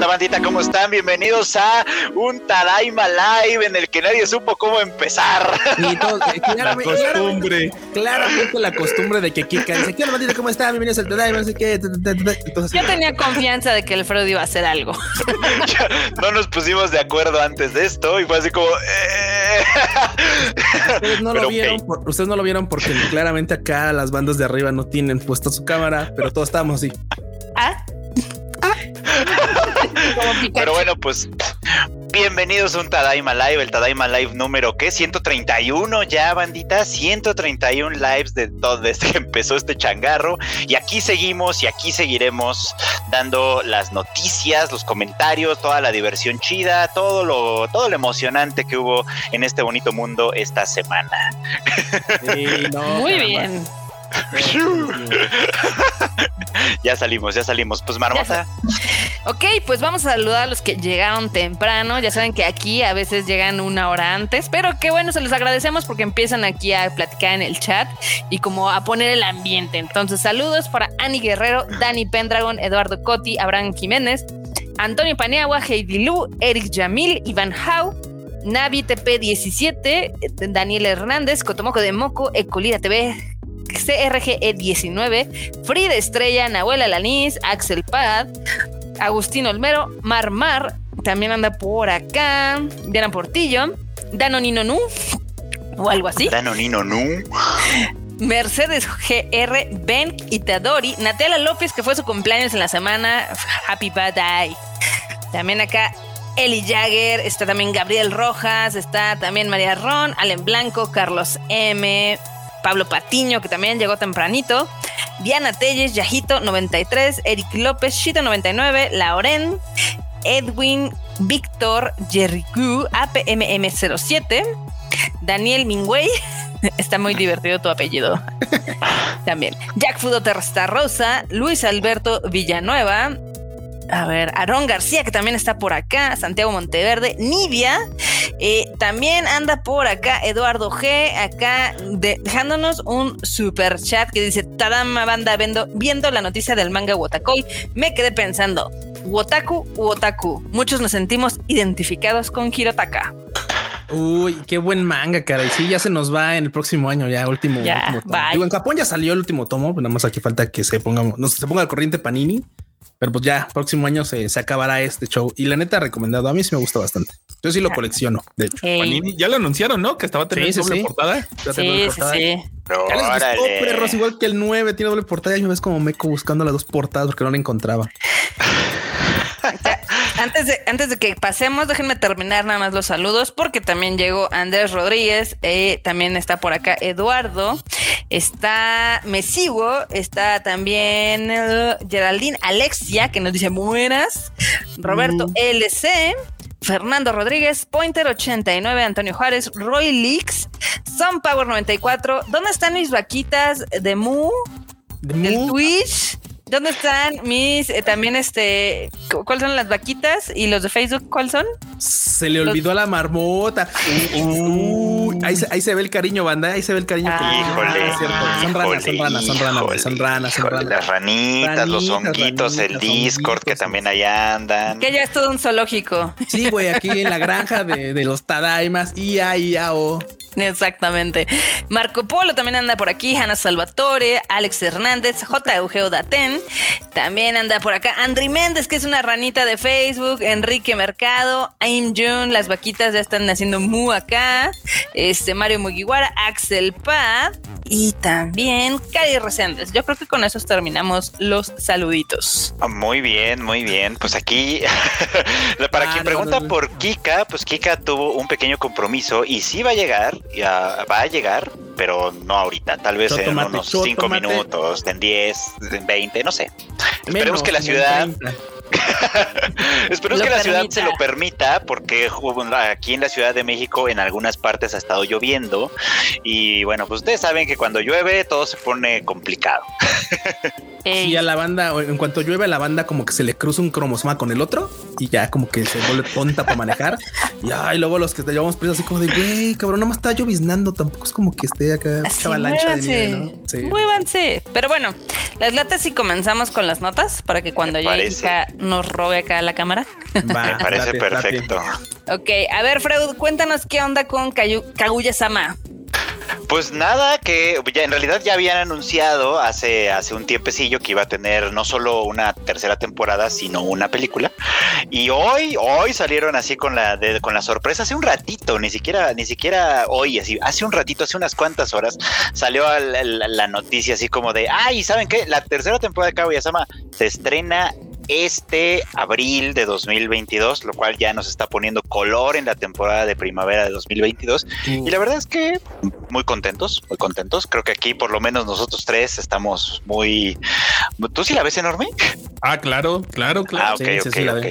onda, bandita? ¿Cómo están? Bienvenidos a un Tadaima Live en el que nadie supo cómo empezar. Y todo, eh, La costumbre. Claramente la costumbre de que Kika dice, ¿qué onda, bandita? ¿Cómo están? Bienvenidos al Tadaima, no sé qué. Entonces, Yo tenía confianza de que Alfredo iba a hacer algo. no nos pusimos de acuerdo antes de esto y fue así como. eh. ustedes no, lo vieron por- ustedes no lo vieron porque claramente acá las bandas de arriba no tienen puesta su cámara, pero todos estamos así. ¿Ah? Pikachu. Pero bueno, pues. Bienvenidos a un Tadaima Live, el Tadaima Live número ¿qué? 131 ya, bandita, 131 lives de todo desde que empezó este changarro. Y aquí seguimos y aquí seguiremos dando las noticias, los comentarios, toda la diversión chida, todo lo, todo lo emocionante que hubo en este bonito mundo esta semana. Sí, no, Muy bien. Ya salimos, ya salimos. Pues Marmota, Ok, pues vamos a saludar a los que llegaron temprano. Ya saben que aquí a veces llegan una hora antes, pero qué bueno, se los agradecemos porque empiezan aquí a platicar en el chat y como a poner el ambiente. Entonces, saludos para Ani Guerrero, Dani Pendragon, Eduardo Cotti, Abraham Jiménez, Antonio Paniagua, Heidi Lu, Eric Yamil, Iván Hau. Navi TP17, Daniel Hernández, Cotomoco de Moco, Ecolida TV, CRGE19, Frida Estrella, Nahuela Lanís, Axel Pad, Agustín Olmero, Mar Mar, también anda por acá, Diana Portillo, Danonino Nu, o algo así, Dano Nino Nu. Mercedes GR, Ben Itadori, Natalia López, que fue su cumpleaños en la semana, Happy Birthday. También acá Eli Jagger, está también Gabriel Rojas, está también María Ron, Allen Blanco, Carlos M, Pablo Patiño, que también llegó tempranito, Diana Telles, Yajito 93, Eric López, Shito 99, Lauren, Edwin, Víctor, Jerry Gu, APMM07, Daniel Mingway, está muy divertido tu apellido. También. Jack Fudo Terrasta Rosa, Luis Alberto Villanueva. A ver, Aarón García, que también está por acá, Santiago Monteverde, Nivia, eh, también anda por acá Eduardo G, acá de- dejándonos un super chat que dice, Tadama banda viendo, viendo la noticia del manga Wotakoi, me quedé pensando, Wotaku u Otaku, muchos nos sentimos identificados con Hirotaka. Uy, qué buen manga, cara. Y sí, ya se nos va en el próximo año, ya último. Ya, último tomo. Digo, en Japón ya salió el último tomo, pero nada más aquí falta que se ponga, no se ponga al corriente Panini. Pero pues ya, próximo año se, se acabará este show. Y la neta, recomendado. A mí sí me gusta bastante. Yo sí lo colecciono, de hecho. Panini, ya lo anunciaron, ¿no? Que estaba teniendo Sí, sí, doble sí. portada. Ya sí, portada. sí. Ya les gustó, perros, igual que el 9 tiene doble portada. Y me ves como meco buscando las dos portadas porque no la encontraba. Antes de, antes de que pasemos, déjenme terminar nada más los saludos, porque también llegó Andrés Rodríguez, eh, también está por acá Eduardo, está Mesigo, está también eh, Geraldine Alexia, que nos dice buenas, Roberto LC. Fernando Rodríguez, Pointer 89, Antonio Juárez, Roy Leaks, Sun Power 94. ¿Dónde están mis vaquitas de Mu? De Twitch. ¿Dónde están mis eh, también este cu- cuáles son las vaquitas y los de Facebook cuáles son? Se le olvidó a la marmota. Uy, ahí, se, ahí se ve el cariño, banda. Ahí se ve el cariño. Ah, Híjole. Son ranas, son ranas, son ranas, güey, son ranas, son ranas. Las ranitas, los Ranitas, honguitos, el Discord que también ahí andan. Que ya es todo un zoológico. Sí, güey, aquí en la granja de, de los Tadaimas. Ia, ia, o. Exactamente. Marco Polo también anda por aquí, Hanna Salvatore, Alex Hernández, J. Eugeo Daten, también anda por acá Andri Méndez, que es una ranita de Facebook, Enrique Mercado, Aim June, las vaquitas ya están haciendo mu acá, este Mario Mugiwara, Axel Pad y también Cari Reséndez. Yo creo que con esos terminamos los saluditos. Ah, Muy bien, muy bien. Pues aquí, para Ah, quien no, pregunta no, no. por Kika, pues Kika tuvo un pequeño compromiso y sí va a llegar, ya va a llegar, pero no ahorita, tal vez en unos 5 chotomate. minutos, en 10, en 20, no sé. Esperemos Menos, que la ciudad, 30. esperemos Lo que la ciudad permita. se lo permita, porque aquí en la Ciudad de México en algunas partes ha estado lloviendo y bueno, pues ustedes saben que cuando llueve todo se pone complicado. Sí, a la banda, en cuanto llueve a la banda, como que se le cruza un cromosoma con el otro y ya como que se vuelve tonta para manejar. Y ay, luego los que te llevamos presos así como de güey, cabrón, no más está lloviznando. Tampoco es como que esté acá Así, avalancha de muévanse, nieve, ¿no? Sí. muévanse. Pero bueno, las latas y comenzamos con las notas para que cuando Me llegue nos robe acá la cámara. Va, Me parece date, date. perfecto. Ok, a ver, Freud, cuéntanos qué onda con Kaguya-sama. Pues nada, que ya en realidad ya habían anunciado hace, hace un tiempecillo que iba a tener no solo una tercera temporada, sino una película. Y hoy, hoy salieron así con la de- con la sorpresa, hace un ratito, ni siquiera, ni siquiera hoy, así, hace un ratito, hace unas cuantas horas, salió al- al- la, noticia así como de ay, ¿saben qué? La tercera temporada de Kaguya-sama se estrena este abril de 2022, lo cual ya nos está poniendo color en la temporada de primavera de 2022. Y la verdad es que muy contentos, muy contentos. Creo que aquí por lo menos nosotros tres estamos muy... ¿Tú sí la ves enorme? Ah, claro, claro, Ah, claro. ok, sí, sí, ok, sí la ok.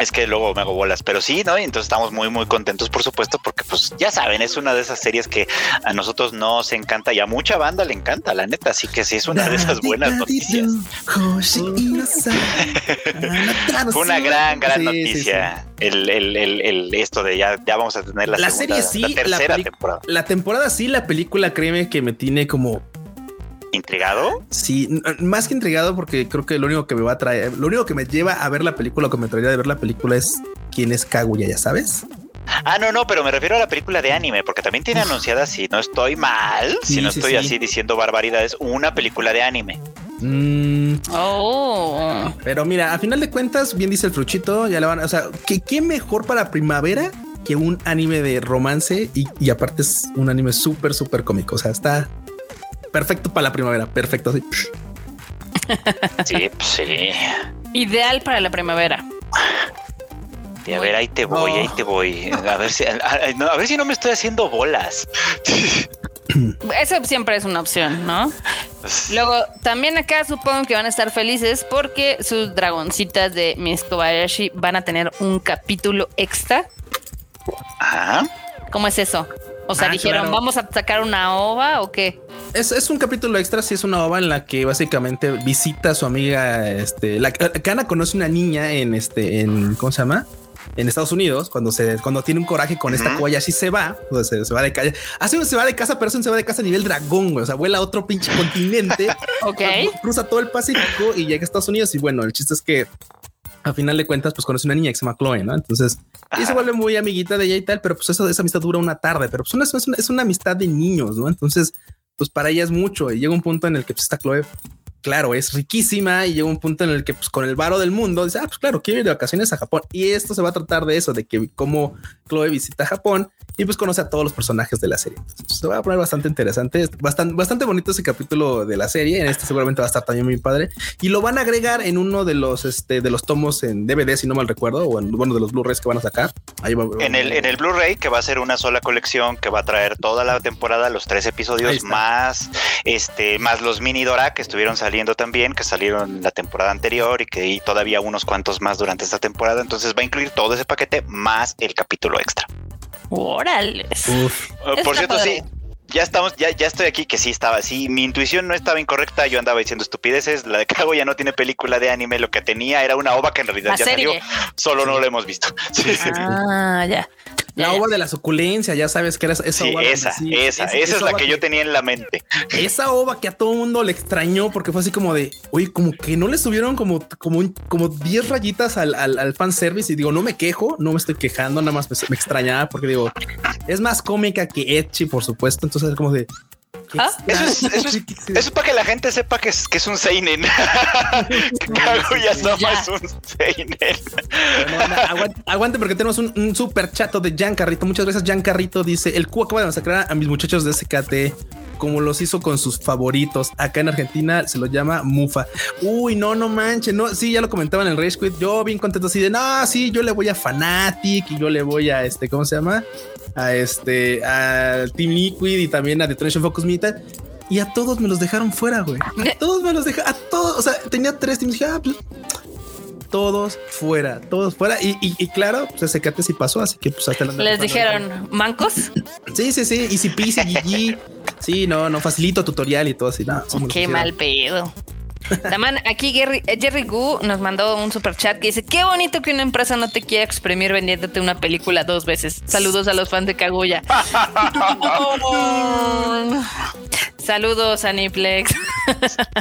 Es que luego me hago bolas, pero sí, ¿no? Y entonces estamos muy, muy contentos, por supuesto, porque pues ya saben, es una de esas series que a nosotros nos encanta y a mucha banda le encanta, la neta. Así que sí, es una de esas buenas noticias. Fue una gran, gran Sí, sí, noticia El, el, el, el- esto de ya, ya vamos a tener la, La segunda, serie sí, la tercera temporada. La temporada sí, la película, créeme que me tiene como ¿Intrigado? Sí, más que intrigado porque creo que lo único que me va a traer, lo único que me lleva a ver la película o que me traería de ver la película es quién es Kaguya, ya sabes. Ah, no, no, pero me refiero a la película de anime, porque también tiene anunciada, si no estoy mal, si no sí, estoy sí. así diciendo barbaridades, una película de anime. Mm, Oh, pero mira, a final de cuentas, bien dice el fruchito, ya le van, o sea, ¿qué, qué mejor para primavera que un anime de romance y, y aparte es un anime súper, súper cómico. O sea, está perfecto para la primavera, perfecto. así. Sí, pues sí. ideal para la primavera. Y a ver, ahí te voy, Oh. ahí te voy. A ver si, a, a- no, a ver si no me estoy haciendo bolas. Esa siempre es una opción, ¿no? Luego, también acá supongo que van a estar felices porque sus dragoncitas de Miss Kobayashi van a tener un capítulo extra. Ajá. ¿Cómo es eso? O sea, Ah, dijeron, claro. ¿vamos a sacar una ova o qué? Es, es un capítulo extra, sí es una ova en la que básicamente visita a su amiga, este, la Kana conoce una niña en este, en, ¿cómo se llama? En Estados Unidos, cuando se, cuando tiene un coraje con esta Ujú. Kobayashi se va, o sea, se, se va de calle, hace un se va de casa, pero se va de casa a nivel dragón, güey, o sea, vuela a otro pinche continente, Ok. cruza todo el Pacífico y llega a Estados Unidos y bueno, el chiste es que a final de cuentas, pues conoce una niña que se llama Chloe, ¿no? Entonces, y se vuelve muy amiguita de ella y tal, pero pues esa, esa amistad dura una tarde, pero pues una- es, una, es una amistad de niños, ¿no? Entonces, pues para ella es mucho y llega un punto en el que pues esta Chloe, claro, es riquísima y llega un punto en el que pues con el varo del mundo dice, ah, pues claro, quiero ir de vacaciones a Japón y esto se va a tratar de eso, de que cómo Chloe visita Japón y pues conoce a todos los personajes de la serie. Entonces, pues, se va a poner bastante interesante, es bastante, bastante bonito ese capítulo de la serie, en este seguramente va a estar también muy padre. Y lo van a agregar en uno de los, este, de los tomos en DVD, si no mal recuerdo, o en bueno, de los Blu-rays que van a sacar. Ahí va- En el, en el Blu-ray, que va a ser una sola colección, que va a traer toda la temporada, los tres episodios, más este, más los mini Dora que estuvieron saliendo también, que salieron la temporada anterior y que y todavía unos cuantos más durante esta temporada. Entonces va a incluir todo ese paquete más el capítulo extra. Órale. Está Por cierto, padre. sí. Ya estamos, ya, ya estoy aquí que sí estaba, sí, mi intuición no estaba incorrecta, yo andaba diciendo estupideces, la de Cago ya no tiene película de anime, lo que tenía era una ova que en realidad La ya salió, serie. solo no lo hemos visto. Sí, sí, sí. Ah, ya. La ova de la suculencia, ya sabes que era esa, esa Sí, ova. donde esa, esa, esa es la que yo tenía en la mente. Esa ova que a todo mundo le extrañó porque fue así como de, oye, como que no le subieron como, como, un- como 10 rayitas al, al, al fanservice y digo, no me quejo, no me estoy quejando, nada más me, me extrañaba porque digo, es más cómica que Etchi, por supuesto. Entonces es como de... ¿Ah? Eso es, eso es, Sí, eso es para que la gente sepa que es, que es un Seinen. que Kaguya Sama Ya. es un Seinen. Bueno, anda, aguante, aguante porque tenemos un, un super chato de Jan Carrito. Muchas gracias, Jan Carrito. Dice: El Q acaba de masacrar a mis muchachos de SKT como los hizo con sus favoritos. Acá en Argentina se lo llama Mufa. Uy, no, no manches. No, sí, ya lo comentaba en el Rage Quit. Yo bien contento así de no, sí, yo le voy a Fanatic y yo le voy a este, ¿cómo se llama? A este, al Team Liquid y también a Detonation Focus Militar. Y a todos me los dejaron fuera, güey. A todos me los dejaron, a todos. O sea, tenía tres teams. Dije, ah, pues todos fuera, todos fuera. Y, y, y claro, pues SKT sí pasó, así que pues hasta la Les dijeron mancos. Sí, sí, sí. Easy peasy, GG. Sí, no, no, facilito tutorial y todo así. No, Qué mal pedo. Tamán, aquí Jerry, eh, Jerry Gu nos mandó un super chat que dice: Qué bonito que una empresa no te quiera exprimir vendiéndote una película dos veces. Saludos a los fans de Kaguya. Saludos, Aniplex.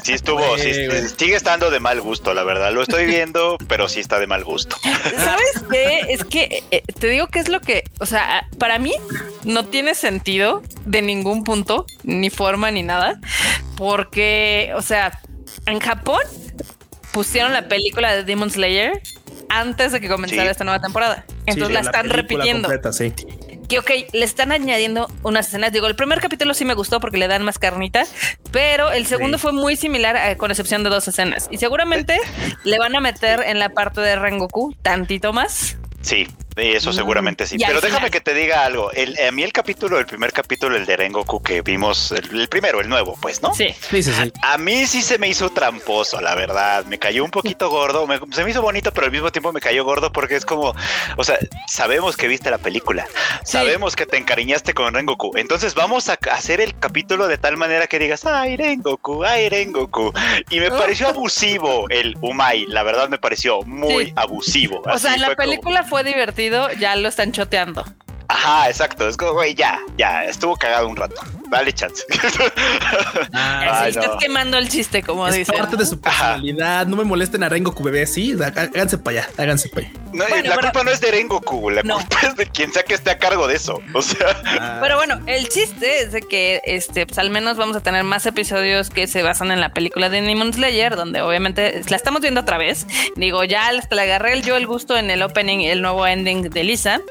Sí estuvo, sí, sigue estando de mal gusto, la verdad. Lo estoy viendo, pero sí está de mal gusto. ¿Sabes qué? Es que eh, te digo que es lo que, o sea, para mí no tiene sentido de ningún punto, ni forma, ni nada, porque, o sea, en Japón pusieron la película de Demon Slayer antes de que comenzara Sí. esta nueva temporada. Entonces Sí, la están repitiendo. completa, sí. Que ok, le están añadiendo unas escenas. Digo, el primer capítulo sí me gustó porque le dan más carnita, pero el segundo fue muy similar, eh, con excepción de dos escenas. Y seguramente le van a meter en la parte de Rengoku tantito más. Sí, y eso Mm, seguramente sí. Pero déjame final. que te diga algo. El, a mí el capítulo, el primer capítulo, el de Rengoku que vimos, el, el primero, el nuevo, pues, ¿no? Sí. Sí, sí, sí. A mí sí se me hizo tramposo, la verdad. Me cayó un poquito gordo. me- se me hizo bonito, pero al mismo tiempo me cayó gordo porque es como, o sea, sabemos que viste la película, Sí. sabemos que te encariñaste con Rengoku. Entonces vamos a hacer el capítulo de tal manera que digas, ay, Rengoku, ay, Rengoku. Y me pareció abusivo el Umai. La verdad me pareció muy Sí. abusivo. O sea, la como- película fue ya lo están choteando. Ajá, exacto. Es como, güey, ya, ya, estuvo cagado un rato. Dale chance. Ah, Ay, Así estás no. quemando el chiste, como es dicen. parte de su personalidad. No me molesten a Rengoku bebé. Sí, há- háganse para allá, háganse para allá. No, Bueno, la pero- culpa no es de Rengoku, la No. culpa es de quien sea que esté a cargo de eso. O sea, Ah, Pero bueno, el chiste es de que este, pues al menos vamos a tener más episodios que se basan en la película de Demon Slayer, donde obviamente la estamos viendo otra vez. Digo, ya hasta le agarré el- yo el gusto en el opening, el nuevo ending de Lisa,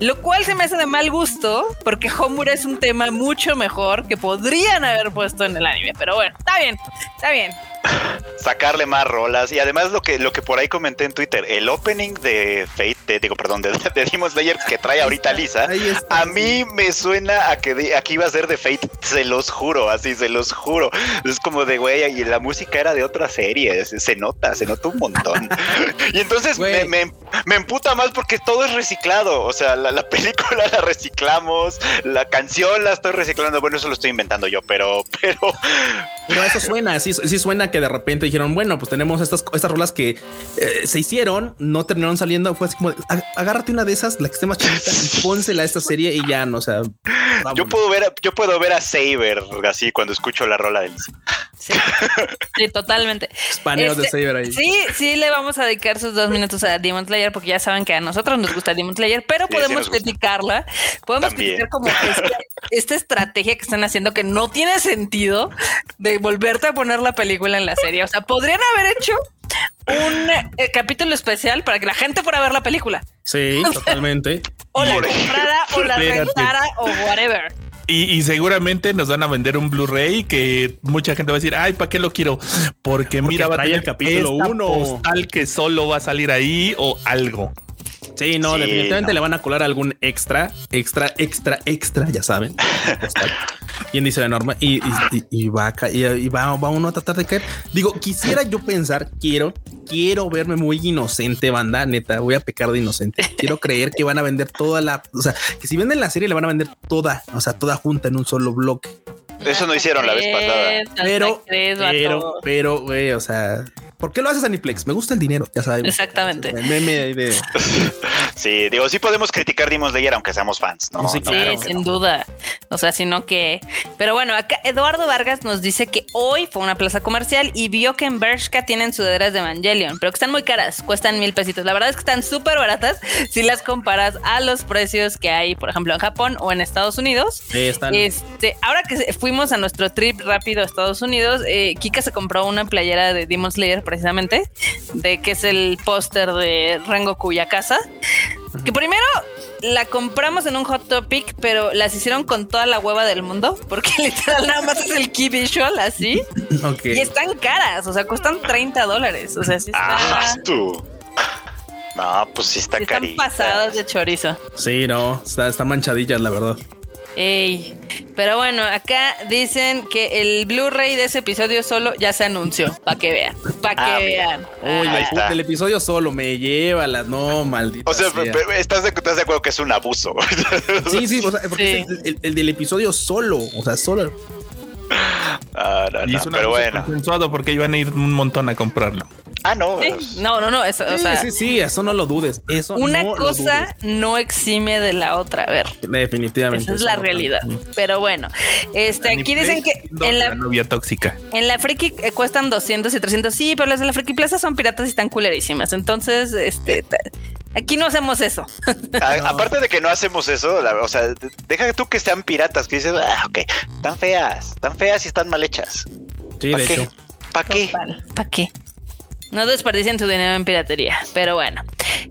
lo cual se me de mal gusto porque Homura es un tema mucho mejor que podrían haber puesto en el anime. Pero bueno, está bien, está bien. Sacarle más rolas. Y además lo que, lo que por ahí comenté en Twitter, el opening de Fate, de- digo, perdón, de, de Demon Slayer que trae ahorita Lisa, a mí me suena a que aquí iba a ser de Fate, se los juro, así se los juro. Es como de güey, y la música era de otra serie, se, se nota, se nota un montón. y entonces me, me, me emputa más porque todo es reciclado. O sea, la, la película la reciclamos, la canción la estoy reciclando. Bueno, eso lo estoy inventando yo, pero, pero Pero eso suena, sí, sí suena que de repente dijeron, bueno, pues tenemos estas, estas rolas que eh, se hicieron, no terminaron saliendo. Fue así como, "Ag- agárrate una de esas, la que esté más chiquita, y pónsela a esta serie y ya, no, o sea, yo puedo ver, a- yo puedo ver a Saber así cuando escucho la rola de Lisa. Sí, sí, totalmente. De Este, Saber ahí. Sí, sí, le vamos a dedicar sus dos minutos a Demon Slayer porque ya saben que a nosotros nos gusta Demon Slayer, pero Sí, podemos criticarla. Podemos También. criticar como esta, esta estrategia que están haciendo que no tiene sentido de volverte a poner la película en la serie. O sea, podrían haber hecho un eh, capítulo especial para que la gente fuera a ver la película. Sí, totalmente. O la comprara o la rentara o whatever. Y, y seguramente nos van a vender un Blu-ray que mucha gente va a decir, ay, ¿para qué lo quiero? Porque, mira, va a trae tener el capítulo esta uno. postal que solo va a salir ahí o algo. Sí, no, Sí, definitivamente no. le van a colar algún extra, extra, extra, extra, ya saben. Bien dice la norma y, y- y- y va a y, y va, va uno a tratar de caer. Digo, quisiera yo pensar, quiero, quiero verme muy inocente, banda, neta, voy a pecar de inocente. Quiero creer que van a vender toda la, o sea, que si venden la serie le van a vender toda, o sea, toda junta en un solo bloque. Eso no hicieron la vez pasada. Pero, pero, pero, güey, o sea, ¿por qué lo haces Aniplex? Me gusta el dinero, ya sabes. Exactamente. El meme ahí de Sí, digo, sí podemos criticar Demon Slayer aunque seamos fans, ¿no? Sí, No, Sí, Claro. sin duda. O sea, sino que. Pero bueno, acá Eduardo Vargas nos dice que hoy fue a una plaza comercial y vio que en Bershka tienen sudaderas de Evangelion, pero que están muy caras, cuestan mil pesitos. La verdad es que están súper baratas si las comparas a los precios que hay, por ejemplo, en Japón o en Estados Unidos. Están Este, ahora que fuimos a nuestro trip rápido a Estados Unidos, eh, Kika se compró una playera de Demon Slayer precisamente, de que es el póster de Rengoku Yakasa. Que primero la compramos en un Hot Topic, pero las hicieron con toda la hueva del mundo, porque literal nada más es el key visual así. Y están caras, o sea, cuestan 30 dólares. O sea, sí Ah, está, tú. No, pues sí está sí están carita. pasadas de chorizo. Sí, no, está, está manchadillas, la verdad. Ey. Pero bueno, acá dicen que el Blu-ray de ese episodio solo ya se anunció. Para que vean. Para que Ah, vean. Uy, la- está. el episodio solo me lleva las no, maldita. O sea, sea. pero ¿estás de, estás de acuerdo que es un abuso? Sí, sí, o sea, porque Sí. es el, el- el del episodio solo, o sea, solo. Ah, no, Y no, es un pero bueno. consensuado porque iban a ir un montón a comprarlo. Ah, no. Sí, No, no, no, eso, o Sí, sea, sí, sí, eso no lo dudes. Eso una no lo cosa no exime de la otra. A ver. Definitivamente. esa es la no- realidad. Pero bueno, este, aquí dicen que en la la, novia tóxica. en la Friki eh, cuestan 200 y 300. Sí, pero las de la Friki Plaza son piratas y están culerísimas. Entonces, este, aquí no hacemos eso. A- Aparte de que no hacemos eso, la- o sea, de- deja tú que sean piratas, que dices, ah, ok, están feas, están feas y están mal hechas. Sí, ¿Para de qué? hecho. ¿Para qué? ¿Para qué? No desperdicien tu dinero en piratería, pero bueno.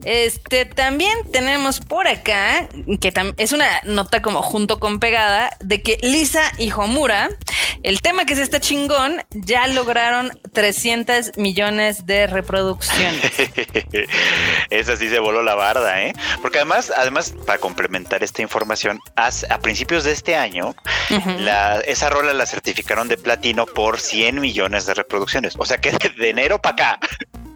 Este también tenemos por acá que es una nota como junto con pegada de que Lisa y Homura, el tema que es este chingón, ya lograron 300 millones de reproducciones. Esa sí se voló la barda, ¿eh? Porque además, además, para complementar esta información, a principios de este año, la, esa rola la certificaron de platino por 100 millones de reproducciones. O sea que de enero para acá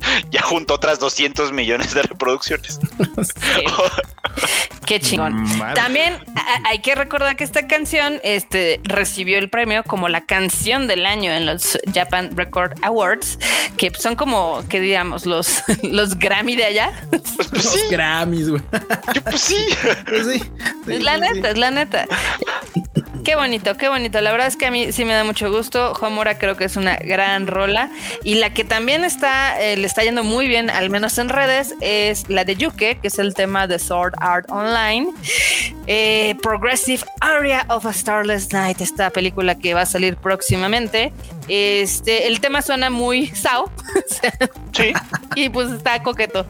ya juntó otras 200 millones de reproducciones. Sí. Qué chingón. Madre. También hay que recordar que esta canción este, recibió el premio como la canción del año en los Japan Record Awards, que son como, que digamos, los, los Grammy de allá. Pues, pues Los sí, Grammys, güey. yo, pues sí. Pues sí, sí, Es la neta, es la neta. Qué bonito, qué bonito. La verdad es que a mí sí me da mucho gusto. Homura creo que es una gran rola. Y la que también está, eh, le está yendo muy bien, al menos en redes, es la de Yuke, que es el tema de Sword Art Online. Eh, Progressive Aria of a Starless Night, esta película que va a salir próximamente. Este, el tema suena muy sao. Sí, y pues está coqueto.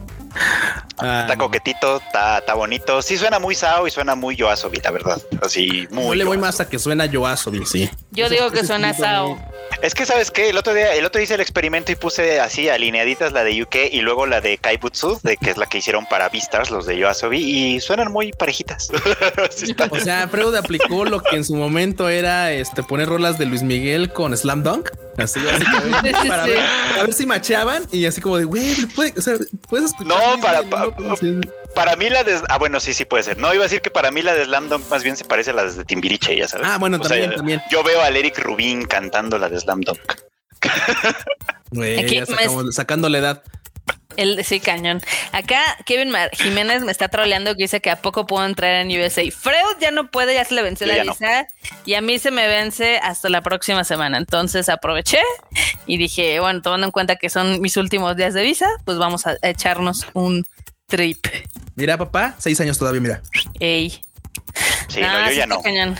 Ah, está coquetito, está, está bonito. Sí suena muy Sao y suena muy Yoasobi, la verdad. Así, muy. Yo le voy más a que suena Yoasobi, sí. Yo digo que suena sao. muy- Es que sabes qué, el otro día, el otro día hice el experimento y puse así alineaditas la de UK y luego la de Kaibutsu, de que es la que hicieron para Vistas, los de Yoasobi, y suenan muy parejitas. Sí O sea, Freud aplicó lo que en su momento era este poner rolas de Luis Miguel con Slam Dunk. Así básicamente, Sí, sí, para ver, a ver si macheaban y así como de güey, puede, o sea, puedes escuchar. No, para- para mí la de... Ah, bueno, sí, sí puede ser. No, iba a decir que para mí la de Slam Dunk más bien se parece a la de Timbiriche, ya sabes. Ah, bueno, O sea, también, también. Yo veo al Eric Rubin cantando la de Slam Dunk. Güey, Aquí ya me- sacamos- sacando la edad. El, sí, cañón. Acá Kevin Mar- Jiménez me está troleando que dice que a poco puedo entrar en USA. Freud ya no puede, ya se le venció Yo la no. visa y a mí se me vence hasta la próxima semana. Entonces aproveché y dije, bueno, tomando en cuenta que son mis últimos días de visa, pues vamos a echarnos un trip. Mira, papá, seis años todavía, mira. Ey. Sí, Ah, no, yo sí ya no. cañón.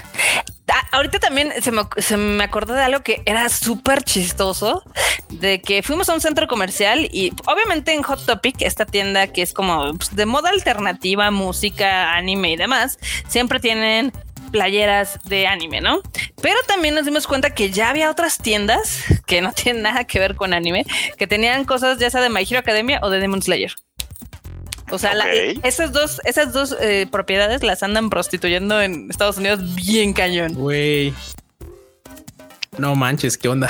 Ah, ahorita también se me, acordó de algo que era súper chistoso, de que fuimos a un centro comercial y obviamente en Hot Topic, esta tienda que es como pues, de moda alternativa, música, anime y demás, siempre tienen playeras de anime, ¿no? Pero también nos dimos cuenta que ya había otras tiendas que no tienen nada que ver con anime, que tenían cosas ya sea de My Hero Academia o de Demon Slayer. O sea, la- esas dos, esas dos eh, propiedades las andan prostituyendo en Estados Unidos bien cañón. Güey. No manches, ¿qué onda?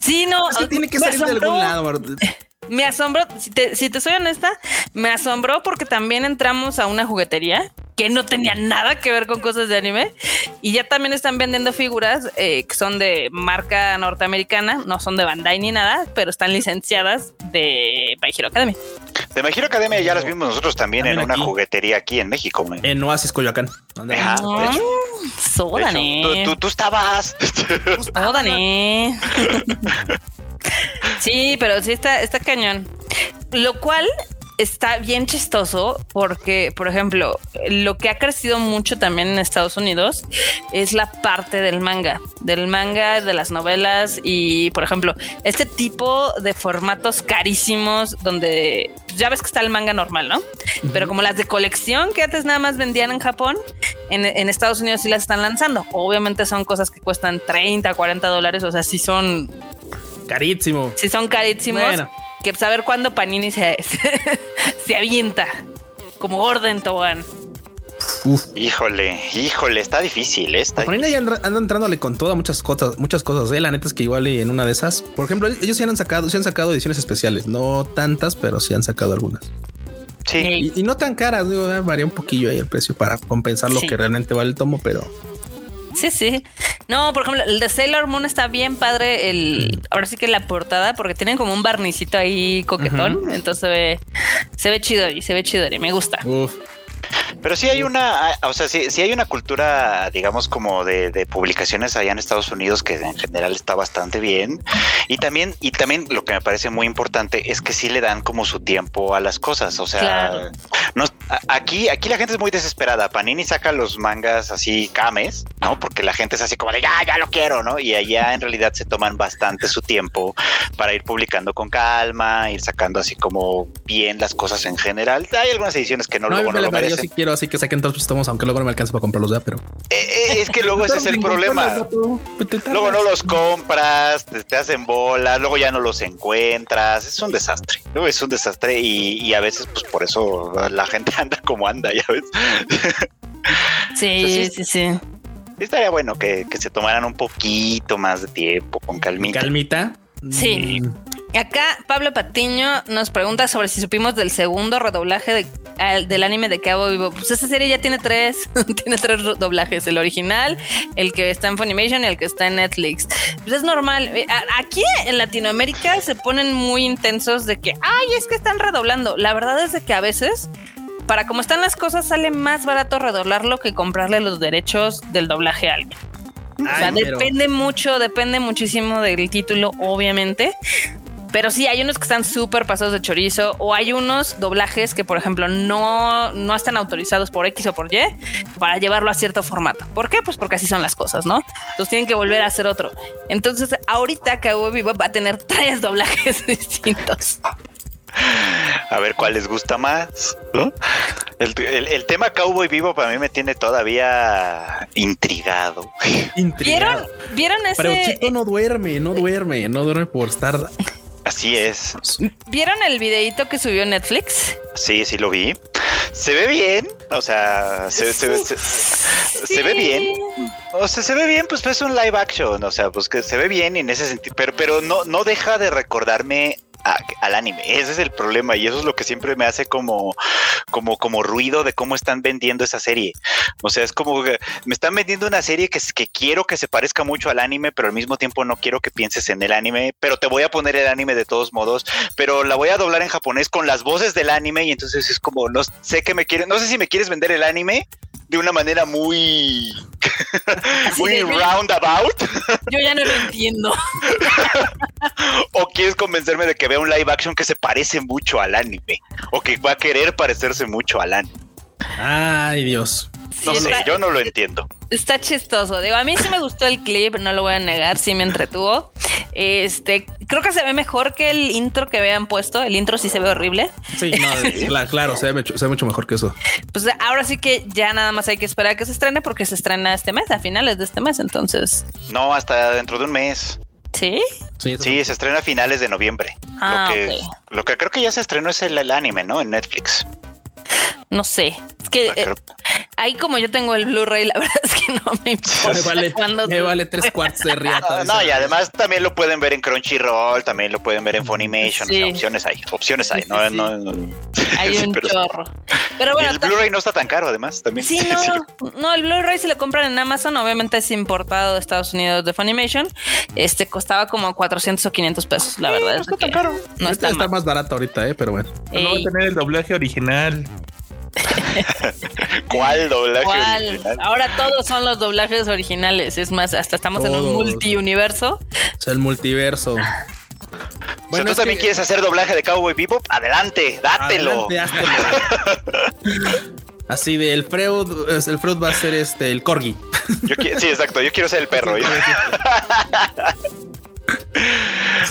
Sí, no, Eso tiene que salir de algún lado. Me asombró, si te, si te soy honesta, me asombró porque también entramos a una juguetería que no tenía nada que ver con cosas de anime y ya también están vendiendo figuras eh, que son de marca norteamericana, no son de Bandai ni nada, pero están licenciadas de My Hero Academy. De My Hero Academia ya las vimos nosotros también, en También una aquí. juguetería aquí en México. güey. En Oasis Coyoacán. Ajá. De hecho. Mm, De Sódane. hecho, tú, tú, tú estabas. Sódane. Sí, pero sí está, está cañón. Lo cual está bien chistoso porque, por ejemplo, lo que ha crecido mucho también en Estados Unidos es la parte del manga, del manga, de las novelas y, por ejemplo, este tipo de formatos carísimos donde ya ves que está el manga normal, ¿no? Pero como las de colección que antes nada más vendían en Japón, en, en Estados Unidos sí las están lanzando. Obviamente son cosas que cuestan 30, 40 dólares, o sea, sí son, Carísimo. sí son carísimos. Bueno. Que saber cuándo Panini se, se, se avienta como orden tobogán. Uf. híjole, híjole, está difícil. ¿eh? Está Por ahí ya anda anda entrándole con todas muchas cosas, muchas cosas. ¿eh? La neta es que igual y en una de esas, por ejemplo, ellos sí han sacado, sí han sacado ediciones especiales, no tantas, pero sí han sacado algunas. Sí. Y, y no tan caras, digo, varía un poquillo ahí el precio para compensar lo Sí. que realmente vale el tomo, pero Sí, sí. No, por ejemplo, el de Sailor Moon está bien padre. El, ahora sí que la portada, porque tienen como un barnicito ahí coquetón. Entonces se ve, se ve chido y se ve chido y me gusta. Uf. Pero sí hay una, ah, o sea, sí, sí hay una cultura, digamos, como de, de, publicaciones allá en Estados Unidos que en general está bastante bien. Y también, y también lo que me parece muy importante es que sí le dan como su tiempo a las cosas. O sea, Claro. no, aquí, aquí la gente es muy desesperada. Panini saca los mangas así cames, ¿no? Porque la gente es así como de ya, ya lo quiero, ¿no? Y allá en realidad se toman bastante su tiempo para ir publicando con calma, ir sacando así como bien las cosas en general. Hay algunas ediciones que no, No, luego no lo verdad, yo sí quiero así que saquen todos los tomos, aunque luego no me alcance para comprarlos ya, pero. Eh, eh, es que luego ese es el problema. Luego no los compras, te, te hacen bolas, luego ya no los encuentras. Es un desastre. Luego es un desastre y, y a veces, pues por eso la gente anda como anda, ya ves. Sí, Sí, sí, sí. Estaría bueno que, que se tomaran un poquito más de tiempo, con calmita. Calmita. Sí. Acá Pablo Patiño nos pregunta sobre si supimos del segundo redoblaje de- al- del anime de Cabo Vivo. Pues esa serie ya tiene tres, tiene tres doblajes, el original, el que está en Funimation y el que está en Netflix. Pues es normal. Eh, Aquí en Latinoamérica se ponen muy intensos de que, ay, es que están redoblando. La verdad es de que a veces, para como están las cosas, sale más barato redoblarlo que comprarle los derechos del doblaje a alguien. O sea, pero- depende mucho, depende muchísimo del título, obviamente. Pero sí, hay unos que están súper pasados de chorizo o hay unos doblajes que, por ejemplo, no, no están autorizados por X o por Y para llevarlo a cierto formato. ¿Por qué? Pues porque así son las cosas, ¿no? Entonces tienen que volver a hacer otro. Entonces, ahorita Cowboy Vivo va a tener tres doblajes distintos. A ver cuál les gusta más. ¿no? El, el- el tema Cowboy Vivo para mí me tiene todavía intrigado. Intrigado. ¿Vieron, ¿vieron Pero ese? Chico no duerme, no duerme, no duerme por estar. Así es. ¿Vieron el videito que subió Netflix? Sí, sí lo vi. Se ve bien. O sea, se, se ve- se- se ve bien. O sea, se ve bien, pues es un live action. O sea, pues que se ve bien en ese sentido. Pero, pero no, no deja de recordarme al anime. Ese es el problema. Y eso es lo que siempre me hace como, como, como ruido de cómo están vendiendo esa serie. O sea, es como que me están vendiendo una serie que, que quiero que se parezca mucho al anime, pero al mismo tiempo no quiero que pienses en el anime. Pero te voy a poner el anime de todos modos. Pero la voy a doblar en japonés con las voces del anime. Y entonces es como, no sé que me quieren, no sé si me quieres vender el anime de una manera muy, muy roundabout. yo ya no lo entiendo. o quieres convencerme de que vea un live action que se parece mucho al anime. O que va a querer parecerse mucho al anime. Ay, Dios. No Sí, sé, está- yo no lo entiendo. Está chistoso. Digo, a mí sí me gustó el clip, no lo voy a negar, sí me entretuvo. Este, creo que se ve mejor que el intro que habían puesto. El intro sí se ve horrible. Sí, no, cla- claro, se ve, mucho- se ve mucho mejor que eso. Pues ahora sí que ya nada más hay que esperar a que se estrene porque se estrena este mes, a finales de este mes. Entonces, No, hasta dentro de un mes. ¿sí? Sí, se estrena a finales de noviembre. Ah, lo, que, ok. lo que creo que ya se estrenó es el, el anime, ¿no? En Netflix. No sé. Es que eh, ahí como yo tengo el Blu-ray, la verdad es que no me importa. me vale, cuándo me se- vale tres cuartos de riata. No, y además también lo pueden ver en Crunchyroll, también lo pueden ver en Funimation. Sí. o sea, opciones hay, opciones hay. Sí, no, sí, no, no. Hay un pero- chorro. Pero bueno, el Blu-ray no está tan caro, además. También. Sí, no, no, el Blu-ray si lo compran en Amazon, obviamente es importado de Estados Unidos de Funimation. Este costaba como 400 o 500 pesos, la verdad. no es está que tan caro. No Este está está más barato ahorita, eh, pero bueno. No va a tener el doblaje original. ¿Cuál doblaje ¿cuál? original? Ahora todos son los doblajes originales. Es más, hasta estamos en un multiuniverso. O sea, el multiverso. O sea, ¿Tú es también que- quieres hacer doblaje de Cowboy Bebop? Adelante, dátelo. Adelante. Así de el Freud, el Freud va a ser este el corgi. Yo sí, exacto. Yo quiero ser el perro.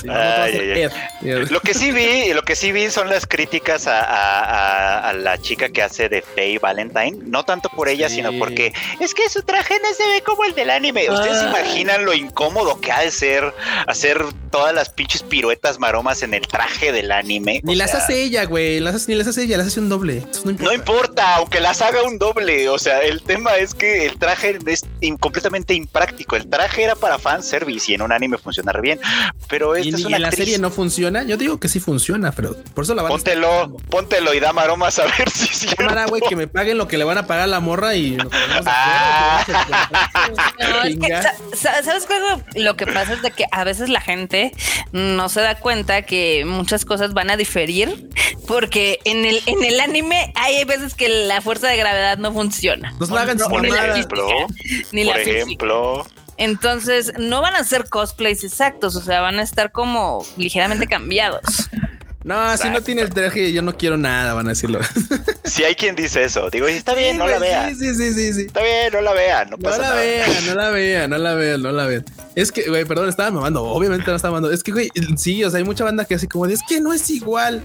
Ay, ay. Lo que sí vi, lo que sí vi son las críticas a, a- a- a la chica que hace de Faye Valentine. No tanto por ella, Sí. sino porque es que su traje no se ve como el del anime. ¿Ustedes se Ah. imaginan lo incómodo que ha de ser hacer todas las pinches piruetas maromas en el traje del anime. Ni o las sea, hace ella, güey. Las hace, ni las hace ella, las hace un doble. No importa. No importa, aunque las haga un doble. O sea, el tema es que el traje es completamente impráctico. El traje era para fanservice y en un anime funciona re bien. Pero Y, esta es y una la actriz. serie no funciona. Yo digo que sí funciona, pero por eso la van a Póntelo, pagando. póntelo y da maromas a ver si es. Cámara, güey, que me paguen lo que le van a pagar a la morra y nos Ah. No, es que, ¿Sabes qué? Lo que pasa es de que a veces la gente no se da cuenta que muchas cosas van a diferir porque en el, en el anime hay veces que la fuerza de gravedad no funciona. Nos la hagan No, Por ni la mamadas. ejemplo, física, ni por la física. ejemplo, Entonces no van a ser cosplays exactos, o sea, van a estar como ligeramente cambiados. No, si no Exacto. tiene el traje, yo no quiero nada, van a decirlo. si hay quien dice eso, digo, está bien, Sí, no la vean. Sí, sí, sí, sí. sí. Está bien, no la vean, no la nada. vean, no la vean, no la vean, no la vean. Es que, güey, perdón, estaba mamando. Obviamente no estaba mamando. Es que, güey, sí, o sea, hay mucha banda que así como de, es que no es igual.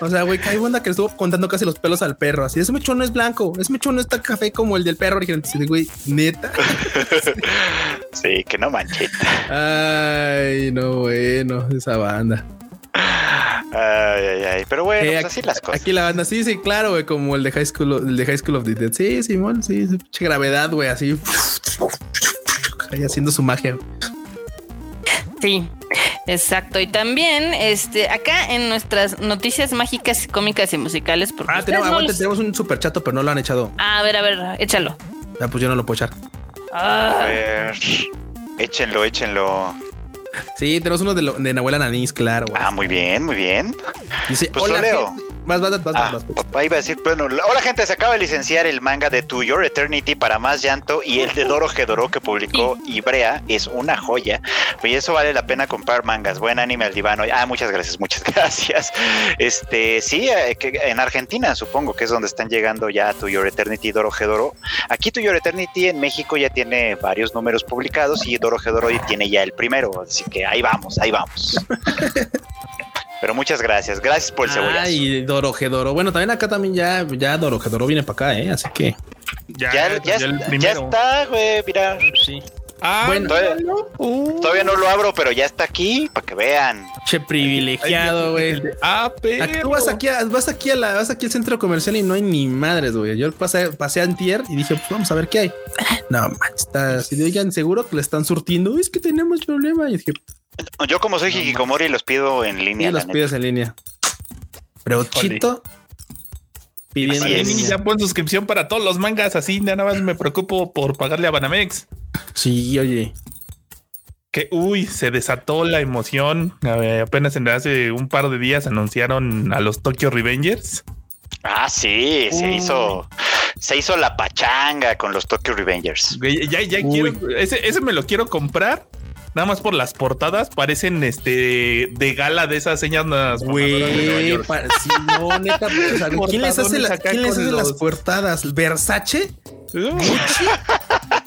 O sea, güey, hay banda que le estuvo contando casi los pelos al perro. Así, ese mechón no es blanco, ese mechón no está café como el del perro. Y de, güey, neta. Sí, que no manchen. Ay, no, bueno, esa banda. Ay, ay, ay. Pero bueno, Eh, pues aquí, así las cosas. aquí la banda, sí, sí, claro, güey, como el de High School, el de High School of the Dead. Sí, Simón, sí, sí, pinche gravedad, güey, así. Ahí haciendo su magia. Sí, exacto. Y también, este, acá en nuestras noticias mágicas, cómicas y musicales, porque Ah, tenemos, no aguante, los- tenemos un super chato, pero no lo han echado. Ah, a ver, a ver, échalo. Ah, pues yo no lo puedo echar. A Ah, ver, échenlo, échenlo. Sí, tenemos uno de, lo, de Nahuela Nanís, claro. güey. Ah, muy bien, muy bien. Dice, pues hola, lo leo. gente". Vas, vas, vas, Ah, vas. papá iba a decir, bueno, la- hola gente, se acaba de licenciar el manga de To Your Eternity para más llanto y el de Doro Gedoro que publicó Ibrea es una joya. Y eso vale la pena comprar mangas. Buen anime al divano. Ah, muchas gracias, muchas gracias. Este, sí, eh, que en Argentina supongo que es donde están llegando ya To Your Eternity y Doro Gedoro. Aquí To Your Eternity en México ya tiene varios números publicados y Doro Gedoro ya tiene ya el primero. Así que ahí vamos, ahí vamos. Pero muchas gracias, gracias por el cebollazo. Ay, Dorojedoro. Bueno, también acá también ya, ya Dorojedoro viene para acá, ¿eh? Así que. Ya, Ya, ya, ya está, güey, mira. Sí. Ah, Bueno. Todavía, uh, todavía no lo abro, pero ya está aquí para que vean. Che privilegiado, güey. Ah, pero. Tú vas aquí, a- vas aquí a la, vas aquí al centro comercial y no hay ni madres, güey. Yo pasé, pasé antier y dije, pues vamos a ver qué hay. No, man, está así de, oigan, seguro que le están surtiendo. Es que tenemos problema. Y dije, Yo como soy Hikikomori los pido en línea. la los neta. pides en línea. Pero Chito pidiendo Así en es. Y línea. ya pon suscripción para todos los mangas, así nada más me preocupo por pagarle a Banamex. Sí, oye. Que uy, se desató la emoción. Ver, apenas en hace un par de días anunciaron a los Tokyo Revengers. Ah, sí, se hizo. Se hizo la pachanga con los Tokyo Revengers. Ya, ya quiero, ese, ese me lo quiero comprar. Nada más por las portadas, parecen este de gala de esas señas Güey, York. pa- sí, no, neta, o sea, ¿quién les hace, la- ¿quién les hace las portadas? ¿Versace? Uh,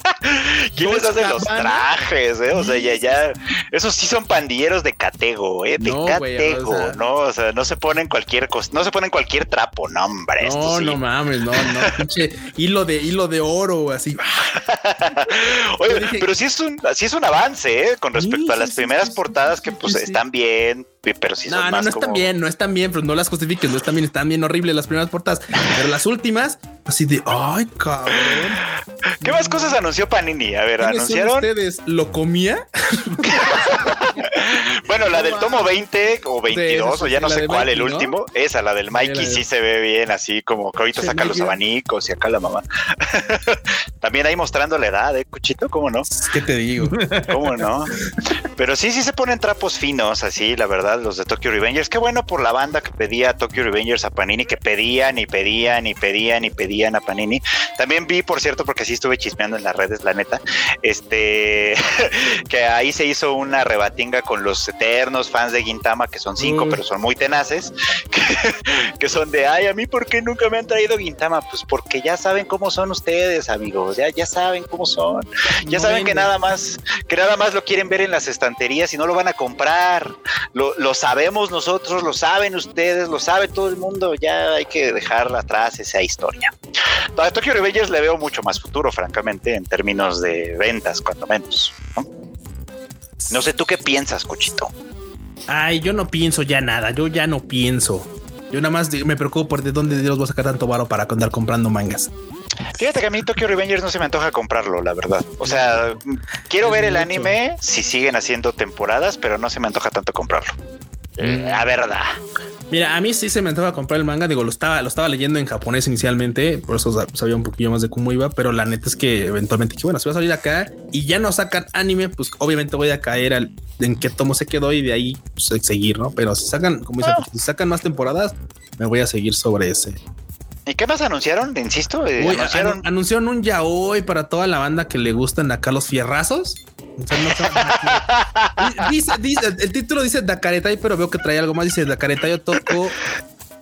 ¿Quién les Dolce hace los trajes? Eh? O sea, ya, ya. Esos sí son pandilleros de catego, eh. De No, catego, o sea- ¿no? O sea, no se ponen cualquier cosa, no se ponen cualquier trapo, no, hombre. No, sí. no mames, no, no, pinche hilo de hilo de oro, así. Oye, dije- pero sí es un, sí es un avance, ¿eh? Con respecto Sí, a las sí, primeras portadas que pues están bien, pero sí son No, no, más no están como- bien, no están bien, pero no las justifiques, no están bien, están bien horribles las primeras portadas, pero las últimas, así de, ay, cabrón. ¿Qué más cosas anunció Panini? A ver, ¿Quiénes son anunciaron. ustedes? ¿Lo comía? Bueno, la del tomo mames. 20 o 22 Sí, o ya no sé cuál, el último. Esa, la del Mikey, la de- sí se ve bien, así como que ahorita Sí, saca los abanicos y acá la mamá. También ahí mostrando la edad, ¿eh, Cuchito? ¿Cómo no? ¿Qué te digo? ¿Cómo no? Pero sí, sí se ponen trapos finos, así, la verdad, los de Tokyo Revengers. Qué bueno por la banda que pedía a Tokyo Revengers a Panini, que pedían y pedían y pedían y pedían a Panini. También vi, por cierto, porque sí estuve chismeando en las redes, la neta, este, que ahí se hizo una rebatinga con los eternos fans de Gintama, que son cinco, Uy. pero son muy tenaces, que, que son de, ay, a mí, ¿por qué nunca me han traído Gintama? Pues porque ya saben cómo son ustedes, amigos, ya, ya saben cómo son. Ya No saben que nada más, que nada más lo quieren ver en las estanterías y no lo van a comprar. Lo, lo sabemos nosotros, lo saben ustedes, lo sabe todo el mundo. Ya hay que dejar atrás esa historia. A Tokyo Revengers le veo mucho más futuro, francamente, en términos de ventas, cuando menos. ¿no? No sé tú qué piensas, Cochito. Ay, yo no pienso ya nada. Yo ya no pienso. Yo nada más me preocupo por de dónde Dios va a sacar tanto varo para andar comprando mangas. Fíjate que a mí Tokyo Revengers no se me antoja comprarlo, la verdad. O sea, quiero ver el anime si siguen haciendo temporadas, pero no se me antoja tanto comprarlo. Eh, la verdad. Mira, a mí sí se me antoja comprar el manga. Digo, lo estaba, lo estaba leyendo en japonés inicialmente, por eso sabía un poquillo más de cómo iba, pero la neta es que eventualmente que bueno, si va a salir acá y ya no sacan anime, pues obviamente voy a caer al, en qué tomo se quedó y de ahí pues, seguir, ¿no? Pero si sacan, como dice, si sacan más temporadas, me voy a seguir sobre ese. ¿Y qué más anunciaron? Insisto, eh, Uy, anunciaron. anu- anunciaron un yaoi para toda la banda que le gustan acá los fierrazos. O sea, no saben- dice, dice, el título dice Dakaretai, pero veo que trae algo más. Dice Dakaretai Otoko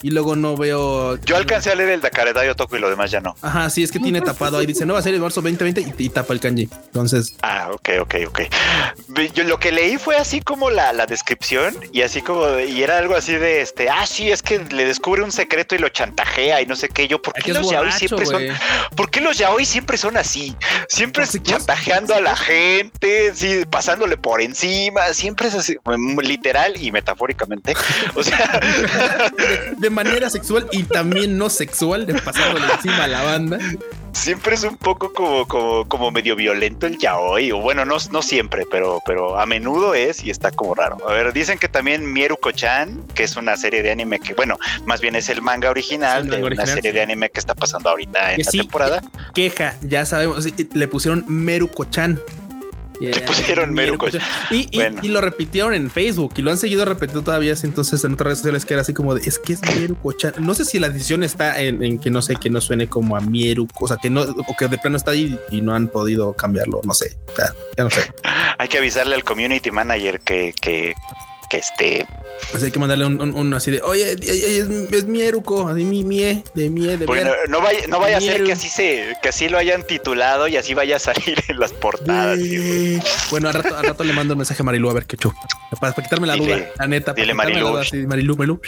y luego no veo. Yo alcancé a leer el Dakaretai Otoko y lo demás ya no. Ajá, sí, es que tiene tapado ahí. Dice nueva serie de marzo 2020 y, y tapa el kanji. Entonces, Ah, ok, ok, ok. Yo lo que leí fue así como la, la descripción y así como, de- y era algo así de este, ah, sí, es que le descubre un secreto y lo chantajea y no sé qué. Yo, ¿por qué los yaoi borracho, siempre son, por qué los yaoi siempre son así? Siempre es chantajeando a la gente, sí, pasándole por encima, siempre es así, mm, literal y metafóricamente. O sea, De, manera sexual y también no sexual, de pasándole encima a la banda. siempre es un poco como, como, como medio violento el yaoi, o bueno, no, no siempre, pero, pero a menudo es y está como raro. A ver, dicen que también Mieruko-chan, que es una serie de anime que, bueno, más bien es el manga original de manga una original, serie sí. de anime que está pasando ahorita en Que la sí, temporada. Queja, ya sabemos. Le pusieron Meruko-chan. Le pusieron Meruko-chan. Y, y- Bueno. y lo repitieron en Facebook y lo han seguido repitiendo todavía. así, Entonces en otras redes sociales que era así como de es que es Meruko-chan. No sé si la decisión está en, en que no sé, que no suene como a Mieruko, o sea, que no, o que de plano está ahí y no han podido cambiarlo. No sé, sea, ya no sé. Hay que avisarle al community manager que, que, que este, Pues hay que mandarle un, un- un así de oye, es, es Mieruko, así mi mie, de mie, de porque ver. no, no vaya, no vaya a ser que así se, que así lo hayan titulado y así vaya a salir en las portadas. Eh, Bueno, al rato, al rato le mando un mensaje a Marilu a ver qué show. Para, para quitarme la Dile- duda, la neta. para dile Marilu. duda, sí, Marilu, Marilu.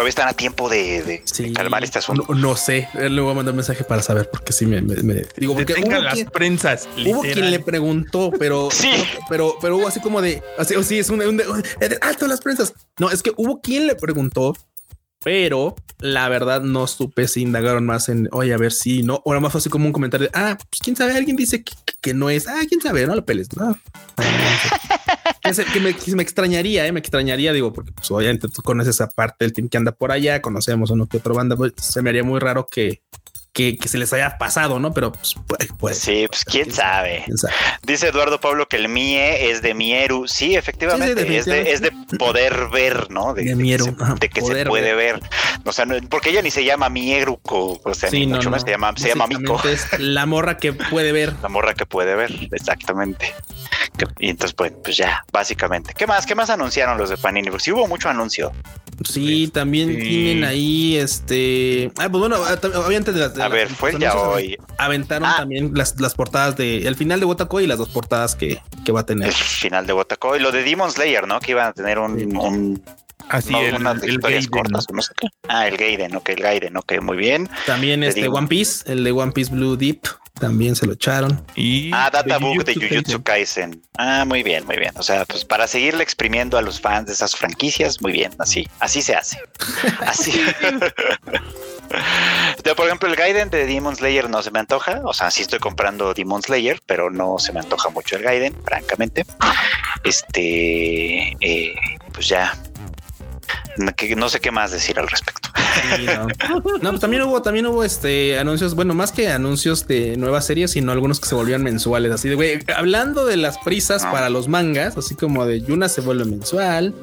Todavía están a tiempo de, de- de Sí, calmar este asunto. No, no sé, le voy a mandar un mensaje para saber porque sí me, me- me- digo porque hubo las quien, prensas. hubo literal. quien le preguntó, pero Sí. pero pero hubo así como de así o sí es un, un- un- alto las prensas. No, es que hubo quien le preguntó, pero la verdad no supe si indagaron más en oye, a ver si no, o nada más fue así como un comentario de ah, pues quién sabe, alguien dice que, que no es, ah, quién sabe, no lo peles, no. Que, que me, extrañaría, eh, me extrañaría, digo, porque pues, obviamente tú conoces esa parte del team que anda por allá, conocemos uno que otra banda, pues, se me haría muy raro que, que, que se les haya pasado, ¿no? Pero pues, puede, puede Sí, pues quién sabe. quién sabe. Dice Eduardo Pablo que el Mie es de Mieru. Sí, efectivamente, Sí, sí, es, de, es de poder ver, ¿no? De Mieru, se- de que se puede ver. O sea, no- porque ella ni se llama Mieruko, o sea, Sí, ni no, mucho no. más se llama, se llama. Básicamente es la morra que puede ver. La morra que puede ver, exactamente. Y entonces, pues, pues ya, básicamente. ¿Qué más? ¿Qué más anunciaron los de Panini? Porque sí hubo mucho anuncio. Sí, también Sí. tienen ahí este. Ah, pues bueno, ah, obviamente de las. de A las- ver, fue ya hoy. Aventaron Ah. también las, las portadas de el final de Wotako y las dos portadas que, que va a tener. El final de Wotako y lo de Demon Slayer, ¿no? Que iban a tener un, Sí. un Así no, el, unas el historias Gaiden, cortas, no sé qué. Ah, el Gaiden, ok, el Gaiden, ok, muy bien. También Te este. One Piece, el de One Piece Blue Deep, también se lo echaron. Y Ah, Databook de Jujutsu Jujutsu Kaisen. Ah, muy bien, muy bien. O sea, pues para seguirle exprimiendo a los fans de esas franquicias, muy bien, así, así se hace. Así. Yo, por ejemplo, el Gaiden de Demon Slayer no se me antoja. O sea, sí estoy comprando Demon Slayer, pero no se me antoja mucho el Gaiden, francamente. Este, eh, pues ya. No sé qué más decir al respecto. Sí, no. No, pues también hubo, también hubo este anuncios, bueno, más que anuncios de nuevas series, sino algunos que se volvían mensuales. Así de güey, hablando de las prisas Ah. para los mangas, así como de Yuna se vuelve mensual.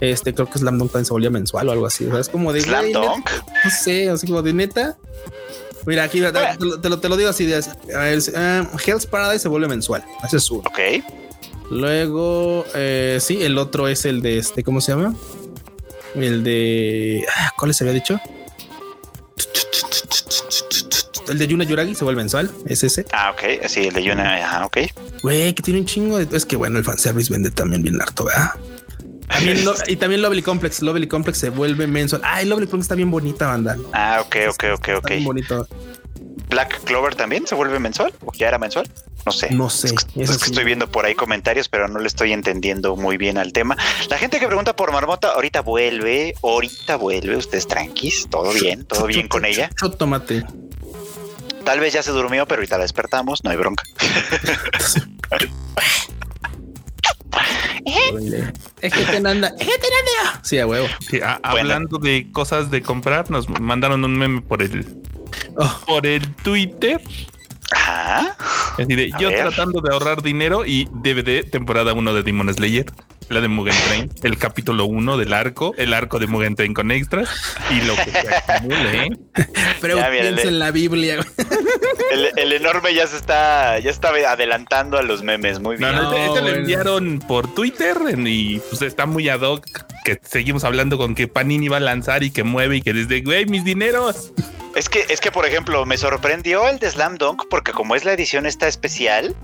Este creo que Slam Dunk también se volvía mensual o algo así. O sea, es como de Slam Dunk. No sé, así como de neta. Mira, aquí te, te lo- te lo, te lo digo así de a ver, ah, Hell's Paradise se vuelve mensual. Ese es uno. Ok. Luego, eh, sí, el otro es el de este, ¿cómo se llama? El de. ah, ¿Cuál les había dicho? El de Yuna Yuragi se vuelve mensual. Es ese. Ah, ok. Sí, el de Yuna. Ajá, ok. Güey, que tiene un chingo de. Es que bueno, el fanservice vende también bien harto, ¿verdad? También lo- y también Lovely Complex. Lovely Complex se vuelve mensual. Ay, Lovely Complex está bien bonita, banda. Ah, ok, ok, ok, Está ok. bien bonito. Black Clover también se vuelve mensual o ya era mensual. No sé. No sé. Es que, es que estoy viendo por ahí comentarios, pero no le estoy entendiendo muy bien al tema. La gente que pregunta por Marmota, ahorita vuelve, ahorita vuelve. Ustedes tranquis, todo bien, todo bien con ella. Tomate. Tal vez ya se durmió, pero ahorita la despertamos, no hay bronca. Es que te anda. Es que te anda. Sí, a huevo. Sí, a- Hablando de cosas de comprar, nos mandaron un meme por el Oh, por el Twitter. Ajá. Así de A yo ver. tratando de ahorrar dinero y DVD temporada 1 de Demon Slayer, la de Mugen Train, el capítulo 1 del arco, el arco de Mugen Train con extras y lo que se acumule. ¿eh? pero Ya, mírale. piensa en la Biblia. El, el enorme ya se está, ya está adelantando a los memes. Muy No, bien. no, este, este lo bueno. enviaron por Twitter en- y pues está muy ad hoc que seguimos hablando con que Panini va a lanzar y que mueve y que desde, güey, mis dineros. Es que, es que, por ejemplo, me sorprendió el de Slam Dunk porque como es la edición esta especial,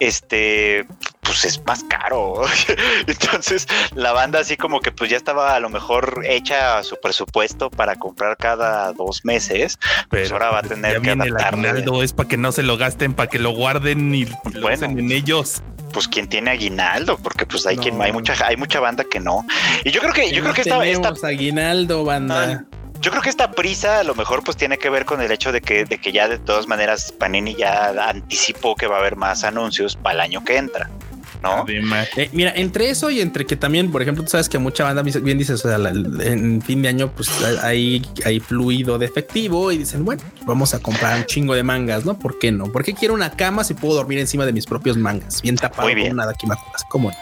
este, pues es más caro. Entonces, la banda así como que pues ya estaba a lo mejor hecha su presupuesto para comprar cada dos meses. Pues ahora va a tener ya que el adaptarle. aguinaldo, es para que no se lo gasten, para que lo guarden y lo Bueno. usen en ellos. Pues quien tiene aguinaldo, porque pues hay No. quien hay mucha, hay mucha banda que no. Y yo creo que, yo creo que esta, esta aguinaldo, banda. Yo creo que esta prisa a lo mejor pues tiene que ver con el hecho de que, de que ya de todas maneras Panini ya anticipó que va a haber más anuncios para el año que entra, ¿no? Además, Eh, mira, entre eso y entre que también, por ejemplo, tú sabes que mucha banda bien dices, o sea, la- en fin de año, pues hay, hay fluido de efectivo y dicen, bueno, vamos a comprar un chingo de mangas, ¿no? ¿Por qué no? ¿Por qué quiero una cama si puedo dormir encima de mis propios mangas? Bien tapado Muy bien. con nada aquí más. ¿Cómo?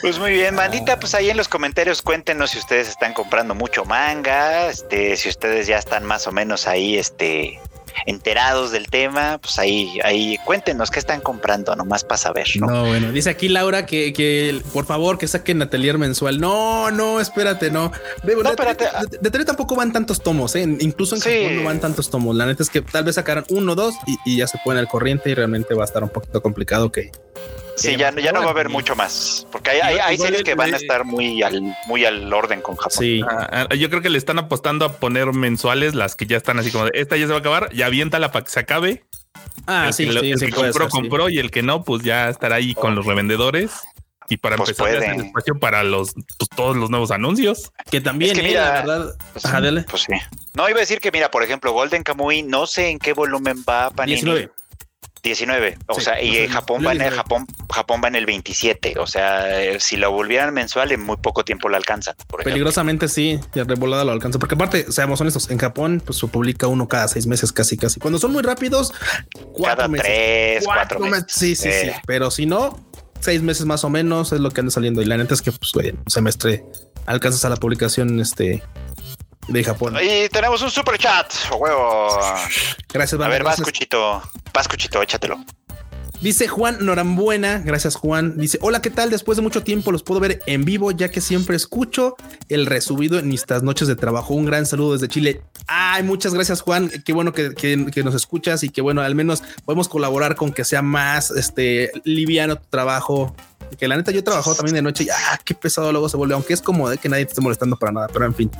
Pues muy bien, bandita, pues ahí en los comentarios cuéntenos si ustedes están comprando mucho manga, este, si ustedes ya están más o menos ahí, este, enterados del tema, pues ahí, ahí cuéntenos qué están comprando, nomás para saber, ¿no? No, bueno, dice aquí Laura que, que por favor que saquen Atelier mensual. No, no, espérate, no. De, No, de- espérate. de- de tampoco van tantos tomos, ¿eh? Incluso en Sí. Japón no van tantos tomos. La neta es que tal vez sacaran uno o dos y, y ya se ponen al corriente y realmente va a estar un poquito complicado que Sí, ya, ya no va a haber mucho más, porque hay, hay, hay series que van a estar muy al, muy al orden con Japón. sí. ah, ah, yo creo que le están apostando a poner mensuales las que ya están así como de esta ya se va a acabar, ya aviéntala para que se acabe. Ah, el sí, que, lo- sí, el sí que compró, ser, sí. compró y el que no, pues ya estará ahí con los revendedores. Y para Pues empezar a puede. hacer espacio para los pues, todos los nuevos anuncios. Que también, Es que eh, mira, la verdad. Pues, Ajá, dale. pues sí. No, iba a decir que, mira, por ejemplo, Golden Kamuy, no sé en qué volumen va Panini. 19. 19. O Sí, sea, y Japón va en el 19. Japón, Japón va en el 27. O sea, eh, si lo volvieran mensual, en muy poco tiempo lo alcanzan. Por ejemplo. Peligrosamente sí, ya revolada lo alcanza. Porque aparte, seamos honestos, en Japón pues se publica uno cada seis meses casi casi. Cuando son muy rápidos, cuatro Cada meses. tres, cuatro, meses. Sí, sí, sí. Eh, Pero si no, seis meses más o menos es lo que anda saliendo. Y la neta es que pues güey, un semestre alcanzas a la publicación este de Japón. Y tenemos un super chat, huevo. Gracias, A ver, vas. Cuchito. Vas, Cuchito, échatelo. Dice Juan Norambuena, gracias Juan. Dice, hola, ¿qué tal? Después de mucho tiempo los puedo ver en vivo, ya que siempre escucho el resubido en estas noches de trabajo. Un gran saludo desde Chile. Ay, muchas gracias Juan. Qué bueno que, que- que nos escuchas y que bueno, al menos podemos colaborar con que sea más este liviano tu trabajo. Que la neta yo he trabajado también de noche y ah, qué pesado luego se vuelve, aunque es como de que nadie te esté molestando para nada, pero en fin.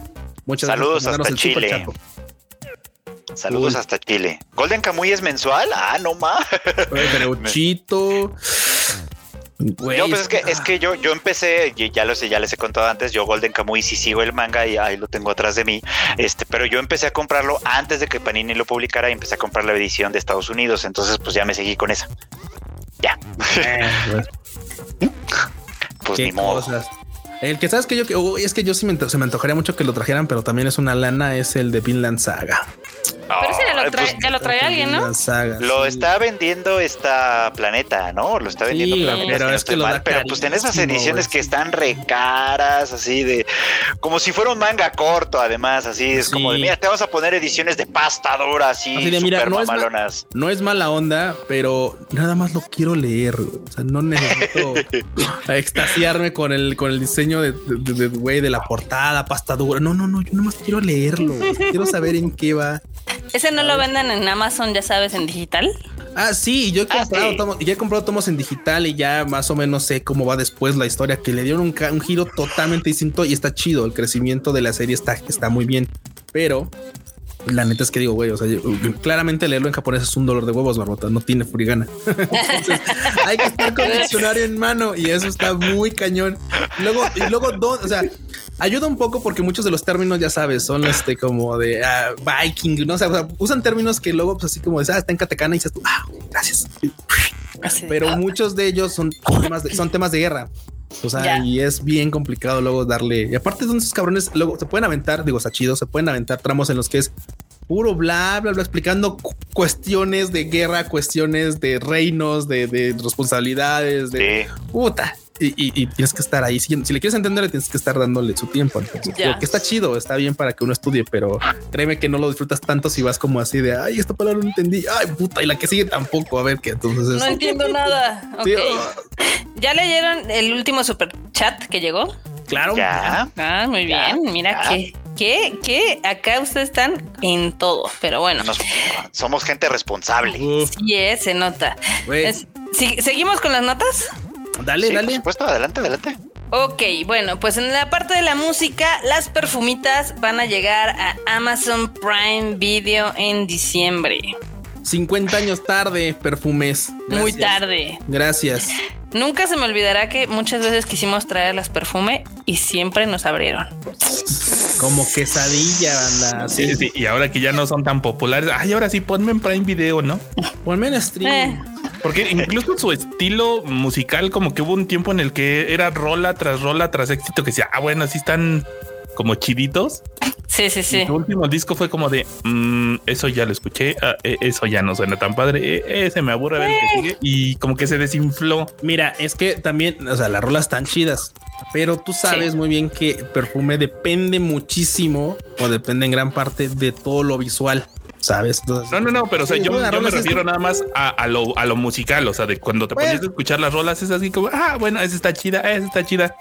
Muchas Saludos gracias hasta Chile. Saludos hasta Chile. ¿Golden Kamuy es mensual? Ah, no más. Pero Chito. Güey, No, pues es que, es ah. que yo, yo empecé, ya lo sé, ya les he contado antes, yo Golden Kamuy sí sigo el manga y ahí lo tengo atrás de mí. Este, pero yo empecé a comprarlo antes de que Panini lo publicara y empecé a comprar la edición de Estados Unidos. Entonces, pues ya me seguí con esa. Ya, Eh, pues Qué ni modo. cosas. El que sabes que yo es que yo sí me, se me antojaría mucho que lo trajeran, pero también es una lana, es el de Vinland Saga. Pero ese ya lo trae, pues, ya lo trae alguien, ¿no? Saga, Lo sí. está vendiendo esta planeta, ¿no? Lo está vendiendo Sí, planeta. pero si no es que lo mal, pero pues en esas ediciones que están recaras, así de como si fuera un manga corto, además, así es como de mira, te vas a poner ediciones de pasta dura, así, Así de, mira, super no es. No es mala onda, pero nada más lo quiero leer. O sea, no necesito extasiarme con el, con el diseño de, de, de- güey, de la portada, pasta dura. No, no, no, yo nada más quiero leerlo. Quiero saber en qué va. Ese no lo venden en Amazon, ya sabes, en digital. Ah, sí, yo he Ah, comprado sí. tomos, ya he comprado tomos en digital y ya más o menos sé cómo va después la historia, que le dieron un, giro totalmente distinto y está chido. El crecimiento de la serie está, está muy bien, pero La neta es que digo, güey, o sea, yo- claramente leerlo en japonés es un dolor de huevos, barbota, no tiene furigana. Entonces, hay que estar con diccionario en mano y eso está muy cañón. Luego, y luego, do- o sea, ayuda un poco porque muchos de los términos, ya sabes, son este como de ah, Viking, no O sea, o sea, usan términos que luego, pues así como de, ah, está en katakana y dices tú, ah, gracias. Pero muchos de ellos son temas de, son temas de guerra. O sea, y es bien complicado luego darle. Y aparte de esos cabrones, luego se pueden aventar, digo, está chido, se pueden aventar tramos en los que es puro bla, bla, bla, explicando cu- cuestiones de guerra, cuestiones de reinos, de, de responsabilidades, de Sí. puta. Y, y- y tienes que estar ahí. Si, si le quieres entender, le tienes que estar dándole su tiempo. Entonces, que está chido, está bien para que uno estudie, pero créeme que no lo disfrutas tanto si vas como así de ay, esta palabra no entendí. Ay, puta, y la que sigue tampoco. A ver qué entonces No entiendo nada. Sí, Ok. oh, ¿Ya leyeron el último super chat que llegó? claro. Ya. Ah, muy Ya, bien. Mira ya. que, que, que acá ustedes están en todo. Pero bueno, Nos- somos gente responsable. Uf, sí es, se nota. Es- ¿sí- ¿Seguimos con las notas? Dale, Sí, por dale. supuesto, adelante, adelante. Ok, bueno, pues en la parte de la música, las perfumitas van a llegar a Amazon Prime Video en diciembre. 50 años tarde, perfumes. Muy tarde. Gracias. Nunca se me olvidará que muchas veces quisimos traerlas perfume y siempre nos abrieron. Como quesadilla, banda. Sí, Sí, sí, y ahora que ya no son tan populares, ay, ahora sí ponme en Prime Video, ¿no? Ponme en stream. Eh, Porque incluso su estilo musical, como que hubo un tiempo en el que era rola tras rola tras éxito que decía, ah, bueno, así están como chiditos. sí, sí, sí. Su último disco fue como de "Mm, eso ya lo escuché, ah, eh, eso ya no suena tan padre, eh, ese me aburre a ver que sigue y como que se desinfló. Mira, es que también, o sea, las rolas están chidas, pero tú sabes Sí. muy bien que perfume depende muchísimo o depende en gran parte de todo lo visual, ¿sabes? Entonces, No, no, no, pero o sea, Sí, yo, me refiero nada más a, a lo, a lo musical, o sea, de cuando te Pues- ponías a escuchar las rolas, es así como, ah, bueno, esa está chida, esa está chida.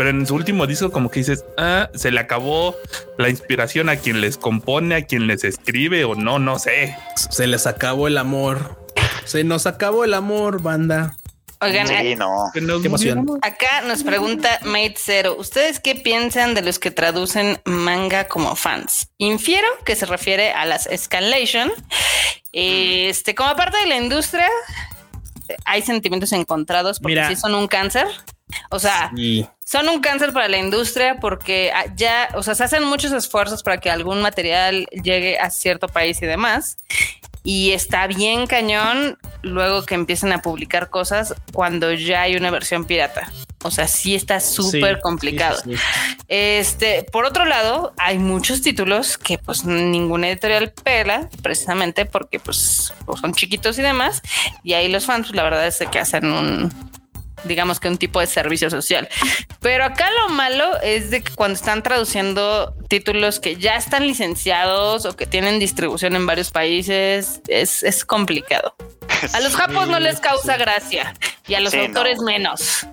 Pero en su último disco, como que dices, ah, se le acabó la inspiración a quien les compone, a quien les escribe o no, no sé. Se les acabó el amor. Se nos acabó el amor, banda. Oigan, Sí, no. Que nos Qué emoción. muriéramos. acá nos pregunta Mate Zero, ¿ustedes qué piensan de los que traducen manga como fans? Infiero que se refiere a las escalation. Este, como parte de la industria, hay sentimientos encontrados porque Mira. sí son un cáncer. O sea, son un cáncer para la industria porque ah, ya, o sea, se hacen muchos esfuerzos para que algún material llegue a cierto país y demás. Y está bien cañón luego que empiecen a publicar cosas cuando ya hay una versión pirata. O sea, sí está súper sí, complicado. sí, sí, sí. Este, por otro lado, hay muchos títulos que pues ninguna editorial pela, precisamente porque pues, pues, son chiquitos y demás. Y ahí los fans, pues, la verdad es que hacen un, digamos que un tipo de servicio social. Pero acá lo malo es de que cuando están traduciendo títulos que ya están licenciados o que tienen distribución en varios países, es, es complicado. A los japos no les causa gracia y a los Sí, autores no. menos.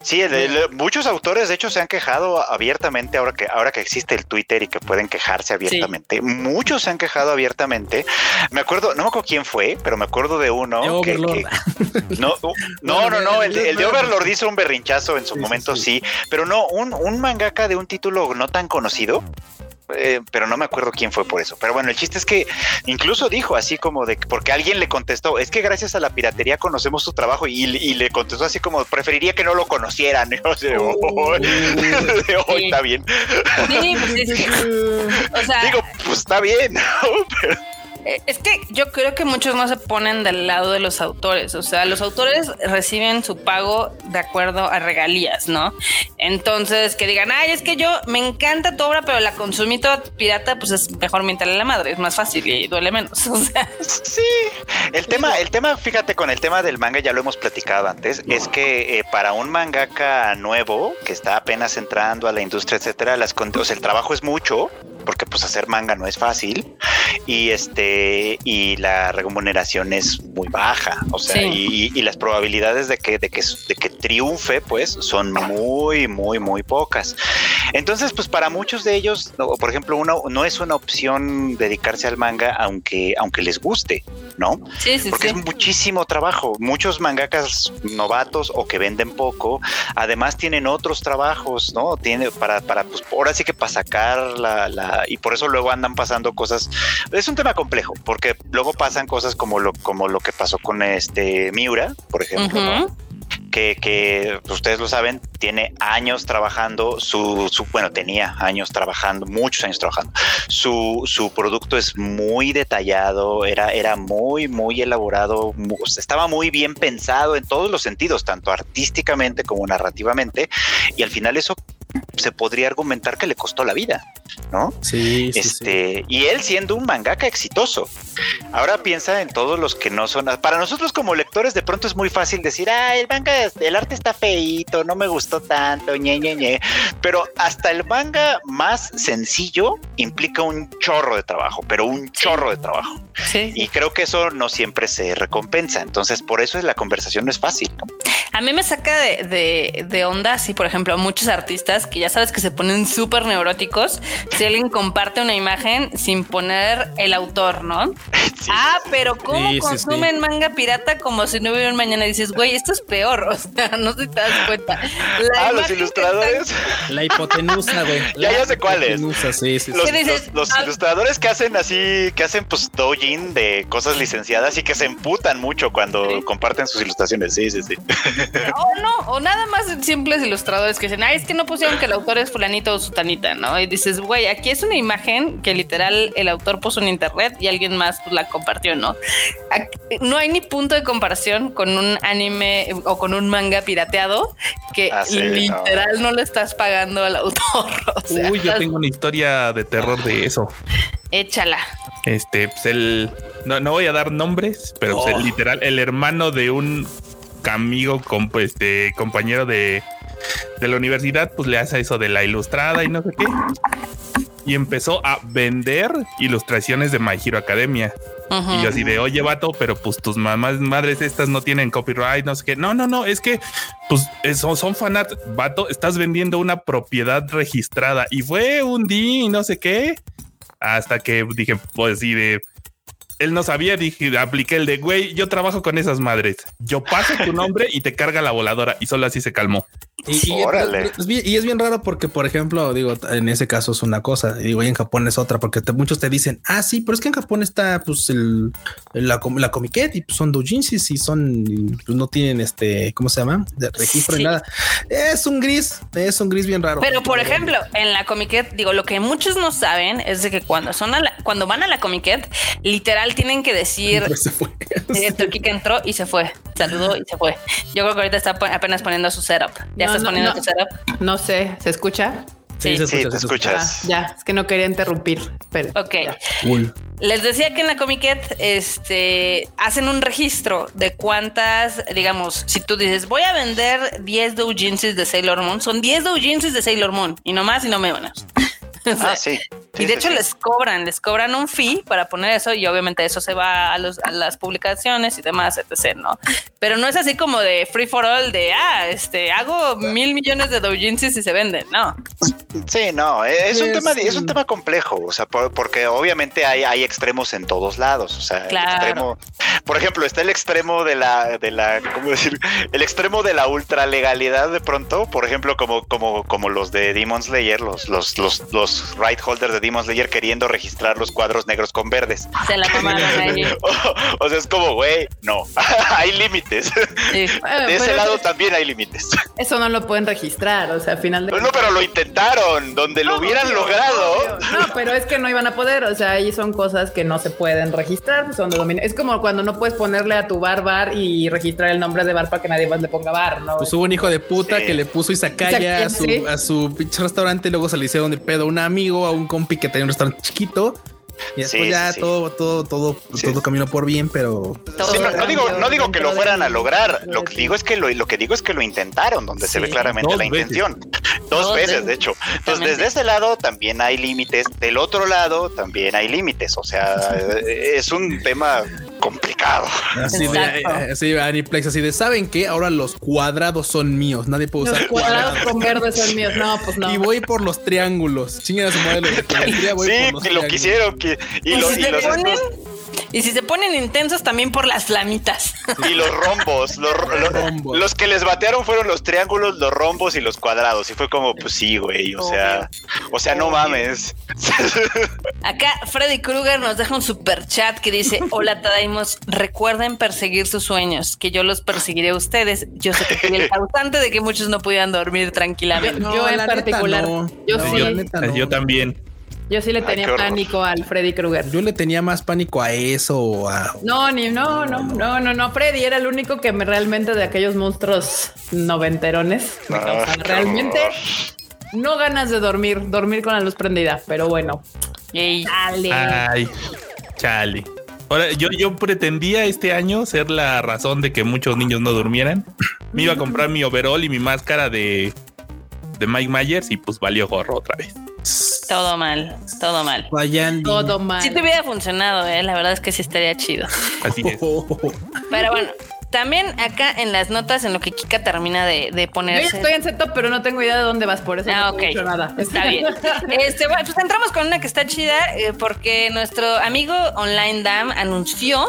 Sí, el- el- muchos autores de hecho se han quejado abiertamente ahora que ahora que existe el Twitter y que pueden quejarse abiertamente. Muchos se han quejado abiertamente. Me acuerdo, no me acuerdo quién fue, pero me acuerdo de uno De que, no, no, no, no, el, de- el de Overlord hizo un berrinchazo en su Sí, sí, momento, sí. sí, pero no, un, un mangaka de un título no tan conocido. Eh, pero no me acuerdo quién fue por eso. Pero bueno, el chiste es que incluso dijo así como de que- porque alguien le contestó, es que gracias a la piratería conocemos su trabajo y, y le contestó así como preferiría que no lo conocieran. Así de, "Oh, "Oh, está bien. Sí, pues es que- o sea, Digo, pues está bien. ¿no? Pero- Es que yo creo que muchos no se ponen del lado de los autores. O sea, los autores reciben su pago de acuerdo a regalías, ¿no? Entonces, que digan, ay, es que yo me encanta tu obra, pero la consumí toda pirata, pues es mejor mentarle a la madre, es más fácil y duele menos. O sea, Sí, el tema, el tema, fíjate, con el tema del manga ya lo hemos platicado antes, es que eh, para un mangaka nuevo que está apenas entrando a la industria, etcétera, las o sea, el trabajo es mucho, porque pues hacer manga no es fácil y este y la remuneración es muy baja, o sea, Sí. y, las probabilidades de que de que de que triunfe, pues, son muy muy muy pocas. Entonces, pues para muchos de ellos, no, por ejemplo, uno no es una opción dedicarse al manga aunque aunque les guste, ¿no? Sí, sí, Porque es muchísimo trabajo. Muchos mangakas novatos o que venden poco, además tienen otros trabajos, ¿no? Tiene para, para pues ahora sí que para sacar la, la, y por eso luego andan pasando cosas. Es un tema complejo, porque luego pasan cosas como lo, como lo que pasó con este Miura, por ejemplo, ¿no? Ujú. que, que pues, ustedes lo saben, tiene años trabajando, su, su, bueno, tenía años trabajando, muchos años trabajando. Su, su producto es muy detallado, era, era muy, muy elaborado, mu- estaba muy bien pensado en todos los sentidos, tanto artísticamente como narrativamente, y al final eso se podría argumentar que le costó la vida, ¿no? Sí, sí, sí. este, y él siendo un mangaka exitoso. Ahora piensa en todos los que no son. Para nosotros como lectores de pronto es muy fácil decir, ah, el manga, el arte está feíto, no me gustó tanto, ñe, ñe, ñe. Pero hasta el manga más sencillo implica un chorro de trabajo, pero un chorro de trabajo. Sí. Y creo que eso no siempre se recompensa. Entonces, por eso es la conversación no es fácil. ¿no? A mí me saca de, de, de onda, si por ejemplo, muchos artistas que ya sabes que se ponen súper neuróticos, si alguien comparte una imagen sin poner el autor, ¿no? Sí. Ah, pero ¿cómo Sí, sí, consumen manga pirata como si no hubiera un mañana? Y dices, güey, esto es peor. O sea, no sé si te das cuenta. La Ah, los ilustradores. La hipotenusa, güey. Ya, ya sé cuál es. hipotenusa, sí, sí, sí. Los, ¿Qué dices? los- los Ah. ilustradores que hacen así, que hacen pues doujin de cosas licenciadas y que se emputan mucho cuando Sí. comparten sus ilustraciones. Sí, sí, sí. O no, o nada más simples ilustradores que dicen, ay, es que no pusieron que el autor es fulanito o sutanita, ¿no? Y dices, güey, aquí es una imagen que literal el autor puso en internet y alguien más pues, la compartió, ¿no? Aquí- no hay ni punto de comparación con un anime o con un manga pirateado que Ah, sí, literal no. le estás pagando al autor. O sea, Uy, yo estás- tengo una historia de terror de eso. échala. Este, pues el. No, no voy a dar nombres, pero pues, Oh. el literal, el hermano de un amigo, pues, este, compañero de, de la universidad, pues le hace eso de la ilustrada y no sé qué. Y empezó a vender ilustraciones de My Hero Academia. Y yo así de, oye, vato, pero pues tus mamás, madres estas no tienen copyright, no sé qué. No, no, no, es que pues son, son fanart, vato, estás vendiendo una propiedad registrada. Y fue un día y no sé qué. Hasta que dije, pues sí, de... Él no sabía, dije, apliqué el de, güey, yo trabajo con esas madres. Yo paso tu nombre y te carga la voladora. Y solo así se calmó. Y, y- Órale. es bien- y es bien raro porque, por ejemplo, digo, en ese caso es una cosa, y digo, y en Japón es otra, porque te- muchos te dicen, ah, sí, pero es que en Japón está pues el, la, com- la comiquet y pues, son doujinsis y son, y, pues, no tienen este, ¿cómo se llama? De registro Sí. ni nada. Es un gris, es un gris bien raro. Pero por ejemplo, en la Comiquet, digo, lo que muchos no saben es de que cuando son a la- cuando van a la Comiquet, literal tienen que decir se fue. eh, Turquía entró y se fue, saludó y se fue. Yo creo que ahorita está apenas poniendo su setup. Ya No, estás no, poniendo no. tu setup. No sé, ¿se escucha? Sí, Sí. se Sí, escucha, te se escucha. escuchas. Ah, ya, es que no quería interrumpir. Pero Ok. Cool. Les decía que en la Comiquet este, hacen un registro de cuántas, digamos, si tú dices, voy a vender 10 doujinsis de Sailor Moon, son 10 doujinsis de Sailor Moon y no más y no menos. O sea, Ah, sí. Y de hecho sí. les cobran, les cobran un fee para poner eso y obviamente eso se va a, los, a las publicaciones y demás, etc. ¿no? Pero no es así como de free for all de, ah, este, hago mil millones de doujinsis y se venden, no. Sí, no, es un Es tema, es un tema complejo, o sea, por- porque obviamente hay, hay extremos en todos lados, o sea, Claro. el extremo, por ejemplo, está el extremo de la, de la, ¿cómo decir? El extremo de la ultralegalidad de pronto, por ejemplo, como, como, como los de Demon Slayer, los, los, los, los right holders de Demon Slayer queriendo registrar los cuadros negros con verdes. Se la mamaron ahí. O, o sea, es como, güey, no, hay límites. Sí. Bueno, De ese pero lado eso- también hay límites. eso no lo pueden registrar, o sea, al final de No, pero lo intentaron, donde lo No, hubieran obvio, logrado. obvio. No, pero es que no iban a poder, o sea, ahí son cosas que no se pueden registrar, son de dominio. Es como cuando no puedes ponerle a tu bar bar y registrar el nombre de bar para que nadie más le ponga bar, ¿no? Pues hubo un hijo de puta Sí. que le puso Izakaya a su, Sí. a su pinche restaurante, luego se le hicieron de pedo a un amigo, a un que tenía un restaurante chiquito. Y después Sí, ya sí, sí. todo, todo, todo, Sí. todo caminó por bien, pero no, no digo, no digo que lo fueran a lograr. Lo que digo es que lo, lo que digo es que lo intentaron, donde se ve claramente la veces. intención. Dos, Dos veces, veces. de hecho. Entonces, desde ese lado también hay límites. Del otro lado también hay límites. O sea, eh, es un tema complicado. Así de, Exacto. eh, así, Aniplex, así de, ¿saben qué? Ahora los cuadrados son míos. Nadie puede Los usar cuadrados cuadrados. con verdes son míos. No, pues no. Y voy por los triángulos. A su madre los de geometría, voy Sí, por los que lo quisieron. que- y, Y lo- si y se los, ponen- y si se ponen intensos también por las flamitas. y los rombos. Los, los- rombos. los que les batearon fueron los triángulos, los rombos y los cuadrados. Y fue como, pues sí, güey. O sea, o sea, no mames. Acá Freddy Krueger nos deja un super chat que dice: Hola Recuerden perseguir sus sueños, que yo los perseguiré a ustedes. Yo sé que fui el causante de que muchos no pudieran dormir tranquilamente. No, Yo en neta particular, no. yo No, sí. no. Yo también. Yo sí le tenía pánico al Freddy Krueger. Yo le tenía más pánico a eso o a No, ni no, no, no, no, no. Freddy era el único que me realmente de aquellos monstruos noventerones me Ah, realmente no ganas de dormir, dormir con la luz prendida, pero bueno. Yay. Dale. Ay, chale. Ahora, yo, yo pretendía este año ser la razón de que muchos niños no durmieran. Me iba a comprar mi overall y mi máscara de, de Mike Myers y pues valió gorro otra vez. Todo mal, todo mal. Fallandi. Todo mal. Si te hubiera funcionado, eh, la verdad es que sí estaría chido. Así es. Pero bueno, también acá en las notas, en lo que Kika termina de, de Yo ya ponerse. estoy en setup, pero no tengo idea de dónde vas, por eso Ah, no ok. te he nada. Está bien. Este, bueno, pues entramos con una que está chida eh, porque nuestro amigo Online Dam anunció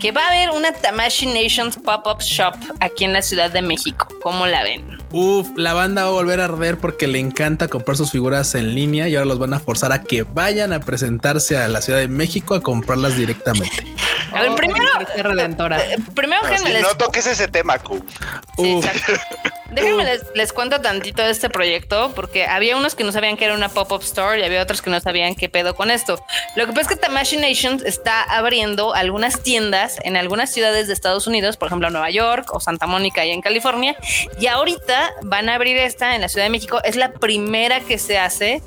que va a haber una Tamashi Nations Pop-Up Shop aquí en la Ciudad de México. ¿Cómo la ven? Uf, la banda va a volver a arder porque le encanta comprar sus figuras en línea y ahora los van a forzar a que vayan a presentarse a la Ciudad de México a comprarlas directamente. A ver, Oh, primero, qué redentora. eh, primero les, no toques ese tema, Q. sí. Déjenme les, les cuento tantito de este proyecto porque había unos que no sabían que era una pop-up store y había otros que no sabían qué pedo con esto. Lo que pasa es que Tamashi Nations está abriendo algunas tiendas en algunas ciudades de Estados Unidos, por ejemplo Nueva York o Santa Mónica allá en California, y ahorita van a abrir esta en la Ciudad de México. Es la primera que se hace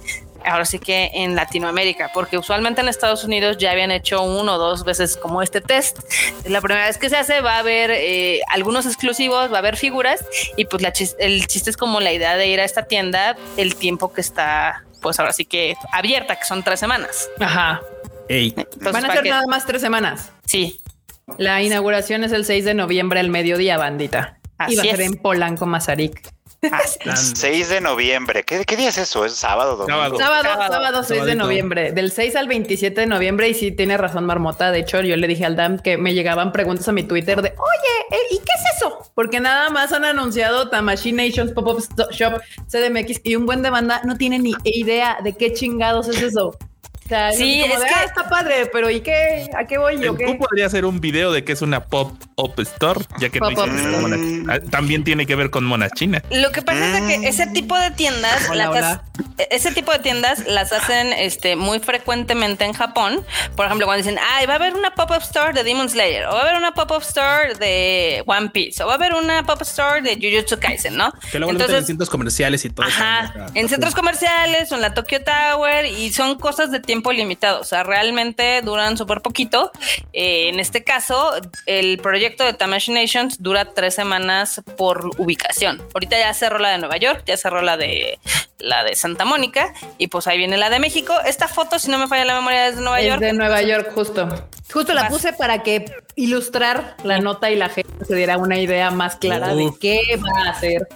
ahora sí que en Latinoamérica, porque usualmente en Estados Unidos ya habían hecho uno o dos veces como este test. Es la primera vez que se hace, va a haber eh, algunos exclusivos, va a haber figuras y pues la chis- el chiste es como la idea de ir a esta tienda el tiempo que está, pues ahora sí que abierta, que son tres semanas. Ajá. Ey, Entonces, Van a ser que- nada más tres semanas. Sí, La inauguración es el 6 de noviembre al mediodía, bandita. Así y va a ser en Polanco, Mazarik. así. 6 de noviembre. ¿Qué, qué día es eso? ¿Es sábado? domingo? Sábado. Sábado, Sábado. sábado, 6 de noviembre, del 6 al 27 de noviembre. Y sí, tiene razón Marmota. De hecho, yo le dije al DAM que me llegaban preguntas a mi Twitter de oye, eh, ¿y qué es eso? Porque nada más han anunciado Tamashi Nations Pop-Up Shop CDMX y un buen de banda no tiene ni idea de qué chingados es eso. O sea, Sí, como es de, que- "Ah, está padre, pero ¿y qué? ¿A qué voy yo? Tú ¿Qué? podría hacer un video de que es una pop-up store, ya que no monas- Ah, También tiene que ver con monas chinas. Lo que pasa es que ese tipo de tiendas, Hola, las hola. ha- ese tipo de tiendas las hacen este, muy frecuentemente en Japón. Por ejemplo, cuando dicen, ay, va a haber una pop-up store de Demon Slayer, o va a haber una pop-up store de One Piece, o va a haber una pop-up store de Jujutsu Kaisen, ¿no? que luego meten en centros comerciales y todo. eso. Ajá, en centros comerciales o en la Tokyo Tower y son cosas de tiempo limitado, o sea, realmente duran súper poquito. Eh, en este caso, el proyecto de Tamashi Nations dura tres semanas por ubicación. Ahorita ya cerró la de Nueva York, ya cerró la de la de Santa Mónica y pues ahí viene la de México. Esta foto, si no me falla la memoria, es de Nueva Es York. de Nueva York, justo. Justo la puse para que ilustrar la nota y la gente se diera una idea más clara de qué va a hacer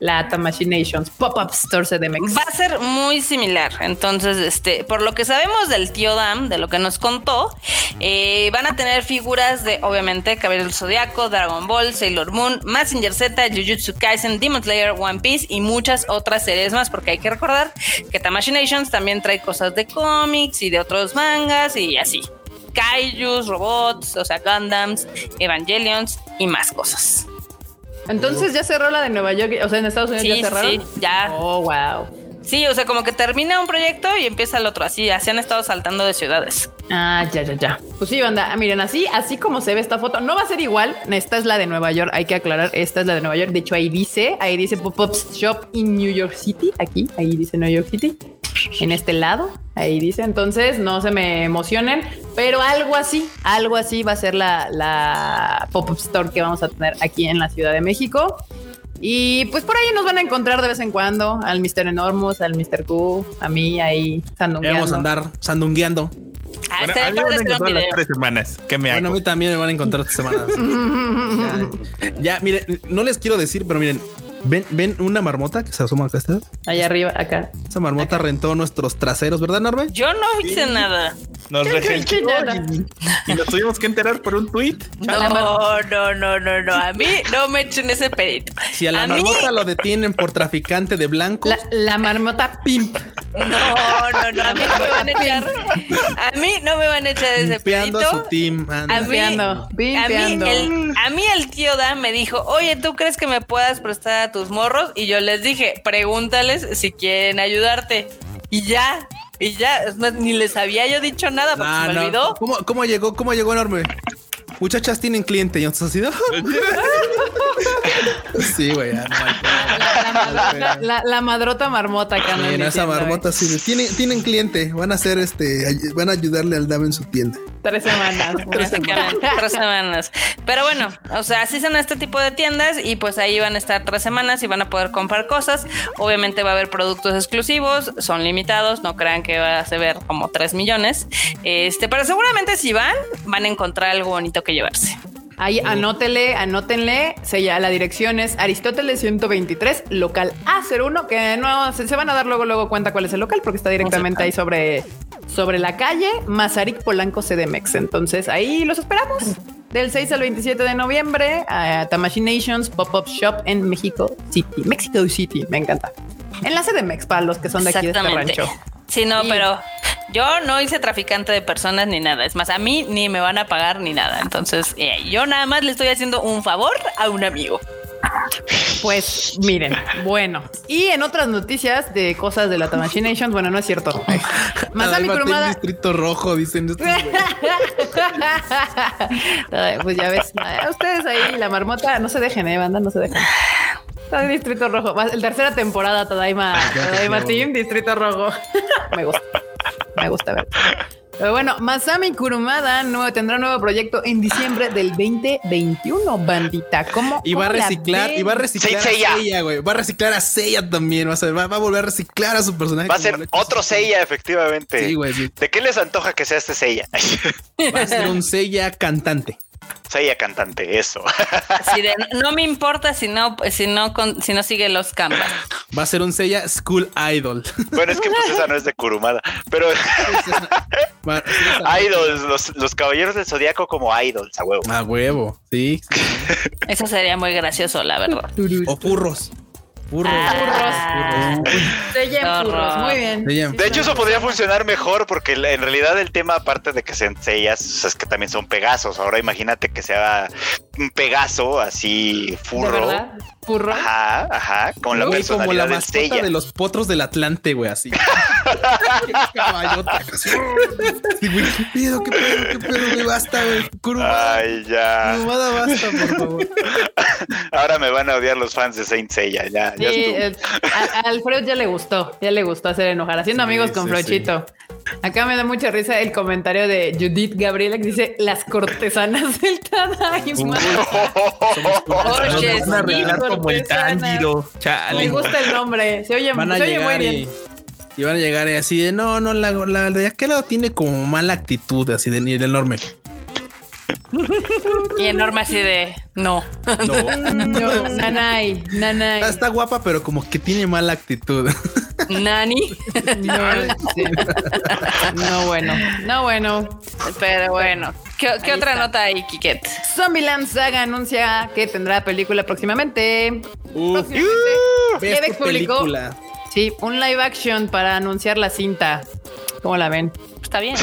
la Tamashi Nations Pop-Up Store CDMX. Va a ser muy similar. Entonces, este, por lo que sabemos del tío Dam, de lo que nos contó, eh, van a tener figuras de, obviamente, Caballero del Zodiaco, Dragon Ball, Sailor Moon, Mazinger Z, Jujutsu Kaisen, Demon Slayer, One Piece y muchas otras series más, porque hay que recordar que Tamashi Nations también trae cosas de cómics y de otros mangas y así. Kaijus, robots, o sea, Gundams, Evangelions y más cosas. Entonces ya cerró la de Nueva York, o sea, en Estados Unidos Sí, ya cerraron. sí, ya. Oh, wow. Sí, o sea, como que termina un proyecto y empieza el otro. Así, así han estado saltando de ciudades. Ah, ya, ya, ya. Pues sí, banda. Miren, así, así como se ve esta foto, no va a ser igual. Esta es la de Nueva York. Hay que aclarar. Esta es la de Nueva York. De hecho, ahí dice, ahí dice Pop-Up Shop in New York City. Aquí, ahí dice New York City. En este lado, ahí dice. Entonces, no se me emocionen, pero algo así, algo así va a ser la, la Pop-Up Store que vamos a tener aquí en la Ciudad de México. Y pues por ahí nos van a encontrar de vez en cuando al Mr. Enormous, al Mr. Q, a mí ahí Ya Vamos sandungueando. a andar sandungueando. Ah, Bueno, a mí me padre van a hacer un encontrar las video. tres semanas. ¿Qué me Bueno, a mí también me van a encontrar esta semana. ya, ya, miren, no les quiero decir, pero miren, ven, ven una marmota que se asoma acá. ¿está? Allá arriba, acá. Esa marmota rentó nuestros traseros, ¿verdad, Norbe? Yo no hice nada. Nos regentó nada. y, y nos tuvimos que enterar por un tweet. No, no, no, no, no. A mí no me echen ese pedito. Si a la A mí- marmota lo detienen por traficante de blancos, La, la marmota pimp. No, no, no. A mí no me van a echar. A mí no me van a echar ese limpiando a pedito. su team. A mí, a, el, a mí el tío Dan me dijo, oye, ¿tú crees que me puedas prestar a tus morros? Y yo les dije, pregúntales si quieren ayudarte. Y ya, y ya, es más, ni les había yo dicho nada porque Ah, se me no. olvidó. ¿Cómo, ¿Cómo llegó? ¿Cómo llegó Enorme? Muchachas tienen cliente y entonces así. sí, güey. ya, no hay La, la- la- la madrota marmota acá. Sí, en esa marmota sí. de, Tienen, tienen cliente. Van a hacer este. Van a ayudarle al Dame en su tienda. Tres semanas. Tres semanas. Pero bueno, o sea, así son este tipo de tiendas y pues ahí van a estar tres semanas y van a poder comprar cosas. Obviamente va a haber productos exclusivos, son limitados, no crean que va a ser como 3 millones. Este, pero seguramente si van, van a encontrar algo bonito que llevarse. Ahí anótele, anótenle. Se ya, la dirección es Aristóteles 123, local A01, que no se, se van a dar luego, luego cuenta cuál es el local, porque está directamente ahí sobre, sobre la calle Mazarik Polanco CDMX. Entonces ahí los esperamos. Del 6 al 27 de noviembre a Tamashi Nations Pop-Up Shop en México City, Mexico City. Me encanta. En la CDMX para los que son de aquí de este rancho. Sí, no, Y- pero yo no hice traficante de personas ni nada. Es más, a mí ni me van a pagar ni nada. Entonces, eh, yo nada más le estoy haciendo un favor a un amigo. Pues miren, bueno. Y en otras noticias de cosas de la Tamashi Nations, bueno, no es cierto. Masami Kurumada. Distrito Rojo, dicen. pues ya ves, ustedes ahí, la marmota, no se dejen, eh, banda, no se dejen. Está en Distrito Rojo. La tercera temporada, Tadaima, Tadaima Team, Distrito Rojo. Me gusta. Me gusta ver. Pero bueno, Masami Kurumada nuevo, tendrá un nuevo proyecto en diciembre del 2021, bandita. ¿Cómo? Y va a reciclar, y va a reciclar a Seiya. Seiya, güey. Va a reciclar a Seiya también. Va a, ser- va, va a volver a reciclar a su personaje. Va a ser otro Seiya. Seiya, efectivamente. Sí, güey, sí. ¿De qué les antoja que sea este Seiya? Va a ser un Seiya cantante. Seiya cantante, eso. De, no me importa si no, si no, con- si no sigue los canvas. Va a ser un Seiya School Idol. Bueno, es que pues esa no es de Kurumada, pero idols, los, los caballeros del zodiaco como idols, a huevo. A huevo, sí. Eso sería muy gracioso, la verdad. O furros. Furros. Ah. En Horror. furros, Muy bien. De hecho, eso podría funcionar mejor porque en realidad el tema, aparte de que sean sellas, es que también son pegasos. Ahora imagínate que sea pegaso así ¿De furro. verdad? Furro. Ajá, ajá, con la Güey, como la personalidad del mascota Seiya. de los potros del Atlante, güey, así. Qué caballota. Sí, güey, ¿Qué pedo? ¿Qué pedo? ¿Qué pedo? güey? Basta, güey. Kurumada. Ay, ya. Kurumada, basta, por favor. Ahora me van a odiar los fans de Saint Seiya. Ya, Sí, ya eh, a, a Alfred ya le gustó, ya le gustó hacer enojar, haciendo Sí, amigos con sí, Frochito. Acá me da mucha risa el comentario de Judith Gabriela que dice las cortesanas del Tadaima. Oye, Van a arreglar como el. Tanjiro. Me Chale. gusta el nombre, se oye, Van a se oye muy bien. y, y van a llegar y así de no, no, la, la de aquel lado tiene como mala actitud, así de nivel enorme. Y enorme así de, no. No. No, nanay, nanay. Está, está guapa, pero como que tiene mala actitud. Nani. No, sí. no bueno, no bueno. Pero bueno, ¿qué, otra está. nota hay, Kiket? Zombieland Saga anuncia que tendrá película próximamente. Uf. Próximamente. Levex esta publicó, película. sí, un live action para anunciar la cinta. ¿Cómo la ven? Está bien.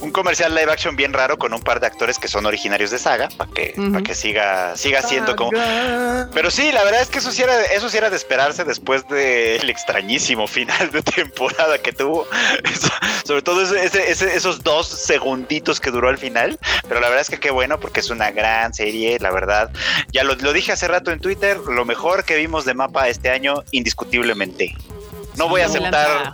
un comercial live action bien raro con un par de actores que son originarios de saga para que, pa' que siga, siga siendo como. Pero sí, la verdad es que eso sí era, eso sí era de esperarse después del extrañísimo final de temporada que tuvo. Eso- sobre todo ese- ese- ese- esos dos segunditos que duró al final. Pero la verdad es que qué bueno porque es una gran serie, la verdad. Ya lo, lo dije hace rato en Twitter, lo mejor que vimos de mapa este año, indiscutiblemente. No voy a aceptar.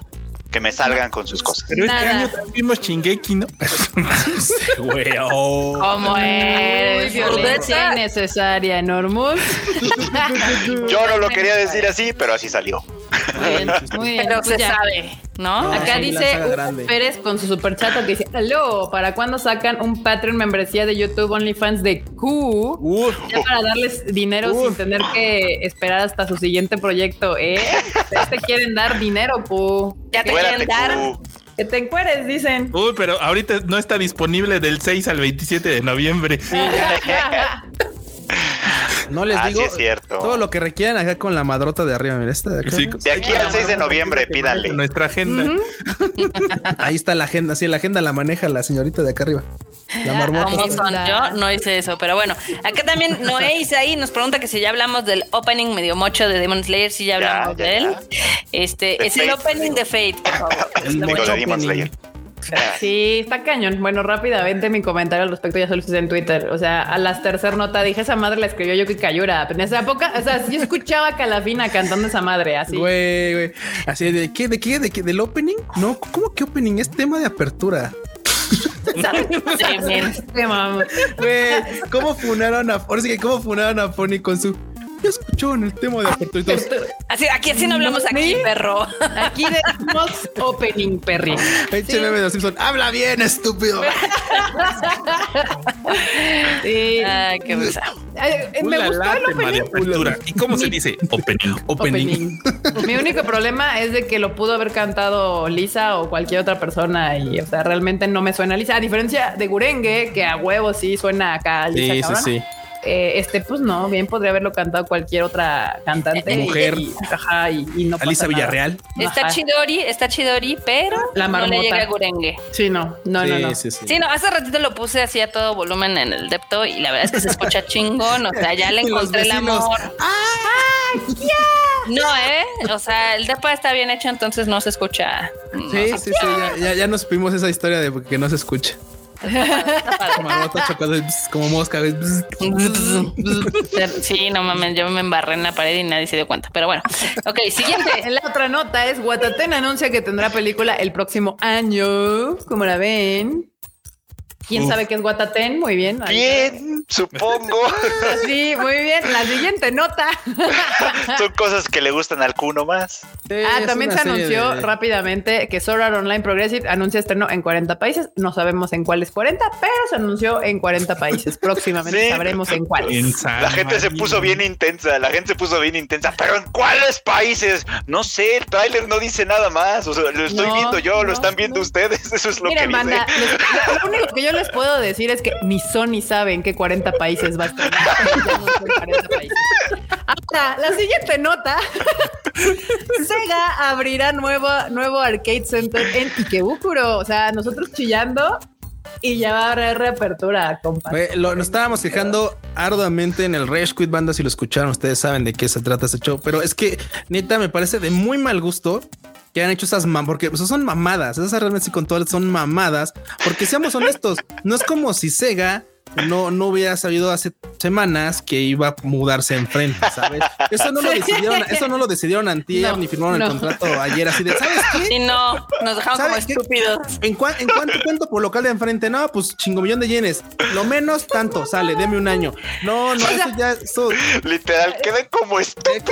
Que me salgan con sus cosas. Pero este Nada. año también vimos Chingeki, ¿no? Güey, oh. ¿Cómo es? Violencia innecesaria, Normus. Yo no lo quería decir así, pero así salió. Muy bien, muy bien. Pero se ya. sabe, ¿no? No. Acá dice. Pérez con su superchato que dice, aló, ¿para cuándo sacan un Patreon membresía de YouTube OnlyFans de Q? Uf, Ya para darles dinero Uf. sin tener que esperar hasta su siguiente proyecto, ¿eh? Ustedes te quieren dar dinero, Pu. Ya te quieren dar. Que te encueres, dicen. Uy, pero ahorita no está disponible del 6 al 27 de noviembre. no les Ah, digo sí es cierto. todo lo que requieran acá con la madrota de arriba. Mira, esta de acá. Sí, De aquí al 6 de noviembre, pídanle. Nuestra agenda. Ahí está la agenda. Sí, la agenda la maneja la señorita de acá arriba. La. Yo no hice eso, pero bueno. Acá también Noé Isaí nos pregunta que si ya hablamos del opening medio mocho de Demon Slayer, si ya hablamos ya, de él. ya. Este De es el opening de Fate, por favor. El Digo, mocho de Demon opening. Slayer. Sí, está cañón. Bueno, rápidamente mi comentario al respecto ya se lo hice en Twitter. O sea, a las tercer nota dije, esa madre la escribió yo que Cayura. Pero en esa época, o sea, yo escuchaba a Calafina cantando esa madre así. Güey, güey. Así de qué, de qué, de qué, del opening. No, ¿cómo que opening? Es tema de apertura. Güey, ¿cómo funaron a ahora sí que cómo funaron a Pony con su ya escuchó en el tema de apertura y todos, Así, aquí así no hablamos aquí, ¿Sí? perro. Aquí decimos opening, Perry. Pinche meme de Simpson, habla bien, estúpido. Sí. Ay, qué eh, me gustó el opening. ¿Y cómo se dice? Opening. Opening. Opening. Mi único problema es de que lo pudo haber cantado Lisa o cualquier otra persona y, o sea, realmente no me suena Lisa. A diferencia de Gurengue, que a huevo sí suena acá Lisa. Sí, sí, cabrón. sí. Eh, este, pues no, bien podría haberlo cantado cualquier otra cantante. y- Mujer. Y, ajá, y, y no Alisa. Villarreal. Está Ajá. Chidori, está Chidori, pero La no le llega a Gurengue. Sí, no, no, no, no. Sí, sí, sí. Sí, no, hace ratito lo puse así a todo volumen en el depto y la verdad es que se escucha chingón. O sea, ya le encontré el amor. No, ¿eh? O sea, el depa está bien hecho, entonces no se escucha. no, Sí, sí, sí, ya, ya, ya nos supimos esa historia de que no se escucha. Bzz, como mosca. bzz. Sí, no mames, yo me embarré en la pared y nadie se dio cuenta. Pero bueno, ok, siguiente. La otra nota es Guataten anuncia que tendrá película el próximo año. ¿Cómo la ven? ¿Quién sabe qué es Guataten? Muy bien. ahí Bien, supongo. Sí, muy bien. La siguiente nota. Son cosas que le gustan al Q nomás. Ah, también se anunció de- rápidamente que Sword Art Online Progressive anuncia estreno en 40 países. No sabemos en cuáles 40, pero se anunció en 40 países. Próximamente Sí. sabremos en cuáles. La gente se puso bien intensa, la gente se puso bien intensa. ¿Pero en cuáles países? No sé, el tráiler no dice nada más. O sea, lo estoy No, viendo yo, lo están viendo no. ustedes. Eso es lo Miren, que banda, dice. les- lo, lo único que yo les puedo decir es que ni Sony sabe en qué 40 países va a estar. Ya no son 40 países. Ahora, la siguiente nota. Sega abrirá nuevo, nuevo arcade center en Ikebukuro. O sea, nosotros chillando y ya va a haber reapertura, compa. Lo- nos estábamos quejando arduamente en el Rage Quit Banda. Si lo escucharon, ustedes saben de qué se trata este show. Pero es que neta me parece de muy mal gusto que han hecho esas mam, porque son mamadas. Esas realmente sí con todas son mamadas. Porque seamos honestos, no es como si Sega no, no hubiera sabido hace semanas que iba a mudarse enfrente, ¿sabes? Eso no lo decidieron, eso no lo decidieron antier No, ni firmaron no. el contrato ayer así de, ¿sabes qué? Y no, nos dejaron como estúpidos. ¿En, cua- en cuánto cuento por local de enfrente? No, pues chingo millón de yenes. Lo menos tanto sale, deme un año. No, no, eso ya, eso. Literal, queden como estúpidos.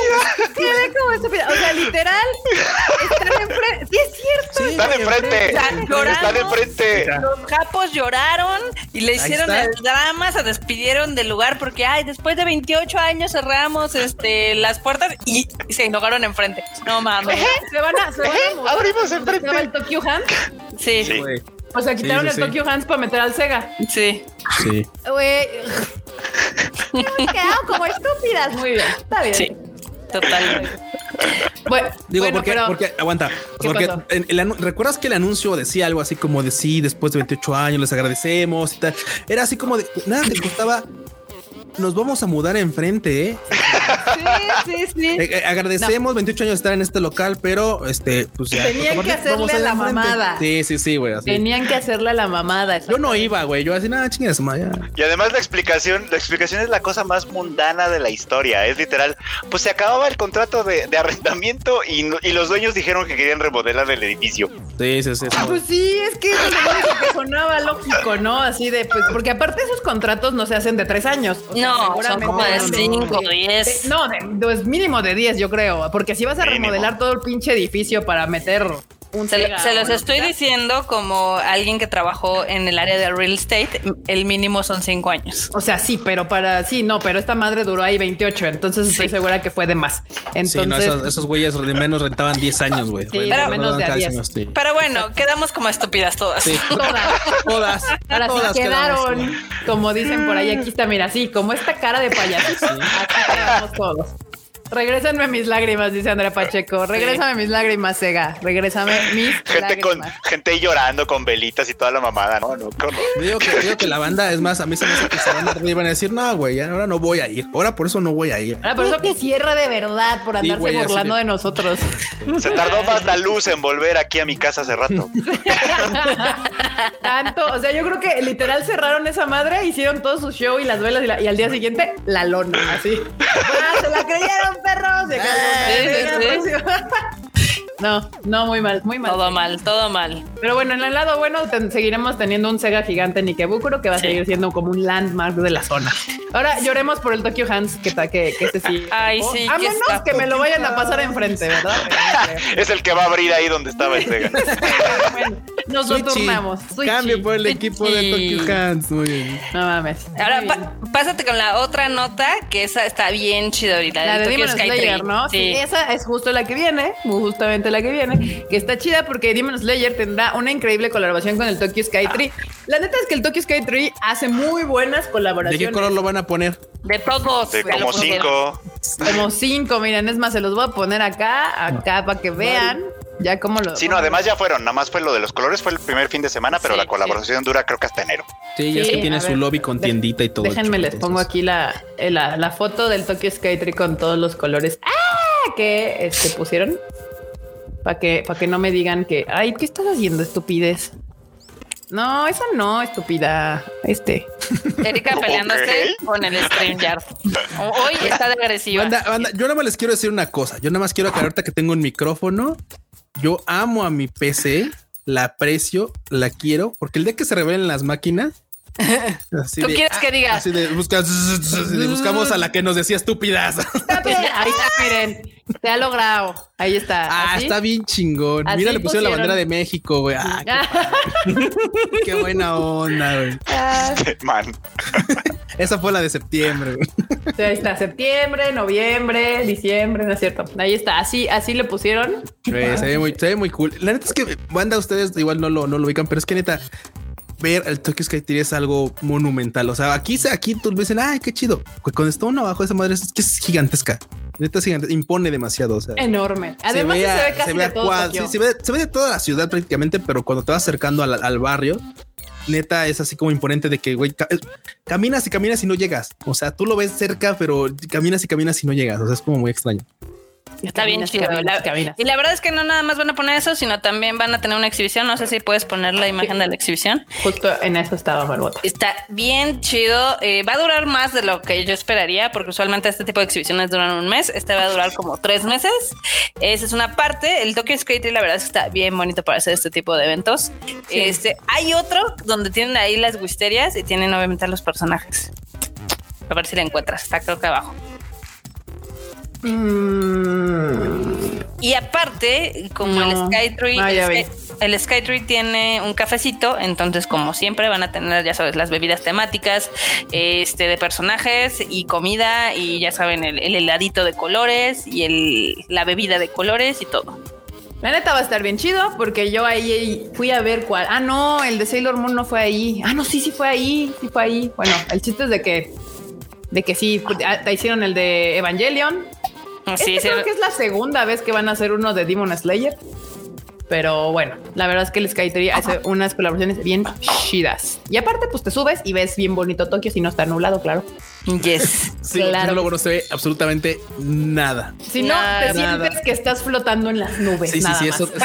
Quedé como estúpida. O sea, literal, están enfrente. Sí, es cierto. Sí, Están enfrente. Están llorando. Están enfrente. Los japos lloraron y le hicieron. El drama, se despidieron del lugar porque, ay, después de 28 años cerramos este, las puertas y se enojaron enfrente. No mames. Se van a, se van a. Abrimos ¿Dónde enfrente. el Tokyo Hands? Sí, O sea, quitaron Sí, el sí. Tokyo Hands para meter al Sega. sí. Sí. Güey. Hemos quedado como estúpidas. Muy bien. Está bien. Sí, total. Bueno, Digo, bueno, porque, pero- porque aguanta. ¿Qué Porque en recuerdas que el anuncio decía algo así como de sí, después de 28 años les agradecemos y tal. Era así como de nada te costaba. Nos vamos a mudar enfrente, ¿eh? Sí, sí, sí. Eh, eh, agradecemos 28 años de estar en este local, pero este, pues ya. Tenían que hacerle a la enfrente. mamada. Sí, sí, sí, güey. Tenían que hacerle a la mamada. Yo no iba, güey. Yo así, nada, chingas, ya. Y además la explicación, la explicación es la cosa más mundana de la historia. Es literal, pues se acababa el contrato de, de arrendamiento y, los dueños dijeron que querían remodelar el edificio. Sí, sí, sí. sí. Ah, pues sí, es que que sonaba lógico, ¿no? Así de, pues, porque aparte esos contratos no se hacen de tres años. O sea, No, son seguramente como de cinco, diez. de- No, de, pues mínimo de 10, yo creo. Porque si vas a Mínimo. remodelar todo el pinche edificio para meter un Se, los lo estoy diciendo como alguien que trabajó en el área de real estate. El mínimo son cinco años. O sea, sí, pero para sí, no, pero esta madre duró ahí 28, entonces estoy segura que fue de más. Entonces, sí, no, esos, esos güeyes de menos rentaban 10 años, güey. Sí, pero no menos de a cada 10. años, sí. Pero bueno, quedamos como estúpidas todas. Sí. todas. Todas. Ahora todas quedaron, quedamos. como dicen por ahí, aquí está, mira, así, como esta cara de payasito, así quedamos todos. Regrésenme mis lágrimas, dice Andrea Pacheco. Regrésame mis lágrimas, Sega. Regrésame mis Gente con lágrimas. gente ahí llorando con velitas y toda la mamada, no, no, horror. Digo que, digo que la banda, es más, a mí se me hace que se van a iban a decir, no, güey, ahora no voy a ir. Ahora por eso no voy a ir. Ahora, por eso que cierra de verdad, por Sí, andarse güey, así burlando de- de nosotros. Se tardó más la luz en volver aquí a mi casa hace rato. Tanto, o sea, yo creo que literal cerraron esa madre, hicieron todo su show y las velas y, la- y al día siguiente la lona, así. Ah, se la creyeron, perros. Se Sí, sí, No, no, muy mal, muy mal. Todo mal, todo mal. Pero bueno, en el lado bueno ten- seguiremos teniendo un Sega gigante en Ikebukuro que va a Sí. seguir siendo como un landmark de la zona. Ahora lloremos por el Tokyo Hands, que, ta- que, que este sí. Ay, sí, A que menos está que me lo vayan a pasar enfrente, ¿verdad? Es el que va a abrir ahí donde estaba el Sega. Bueno, nos lo Switchy. turnamos. Switchy. Cambio por el Switchy. equipo de Tokyo Hands. Muy bien. No mames. Ahora pa- pásate con la otra nota que esa está bien chida ahorita. La de Tokyo Demon Sky Slayer. ¿no? Sí. Sí. esa es justo la que viene, justamente la que viene, que está chida porque Demon Slayer tendrá una increíble colaboración con el Tokyo Sky Tree. La neta es que el Tokyo Sky Tree hace muy buenas ¿De colaboraciones. qué color lo van a poner? De todos. De de como cinco. Como cinco, miren, es más, se los voy a poner acá, acá para que vean ya cómo lo. Sí, no, además ya fueron, nada más fue lo de los colores, fue el primer fin de semana, pero Sí, la colaboración dura creo que hasta enero. Sí, ya es Sí, que tiene su ver, lobby con de- tiendita y todo. Déjenme, les pongo aquí la, eh, la, la foto del Tokyo Sky Tree con todos los colores ¡Ah! que este, pusieron. Para que, para que no me digan que, ay, ¿qué estás haciendo, estupidez? No, esa no, estúpida. Este. Erika peleándose con el StreamYard. Hoy está de agresiva. Banda, banda, yo nada más les quiero decir una cosa. Yo nada más quiero aclarar ahorita que tengo un micrófono. Yo amo a mi PC, la aprecio, la quiero, porque el día que se revelen las máquinas, así ¿Tú de- quieres que diga? así de buscamos a la que nos decía estúpidas. Ahí está, miren. Se ha logrado. Ahí está. Ah, ¿Así? está bien chingón. Así Mira, le pusieron la bandera de México, güey. Ah, qué, qué buena onda, güey. Ah, Man, Esa fue la de septiembre, güey. sí, ahí está. Septiembre, noviembre, diciembre, ¿no es cierto? Ahí está. Así, así le pusieron. Se, ve muy, se ve muy cool. La neta es que, banda, ustedes igual no lo, no lo ubican, pero es que neta, ver el Tokyo Sky Tree es algo monumental. O sea, aquí, aquí tú dicen, ay, qué chido. Pues Cuando está uno abajo, esa madre es que es gigantesca. Neta gigante, impone demasiado. O sea, Enorme. Además, se, ve casi ve de a todo cuad- Tokio. sí, se, ve, se ve de toda la ciudad prácticamente, pero cuando te vas acercando al, al barrio, neta es así como imponente de que, güey, eh, caminas y caminas y no llegas. O sea, tú lo ves cerca, pero caminas y caminas y no llegas. O sea, es como muy extraño. Está bien chido. caminas, La- caminas. y la verdad es que no nada más van a poner eso, sino también van a tener una exhibición. No sé si puedes poner la imagen de la exhibición. Justo en eso estaba Marmota. Está bien chido. Eh, va a durar más de lo que yo esperaría, porque usualmente este tipo de exhibiciones duran un mes. Este va a durar como tres meses. Esa es una parte. El Tokyo Skate la verdad es que está bien bonito para hacer este tipo de eventos. Este hay otro donde tienen ahí las wisterias y tienen obviamente a los personajes. A ver si la encuentras. Está creo que abajo. Y aparte, como No. el Skytree, Ah, el. Sky- el Skytree tiene un cafecito, entonces como siempre van a tener, ya sabes, las bebidas temáticas, este de personajes y comida y ya saben el, el heladito de colores y el, la bebida de colores y todo. La neta va a estar bien chido porque yo ahí, fui a ver cuál. Ah, no, el de Sailor Moon no fue ahí. Ah, no, sí, sí fue ahí, sí fue ahí. Bueno, el chiste es de que, de que sí, te hicieron el de Evangelion. Sí, Este sí, creo que es la segunda vez que van a hacer uno de Demon Slayer. Pero bueno, la verdad es que el Skytree hace unas colaboraciones bien chidas. Y aparte, pues te subes y ves bien bonito Tokio si no está nublado, claro. yes. Sí, Claro. luego no se ve absolutamente nada. Si no, Nada, te nada. sientes que estás flotando en las nubes. Sí, sí, nada sí, eso es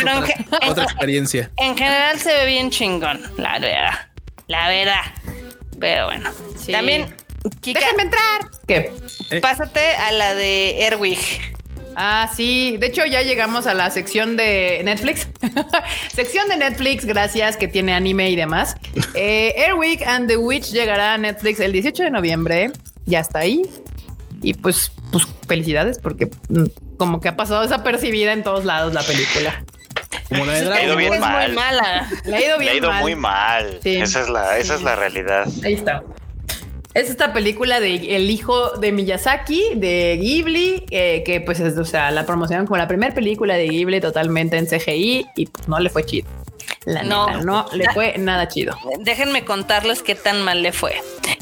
otra, experiencia. En general se ve bien chingón, la verdad. La verdad. Pero bueno. Sí. También, Kika, Déjenme entrar. ¿Qué? Eh. pásate a la de Erwig. Ah, sí. De hecho, ya llegamos a la sección de Netflix. sección de Netflix, gracias, que tiene anime y demás. Eh, Airwick and the Witch llegará a Netflix el 18 de noviembre. Ya está ahí. Y pues, pues felicidades, porque mm, como que ha pasado desapercibida en todos lados la película. Como la de Le ha ido bien es muy mal. mala. Le ha ido Le bien ha ido mal. muy mal. Sí. Esa es la, esa es la realidad. Ahí está. Es esta película de El hijo de Miyazaki, de Ghibli, eh, que pues es, o sea, la promocionaron como la primera película de Ghibli totalmente en CGI y pues, no le fue chido. La No. neta, no le fue nada chido. Déjenme contarles qué tan mal le fue.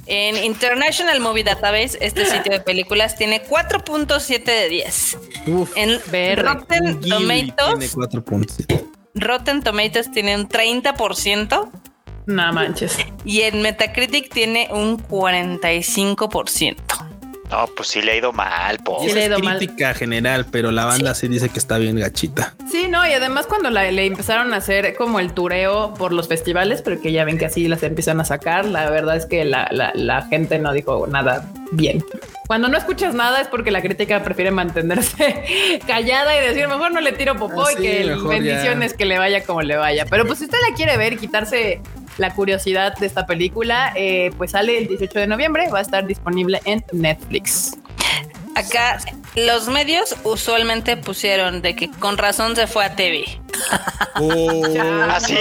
En International Movie Database, este sitio de películas tiene 4.7 de 10. Uf, En Verde. Rotten Ghibli Tomatoes, tiene. Rotten Tomatoes tiene un 30% No manches. y en Metacritic tiene un 45%. No, pues sí le ha ido mal, po. Sí le ha es ido mal. crítica general, pero la banda sí. dice que está bien gachita. Sí, no, y además cuando la- le empezaron a hacer como el tureo por los festivales, porque ya ven que así las empiezan a sacar, la verdad es que la, la- la gente no dijo nada bien. Cuando no escuchas nada es porque la crítica prefiere mantenerse callada y decir mejor no le tiro popó Ah, y sí, que bendiciones ya. que le vaya como le vaya. Pero pues si usted la quiere ver y quitarse la curiosidad de esta película, eh, pues sale el 18 de noviembre, va a estar disponible en Netflix. Acá los medios usualmente pusieron de que con razón se fue a TV. Oh, Ya. Ah, sí,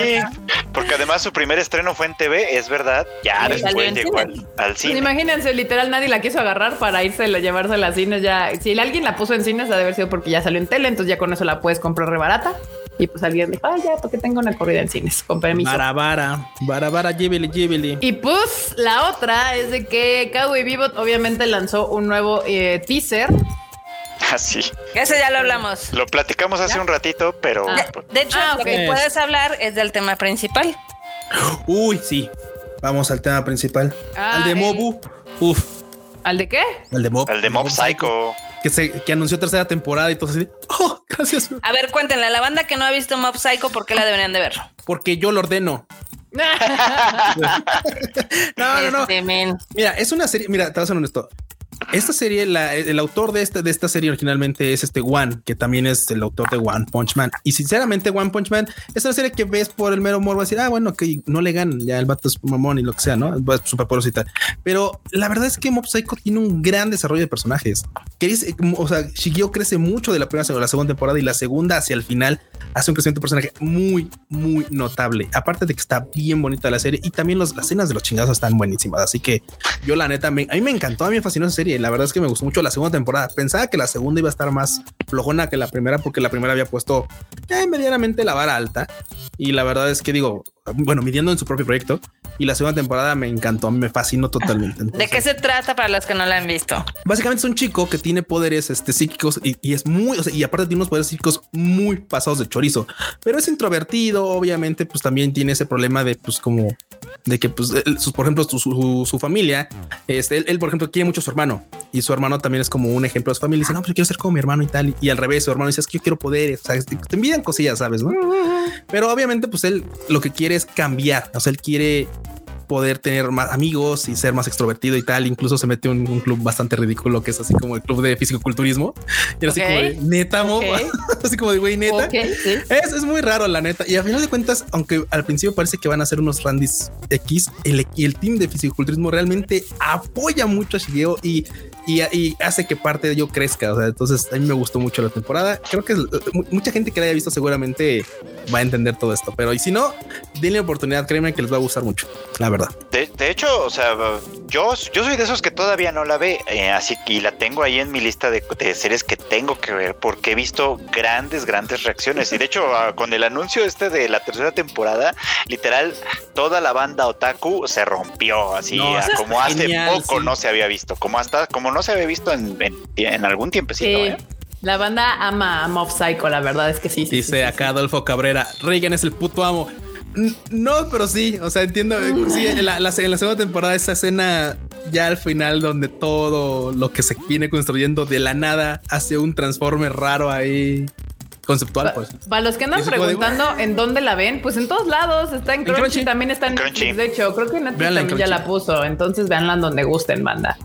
porque además su primer estreno fue en TV, es verdad. Ya Y después en llegó cine. al, al Pues cine. imagínense, literal, nadie la quiso agarrar para irse a llevarse a las cines ya. Si alguien la puso en cines, ha de haber sido porque ya salió en tele, entonces ya con eso la puedes comprar re barata. Y pues alguien dijo, ah, ya, porque tengo una corrida en cines, con permiso. Barabara, barabara, Ghibli, Ghibli. Y pues la otra es de que Cowboy Bebop obviamente lanzó un nuevo eh, teaser. Así. Ese ya lo hablamos. Lo platicamos hace un ratito, pero Ah. De hecho, Ah, lo que puedes hablar es del tema principal. Uy, sí. Vamos al tema principal. Ah, al de eh. Mobu. Uf, ¿Al de qué? al de Mob. el de Mob Psycho. Que, se, que anunció tercera temporada y todo así. Oh, gracias. A ver, cuéntenle a la banda que no ha visto Mob Psycho por qué la deberían de ver. Porque yo lo ordeno. No, no, no. Este. Mira, es una serie. Mira, te voy a ser honesto. Esta serie, la- el autor de esta, de esta serie originalmente es este One, que también es el autor de One Punch Man. Y sinceramente, One Punch Man es una serie que ves por el mero morbo, decir, ah, bueno, que no le ganan, ya el vato es mamón y lo que sea, ¿no? Es súper poderoso y tal. Pero la verdad es que Mob Psycho tiene un gran desarrollo de personajes. Que eh, o sea, Shigeo crece mucho de la primera a la segunda temporada y la segunda hacia el final hace un crecimiento de personaje muy, muy notable. Aparte de que está bien bonita la serie y también los, las escenas de los chingados están buenísimas. Así que yo, la neta, me- a mí me encantó, a mí me fascinó esa serie. La verdad es que me gustó mucho la segunda temporada. Pensaba que la segunda iba a estar más flojona que la primera, porque la primera había puesto eh, medianamente la vara alta. Y la verdad es que digo, bueno, midiendo en su propio proyecto. Y la segunda temporada me encantó, me fascinó totalmente. ¿De qué Entonces, se trata para los que no la han visto? Básicamente es un chico que tiene poderes este, psíquicos y, y es muy, o sea, y aparte tiene unos poderes psíquicos muy pasados de chorizo, pero es introvertido, obviamente, pues también tiene ese problema de, pues, como, de que, pues, él- sus- por ejemplo, su, su- su familia, este, él, él, por ejemplo, quiere mucho a su hermano y su hermano también es como un ejemplo de su familia. Dice, no, pues yo quiero ser como mi hermano y tal. Y, al revés, su hermano dice, es que yo quiero poderes, o sea, te, envidian cosillas, sabes, no? Pero obviamente, pues él lo que quiere es cambiar, o sea, él quiere poder tener más amigos y ser más extrovertido y tal. Incluso se mete en un club bastante ridículo que es así como el club de fisicoculturismo. Y era así Ok. como de neta, mo, Ok. así como de güey, neta. Ok, sí. Es, es muy raro, la neta. Y al final de cuentas, aunque al principio parece que van a ser unos Randys X, el, el team de fisicoculturismo realmente apoya mucho a Shigeo y, y, y hace que parte de ello crezca. O sea, entonces a mí me gustó mucho la temporada. Creo que eh, mu- mucha gente que la haya visto seguramente va a entender todo esto. Pero y si no, denle oportunidad. Créeme que les va a gustar mucho, la verdad. De, de hecho, o sea, yo, yo soy de esos que todavía no la ve, eh, así que y la tengo ahí en mi lista de, de series que tengo que ver porque he visto grandes, grandes reacciones. Y de hecho, ah, con el anuncio este de la tercera temporada, literal, toda la banda otaku se rompió, así No, como hace genial, poco sí. no se había visto, como hasta, como no se había visto en, en, en algún tiempecito. Sí. ¿eh? La banda ama a Mob Psycho, la verdad es que sí. sí, Dice sí, sí, acá Adolfo Cabrera, Reagan es el puto amo. No, pero sí, o sea, entiendo. eh, Sí, en la, la- en la segunda temporada, esa escena ya al final, donde todo lo que se viene construyendo de la nada hace un transforme raro ahí conceptual, pues. Para los que andan de- preguntando en dónde la ven, pues en todos lados. Está en En Crunchy, Crunchy. también está en Crunchy. De hecho, creo que Netflix también ya la puso. Entonces, véanla en donde gusten, banda.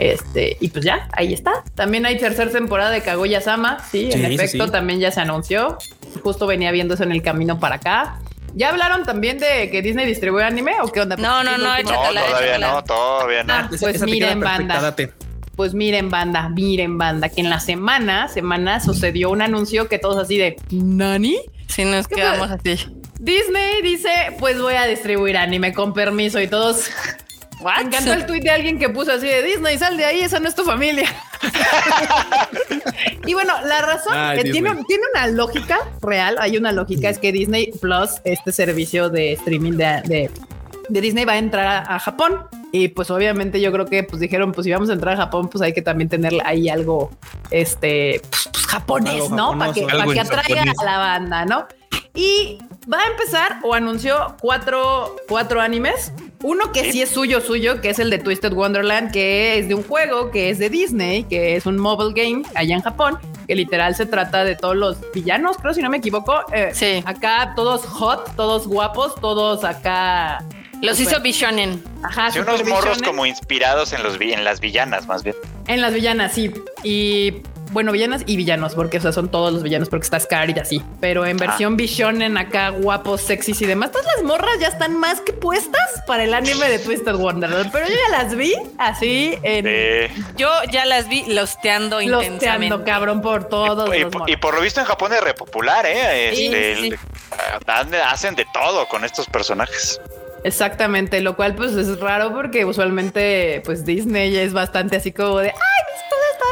Este, y pues ya, ahí está. También hay tercera temporada de Kaguya Sama. Sí, en Sí, efecto, sí. también ya se anunció. Justo venía viendo eso en el camino para acá. ¿Ya hablaron también de que Disney distribuye anime o qué onda? No, no, no, sí, No, Échatela, todavía échatela. no, todavía no. Ah, Esa- pues miren, banda. date. Pues miren, banda, miren, banda, que en la semana, semana sucedió un anuncio que todos así de ¿Nani? Si nos ¿Qué quedamos así. Disney dice, pues voy a distribuir anime con permiso y todos. What? Me encantó el tweet de alguien que puso así de Disney, sal de ahí, esa no es tu familia. y bueno, la razón Ay, eh, tiene, tiene una lógica real, hay una lógica, es que Disney Plus, este servicio de streaming de, de- de Disney va a entrar a, a Japón. Y pues obviamente yo creo que pues dijeron, pues si vamos a entrar a Japón, pues hay que también tener ahí algo, este, pues, pues, japonés, Algo ¿no? Para que, que atraiga japonés. a la banda, ¿no? Y va a empezar o anunció cuatro, cuatro animes. Uno que sí es suyo, suyo, que es el de Twisted Wonderland, que es de un juego que es de Disney, que es un mobile game allá en Japón, que literal se trata de todos los villanos, creo si no me equivoco. Eh, Sí. Acá todos hot, todos guapos, todos acá. Los super- hizo Bishonen. Ajá, Sí, unos morros como inspirados en los vi- en las villanas, más bien. En las villanas, sí. Y bueno, villanas y villanos, porque o sea, son todos los villanos, porque está Scar y así. Pero en versión Bishonen acá, guapos, sexys y demás. Todas las morras ya están más que puestas para el anime de Twisted Wonderland. Pero yo ya las vi así en Eh, Yo ya las vi losteando intensamente. losteando, cabrón, por todos y, los y por lo visto en Japón es re popular, ¿eh? Sí, Este, sí. el- dan- hacen de todo con estos personajes. Exactamente, lo cual pues es raro porque usualmente pues Disney es bastante así como de, ay,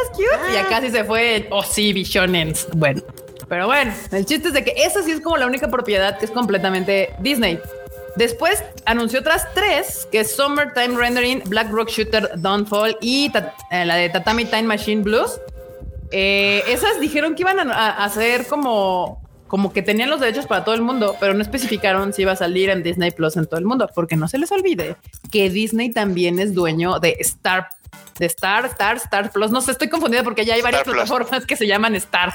estás cute. Y acá sí se fue, oh sí, Bishonens. Bueno, pero bueno, el chiste es de que esa sí es como la única propiedad que es completamente Disney. Después anunció otras tres, que es Summertime Rendering, Black Rock Shooter Dawnfall y eh, la de Tatami Time Machine Blues. Eh, esas dijeron que iban a hacer como, como que tenían los derechos para todo el mundo, pero no especificaron si iba a salir en Disney Plus en todo el mundo, porque no se les olvide que Disney también es dueño de Star, de Star, Star, Star Plus. No sé, estoy confundida porque ya hay varias plataformas que se llaman Star,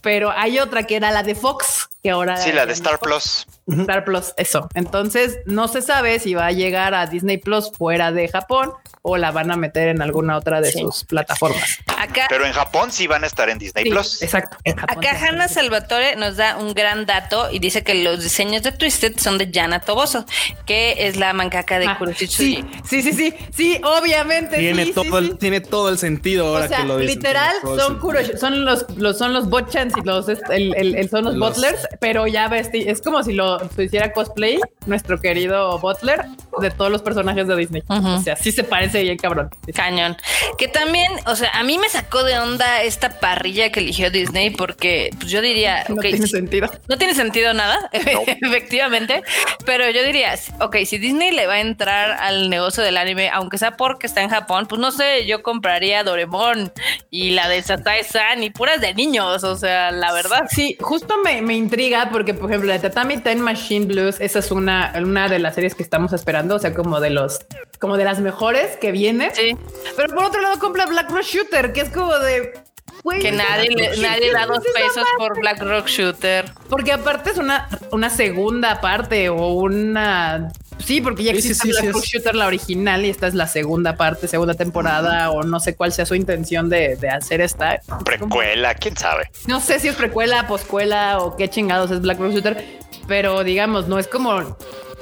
pero hay otra que era la de Fox, que ahora Sí, la de Star Fox. Plus. Star Plus, eso. Entonces no se sabe si va a llegar a Disney Plus fuera de Japón o la van a meter en alguna otra de Sí. sus plataformas. Acá, Pero en Japón sí van a estar en Disney Sí, Plus. exacto. Acá sí. Hannah Salvatore nos da un gran dato y dice que los diseños de Twisted son de Yana Toboso, que es la mancaca de Ah, Kuroshitsuji. sí, sí, sí, sí, obviamente. Tiene, sí, sí, todo, sí. El, tiene todo el sentido ahora O sea, que lo dicen. literal son. Kurosh- son los, los son los botchans y los est- el, el- el- son los, Los- butlers, pero ya vesti es como si lo si hiciera cosplay nuestro querido butler de todos los personajes de Disney. O sea, sí se parece bien cabrón. Cañón. Que también, o sea, a mí me sacó de onda esta parrilla que eligió Disney porque pues yo diría, No tiene sentido. No tiene sentido nada, efectivamente, pero yo diría, ok, si Disney le va a entrar al negocio del anime, aunque sea porque está en Japón, pues no sé, yo compraría Doremon y la de Satai-san y puras de niños, o sea, la verdad. Sí, justo me, me intriga porque, por ejemplo, la Tatami Time Machine Blues, esa es una, una de las series que estamos esperando, o sea, como de los, como de las mejores que viene. Sí, Pero por otro lado, compra Black Rose Shooter, que es como de. Güey, que nadie, le- ¿qué nadie da dos pesos por Black Rock Shooter. Porque aparte es una, una segunda parte o una. Sí, porque ya Sí, sí, existe sí, Black sí, Rock es- Shooter, la original, y esta es la segunda parte, segunda temporada, o no sé cuál sea su intención de, de hacer esta. Precuela, quién sabe. No sé si es precuela, poscuela o qué chingados es Black Rose Shooter, pero digamos, no es como,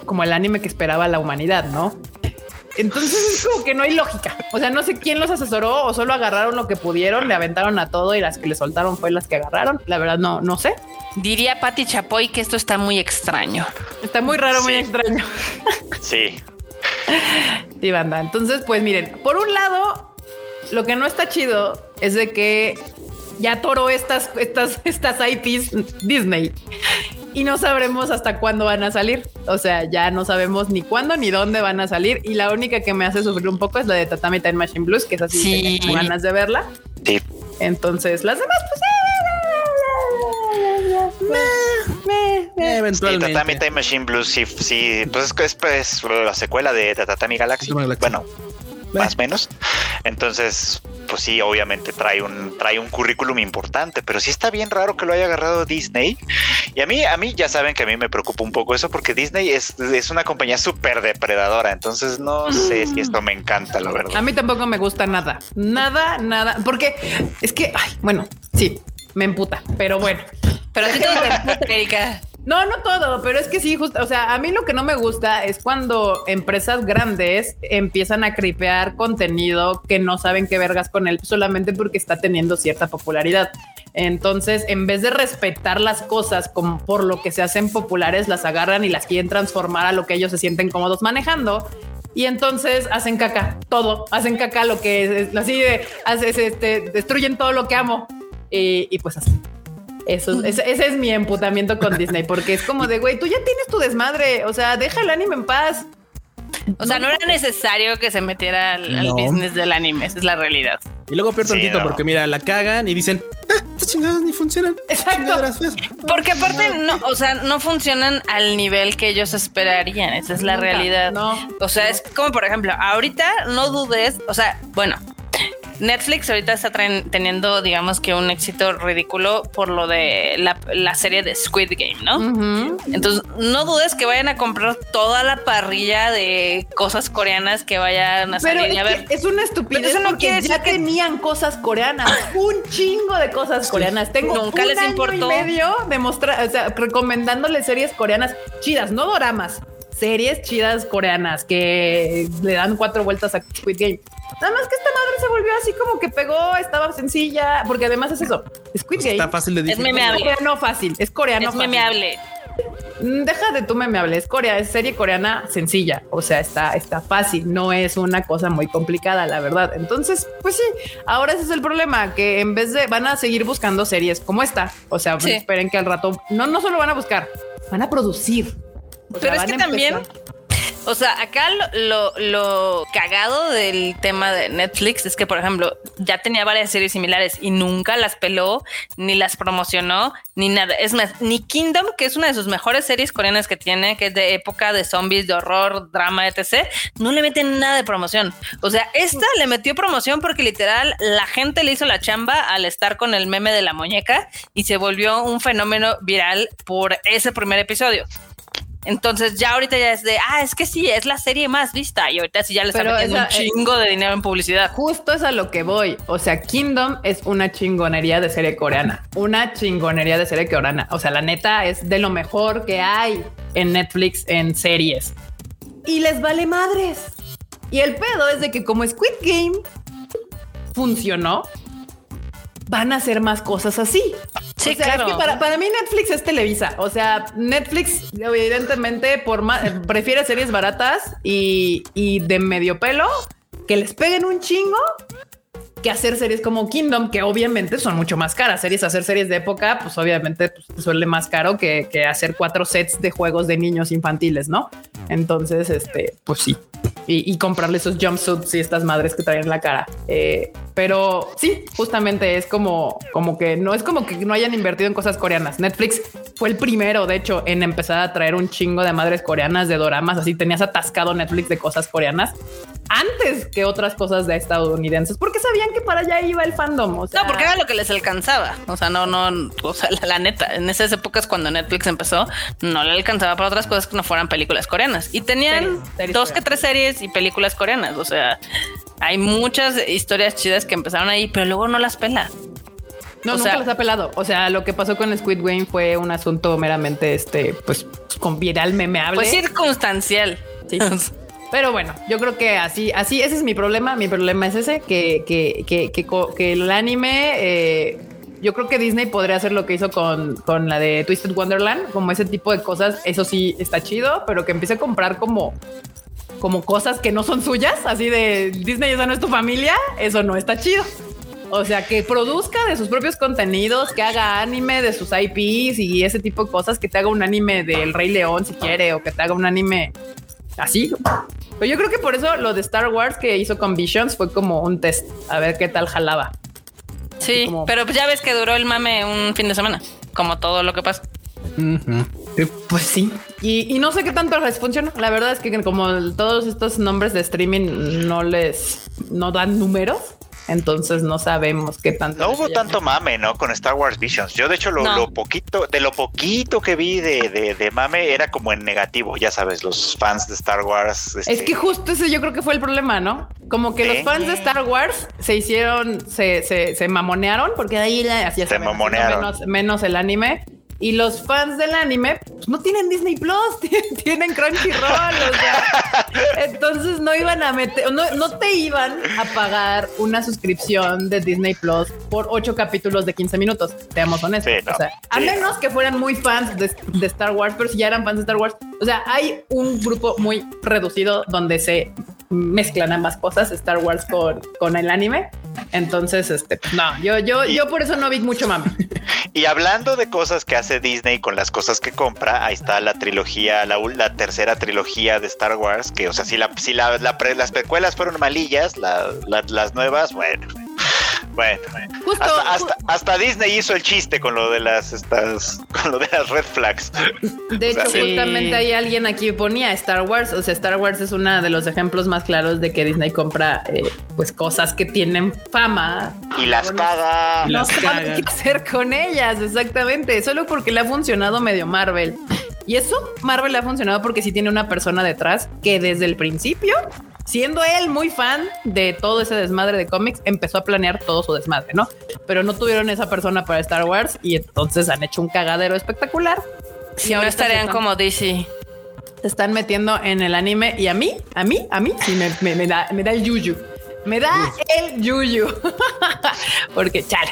como el anime que esperaba la humanidad, ¿no? Entonces es como que no hay lógica. O sea, no sé quién los asesoró o solo agarraron lo que pudieron, le aventaron a todo y las que le soltaron fue las que agarraron. La verdad, no, no sé. Diría Patty Chapoy que esto está muy extraño. Está muy raro, muy extraño. Sí. Sí, banda. Entonces, pues miren, por un lado, lo que no está chido es de que ya toró estas, estas, estas IPs Disney y no sabremos hasta cuándo van a salir. O sea, ya no sabemos ni cuándo ni dónde van a salir. Y la única que me hace sufrir un poco es la de Tatami Time Machine Blues, que es así, Sí. tengo ganas de verla. Sí. Entonces, las demás, pues. eh, Eh, Sí, eventualmente. Tatami Time Machine Blues, sí, sí, pues es, que es, pues, la secuela de Tatami Galaxy. Tatami Galaxy. Bueno, más o menos. Entonces, pues sí, obviamente trae un, trae un currículum importante, pero sí está bien raro que lo haya agarrado Disney Y a mí, a mí ya saben que a mí me preocupa un poco eso porque Disney es, es una compañía súper depredadora. Entonces no sé si esto me encanta, la verdad. A mí tampoco me gusta nada, nada, nada, porque es que, ay, bueno, sí, me emputa, pero bueno. Pero a ti todo te emputa, Erika. No, no todo, pero es que sí, justo, o sea, a mí lo que no me gusta es cuando empresas grandes empiezan a cripear contenido que no saben qué vergas con él solamente porque está teniendo cierta popularidad. Entonces, en vez de respetar las cosas como por lo que se hacen populares, las agarran y las quieren transformar a lo que ellos se sienten cómodos manejando. Y entonces hacen caca, todo, hacen caca lo que es así de, este, destruyen todo lo que amo. Y pues así. Eso, ese, ese es mi emputamiento con Disney, porque es como de, güey, tú ya tienes tu desmadre, o sea, deja el anime en paz. O sea, no era necesario que se metiera al, business del anime, esa es la realidad. Y luego peor Sí, tantito no. porque mira, la cagan y dicen, ah, estas chingadas ni funcionan. Exacto. Feas". Porque aparte, no, o sea, no funcionan al nivel que ellos esperarían. Esa es la Nunca, realidad. no. O sea, es como, por ejemplo, ahorita no dudes, o sea, bueno, Netflix ahorita está teniendo, digamos que un éxito ridículo por lo de la, la serie de Squid Game, ¿no? Entonces, no dudes que vayan a comprar toda la parrilla de cosas coreanas que vayan a Pero salir. es, Y a ver, es una estupidez Pero eso no porque quiere ya decir que- tenían cosas coreanas, un chingo de cosas coreanas. Tengo Nunca un les año importó. y medio de mostrar, o sea, recomendándoles series coreanas chidas, no doramas, series chidas coreanas que le dan cuatro vueltas a Squid Game. Nada más que esta madre se volvió así como que pegó, estaba sencilla, porque además es eso, Squid Game. Está fácil de Es digerir. memeable. Es coreano fácil, es coreano es fácil. memeable. Mm, Deja de tú memeable, es Corea, es serie coreana sencilla, o sea, está, está fácil, no es una cosa muy complicada, la verdad. Entonces, pues sí, ahora ese es el problema, que en vez de van a seguir buscando series como esta, o sea, Sí. esperen que al rato, no, no solo van a buscar, van a producir. O sea, Pero es que también, o sea, acá lo, lo, lo cagado del tema de Netflix es que, por ejemplo, ya tenía varias series similares y nunca las peló, ni las promocionó, ni nada. Es más, ni Kingdom, que es una de sus mejores series coreanas que tiene, que es de época de zombies, de horror, drama, etc., no le meten nada de promoción. O sea, esta le metió promoción porque literal la gente le hizo la chamba al estar con el meme de la muñeca y se volvió un fenómeno viral por ese primer episodio. Entonces ya ahorita ya es de, ah, es que sí, es la serie más vista y ahorita sí ya le están Pero metiendo esa- un chingo de dinero en publicidad. Justo es a lo que voy. O sea, Kingdom es una chingonería de serie coreana. Una chingonería de serie coreana. O sea, la neta es de lo mejor que hay en Netflix en series. Y les vale madres. Y el pedo es de que como Squid Game funcionó, van a hacer más cosas así. Sí, o sea, claro. es que para, para mí Netflix es Televisa. O sea, Netflix evidentemente por más, prefiere series baratas y, y de medio pelo que les peguen un chingo que hacer series como Kingdom, que obviamente son mucho más caras. Series, hacer series de época, pues obviamente pues, suele más caro que, que hacer cuatro sets de juegos de niños infantiles, ¿no? Entonces, este, pues sí. Y, y comprarle esos jumpsuits y estas madres que traen en la cara. Eh, pero sí, justamente es como, como que no es como que no hayan invertido en cosas coreanas. Netflix fue el primero, de hecho, en empezar a traer un chingo de madres coreanas, de doramas. Así tenías atascado Netflix de cosas coreanas antes que otras cosas de estadounidenses, porque sabían que para allá iba el fandom. O sea, No, porque era lo que les alcanzaba. O sea, no, no, o sea, la, la neta, en esas épocas cuando Netflix empezó, no le alcanzaba para otras cosas que no fueran películas coreanas. Y tenían Series, series dos que tres series y películas coreanas. O sea, hay muchas historias chidas que empezaron ahí, pero luego no las pela. No, O nunca sea- los ha pelado. O sea, lo que pasó con Squid Game fue un asunto meramente, este, pues, con viral memeable. Pues circunstancial. Sí. Pero bueno, yo creo que así, así, ese es mi problema. Mi problema es ese, que, que, que, que, que el anime, eh, yo creo que Disney podría hacer lo que hizo con, con la de Twisted Wonderland, como ese tipo de cosas. Eso sí está chido, pero que empiece a comprar como, como cosas que no son suyas, así de Disney, esa no es tu familia. Eso no está chido. O sea, que produzca de sus propios contenidos, que haga anime de sus IPs y ese tipo de cosas, que te haga un anime del Rey León si quiere, o que te haga un anime así. Pero yo creo que por eso lo de Star Wars que hizo con Visions fue como un test, a ver qué tal jalaba. Sí, como- pero pues ya ves que duró el mame un fin de semana, como todo lo que pasa. Ujú. Pues sí. Y, y no sé qué tanto les funciona. La verdad es que como todos estos nombres de streaming no les no dan números. entonces no sabemos qué tanto. No hubo tanto mame, ¿no? Con Star Wars Visions. Yo, de hecho, lo, No. lo poquito, de lo poquito que vi de, de, de mame era como en negativo, ya sabes, los fans de Star Wars. Es este, que justo ese yo creo que fue el problema, ¿no? Como que los fans de Star Wars se hicieron, se, se, se mamonearon, porque ahí la, así ya Se saben, haciendo mamonearon. Menos, menos el anime. Y los fans del anime pues, no tienen Disney Plus, tienen Crunchyroll, o sea, entonces no iban a meter, no, no te iban a pagar una suscripción de Disney Plus por ocho capítulos de 15 minutos, seamos honestos. Sí, no. O sea, a Sí. menos que fueran muy fans de, de Star Wars, pero si ya eran fans de Star Wars, o sea, hay un grupo muy reducido donde se mezclan ambas cosas, Star Wars con, con el anime. Entonces, este, pues, no, yo, yo, yo por eso no vi mucho mame. Y hablando de cosas que hace Disney con las cosas que compra, ahí está la trilogía, la, la tercera trilogía de Star Wars, que, o sea, si, la, si la, las precuelas fueron malillas, la- la- las nuevas, bueno. Bueno, Justo, hasta, hasta, hasta Disney hizo el chiste con lo de las estas, con lo de las red flags. de hecho, Sí. justamente hay alguien aquí ponía Star Wars. O sea, Star Wars es uno de los ejemplos más claros de que Disney compra eh, pues cosas que tienen fama Y las caga. No sabe cagan. qué hacer con ellas, exactamente. Solo porque le ha funcionado medio Marvel. Y eso, Marvel le ha funcionado porque sí tiene una persona detrás que desde el principio, siendo él muy fan de todo ese desmadre de cómics, empezó a planear todo su desmadre, ¿no? Pero no tuvieron esa persona para Star Wars y entonces han hecho un cagadero espectacular. Si Y se estarían están- como DC. se están metiendo en el anime y a mí, a mí, a mí, sí me, me- me da, me da el yuyu. Me da el yuyu. Porque chale,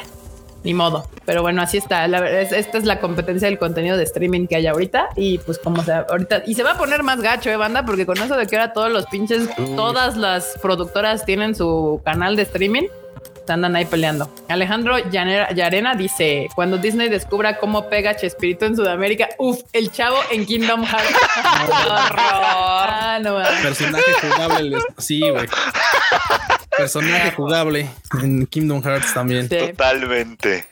ni modo. Pero bueno, así está. La verdad es- esta es la competencia del contenido de streaming que hay ahorita. Y pues como sea, ahorita, y se va a poner más gacho, eh, banda, porque con eso de que ahora todos los pinches, todas las productoras tienen su canal de streaming. Andan ahí peleando. Alejandro Llanera- Llarena dice: Cuando Disney descubra cómo pega Chespirito en Sudamérica, uff, el chavo en Kingdom Hearts. horror! Ah, no. Personaje jugable. Sí, güey. Personaje jugable en Kingdom Hearts también. Sí. Totalmente.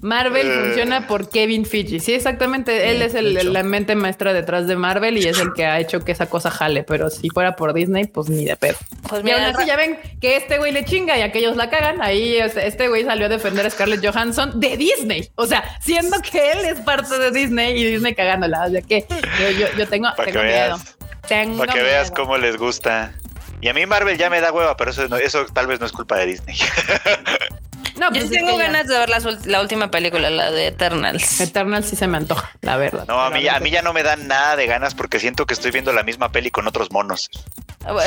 Marvel Eh. funciona por Kevin Feige. Sí, exactamente. Él es el- la mente maestra detrás de Marvel y es el que ha hecho que esa cosa jale. Pero si fuera por Disney, pues ni de pedo. Pues Y aún mira, así ya ven que este güey le chinga y aquellos la cagan. Ahí este güey salió a defender a Scarlett Johansson de Disney. O sea, siendo que él es parte de Disney y Disney cagándola. O sea que yo, yo, yo tengo, Para que tengo miedo. veas. Tengo Para que veas cómo les gusta. Y a mí Marvel ya me da hueva, pero eso, no- eso tal vez no es culpa de Disney. No, yo pues sí es tengo ya- ganas de ver la, última película, la de Eternals. Eternal sí se me antoja, la verdad. No, a mí, ya- a mí ya no me dan nada de ganas porque siento que estoy viendo la misma peli con otros monos.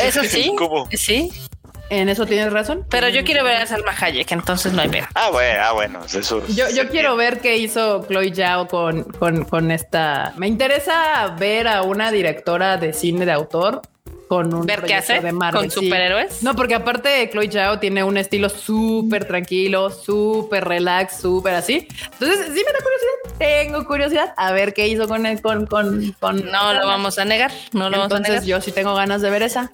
Eso sí, ¿Cómo? sí. En eso tienes razón. Pero yo quiero ver a Salma Hayek, entonces no hay pedo. Ah, bueno, ah, bueno, eso. Yo, yo quiero ver qué hizo Chloe Zhao con, con, con esta. Me interesa ver a una directora de cine de autor con un Ver qué hace de Marvel, con sí. superhéroes. No, porque aparte Chloe Zhao tiene un estilo súper tranquilo, súper relax, súper así. Entonces sí me da curiosidad. Tengo curiosidad a ver qué hizo con el, con, con, con No lo vamos a negar, no lo vamos a negar. entonces yo sí tengo ganas de ver esa.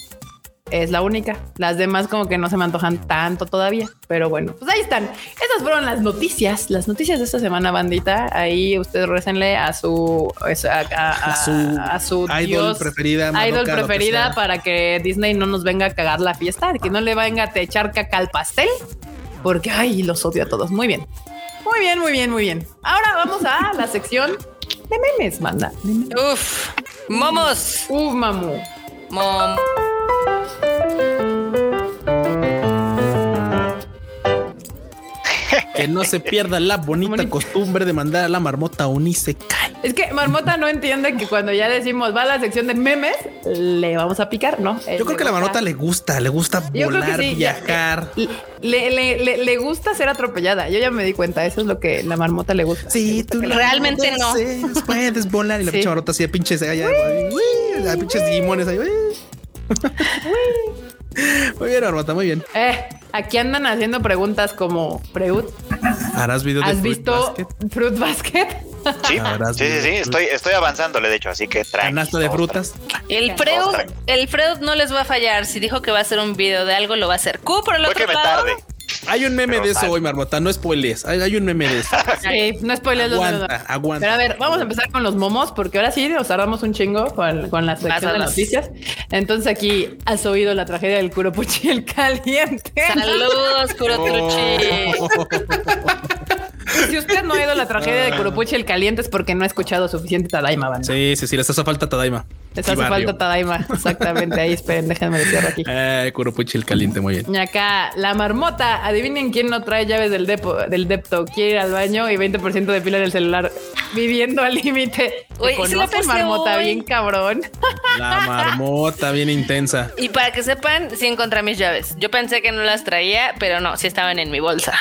Es la única. Las demás como que no se me antojan tanto todavía. Pero bueno, pues ahí están. Esas fueron las noticias. Las noticias de esta semana, bandita. Ahí ustedes récenle a su... A, a- a- A su a su idol dios, preferida, idol Madoka, que preferida para que Disney no nos venga a cagar la fiesta. Que no le venga a echar caca al pastel. Porque, ay, los odio a todos. Muy bien. Muy bien, muy bien, muy bien. Ahora vamos a la sección de memes, manda. De memes. Uf, momos. Uf, mamu. Mom. Que no se pierda la bonita Bonita. costumbre de mandar a la marmota un Isekai. Es que Marmota no entiende que cuando ya decimos va a la sección de memes, le vamos a picar, ¿no? Él Yo creo que a la marmota le gusta, le gusta Yo volar, sí, ya- viajar. Le, le- le- le gusta ser atropellada. Yo ya me di cuenta. Eso es lo que la marmota le gusta. Le Sí, gusta tú Realmente no. Puedes volar y la Sí. pinche marmota así de pinches allá, uy, la pinches limones ahí. Uy. Muy bien, marmota, muy bien. Eh, aquí andan haciendo preguntas como Freud. Harás video de ¿Has Fruit visto Basket? Fruit Basket? Sí, sí, sí, sí, estoy, estoy avanzándole, de hecho, así que. Canasta de frutas. El Freud, el Freud no les va a fallar. Si dijo que va a hacer un video de algo, lo va a hacer. Q por el Fue otro que me lado. tarde. Hay un meme Pero de eso mal. hoy, Marmota. No spoilees. Hay, hay un meme de eso. Sí, no spoilers. no, no, no. aguanta, aguanta. Pero a ver, vamos a empezar con los momos, porque ahora sí nos tardamos un chingo con, con la sección de noticias. Entonces aquí has oído la tragedia del Kuropuchi el caliente. Saludos, Kurotruchi. Si usted no ha oído la tragedia de Kuropuchi el caliente es porque no ha escuchado suficiente Tadaima, banda. Sí, sí, sí, les hace falta Tadaima. Les hace barrio. falta Tadaima. Exactamente. Ahí esperen, déjenme decirlo aquí. Eh, Kuropuchi el caliente, muy bien. Y acá, la marmota. Adivinen quién no trae llaves del, depo, del depto. Quiere ir al baño y 20% de pila en el celular. Viviendo al límite. Uy, ¿Te se la marmota hoy. bien cabrón. La marmota bien intensa. Y para que sepan, sí encontré mis llaves. Yo pensé que no las traía, pero no, sí estaban en mi bolsa.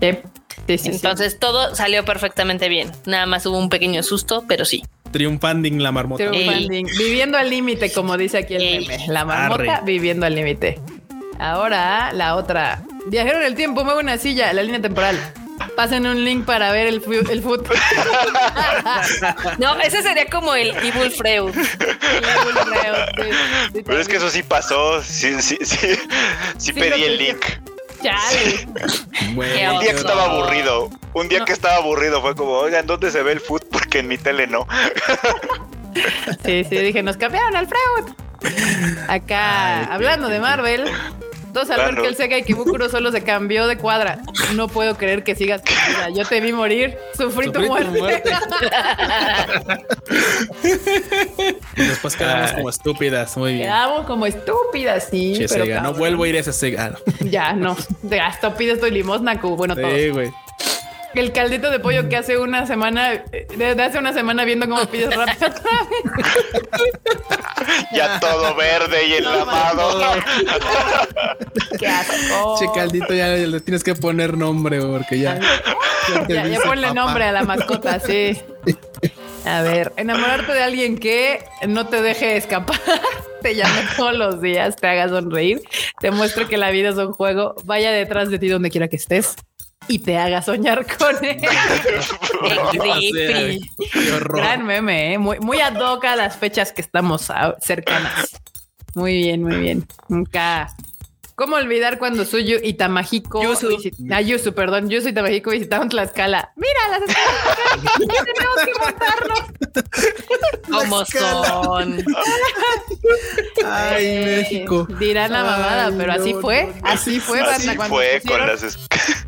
Sí, sí, sí, sí. Entonces todo salió perfectamente bien. Nada más hubo un pequeño susto, pero sí. Triunfanding la marmota. Triunfanding. Viviendo al límite, como dice aquí el Ey. meme. La marmota Arre. viviendo al límite. Ahora, la otra. Viajero en el tiempo, mueve una silla, la línea temporal. Pasen un link para ver el, el foot. No, ese sería como el Evil Freud. Pero es que eso sí pasó. Sí, sí, sí. Sí, Sí, pedí el que- link. Chale. Bueno, Un día que estaba aburrido. Un día No. que estaba aburrido fue como, oigan, ¿dónde se ve el foot? Porque en mi tele no. Sí, sí, dije, nos cambiaron al Freud. Acá, Ay, hablando de Marvel, todos al ver que el Sega Ikebukuro solo se cambió de cuadra. No puedo creer que sigas vida. Yo te vi morir, sufrí, tu Sufrí tu muerte. muerte. y después quedamos como estúpidas. Muy bien. Quedamos como estúpidas, sí. Che, pero Sega, no vuelvo a ir a ese Sega. Ah, no. Ya, no. De hasta pides tu limosna, cu- bueno, todo. Sí, güey. El caldito de pollo que hace una semana, desde hace una semana viendo cómo pides rápido. Ya todo verde y enlamado. Qué asco. Che, caldito, ya le tienes que poner nombre porque ya. Ya, ya ponle papá. nombre a la mascota, sí. A ver, enamorarte de alguien que no te deje escapar, te llame todos los días, te haga sonreír, te muestre que la vida es un juego, vaya detrás de ti donde quiera que estés y te haga soñar con él. Qué creepy. Qué horror. Gran meme, ¿eh? muy, muy ad hoc a las fechas que estamos cercanas. Muy bien, muy bien. Acá. ¿Cómo olvidar cuando Suyu y Tamahiko Yuzu. visit- ah, perdón, Yuzu y Tamahiko visitaron Tlaxcala? Mira las escaleras, ya tenemos que montarnos. ¿Cómo son? Ay, Eh, México. Dirán la mamada, Ay, pero así no, fue, no, no. así fue, Así banda, fue con las es-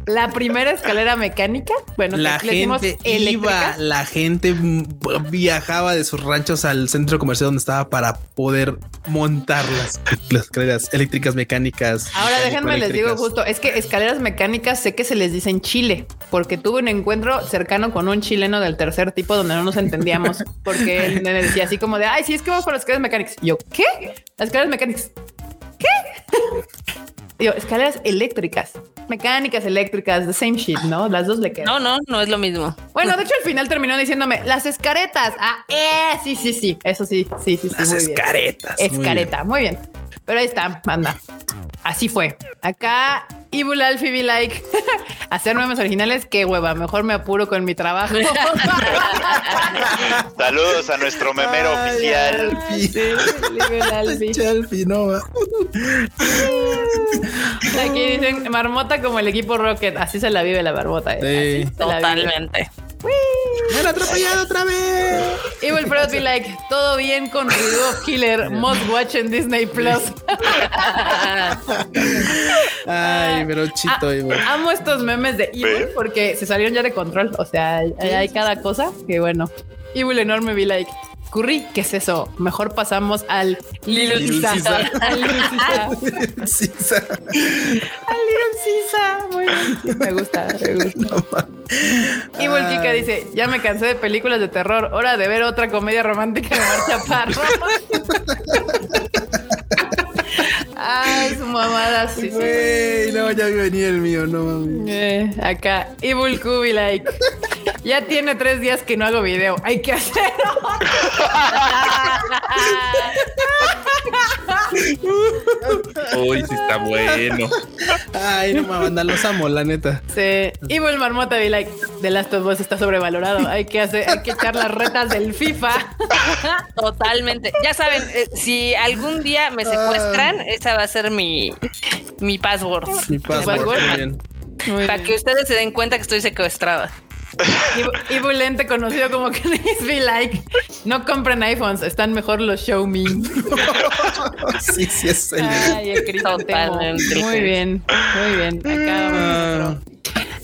la primera escalera mecánica. Bueno, La que le decimos gente iba, eléctrica. la gente viajaba de sus ranchos al centro comercial donde estaba para poder montar las, las escaleras eléctricas mecánicas. Ahora déjenme les digo justo, es que escaleras mecánicas sé que se les dice en Chile, porque tuve un encuentro cercano con un chileno del tercer tipo donde no nos entendíamos, porque él me decía así como de, ay, sí, es que vamos por las escaleras mecánicas. Y yo, ¿qué? Las escaleras mecánicas. ¿Qué? Digo, escaleras eléctricas, mecánicas eléctricas, the same shit, ¿no? Las dos le quedan. No, no, no es lo mismo. Bueno, de hecho al final terminó diciéndome las escaretas. Ah, eh, sí, sí, sí, eso sí, sí, sí, sí. Las muy bien. escaretas. muy bien. Escareta, muy bien. Pero ahí está, anda. Así fue. Acá, Evil Alfie be like, hacer memes originales, qué hueva, mejor me apuro con mi trabajo. Saludos a nuestro memero Ay, oficial. Alfie. Sí, Evil Alfie. Che, Alfie, no va. Aquí dicen marmota como el equipo Rocket, así se la vive la marmota. eh. Sí. Así. Totalmente. ¡Me han atropellado otra vez! Evil Fred be like, todo bien con Ryu of Killer, must watch en Disney Plus. Ay, pero chito, Ah, amo estos memes de Evil porque se salieron ya de control. O sea, hay, hay cada cosa que bueno. Evil enorme be like. Curry, ¿qué es eso? Mejor pasamos al Little. Caesar. Al Little Caesar. Sí, sa- Al Little Caesar. Muy bien. Me gusta, me gusta. Evil Kika dice: Ya me cansé de películas de terror. Hora de ver otra comedia romántica de Mar Chaparro. Ay, su mamada. Sí, sí. Güey, no, ya venía el mío, no mames. Eh, acá, Evil Kubi like. Ya tiene tres días que no hago video. Hay que hacerlo. Uy, sí está bueno. Ay, no mames, anda, los amo, la neta. Sí. Evil Marmota be like. The Last of Us está sobrevalorado. Hay que hacer, hay que echar las retas del FIFA. Totalmente. Ya saben, eh, si algún día me secuestran, esa va a ser mi, mi password. Mi password. password. muy bien. Muy Para bien. que ustedes se den cuenta que estoy secuestrada. Ibu- Ibulente, conocido como Chris Be Like. No compren iPhones, están mejor los Xiaomi. Sí, sí, es el. Ay. Totalmente. Muy bien, muy bien. Acá vamos Ah.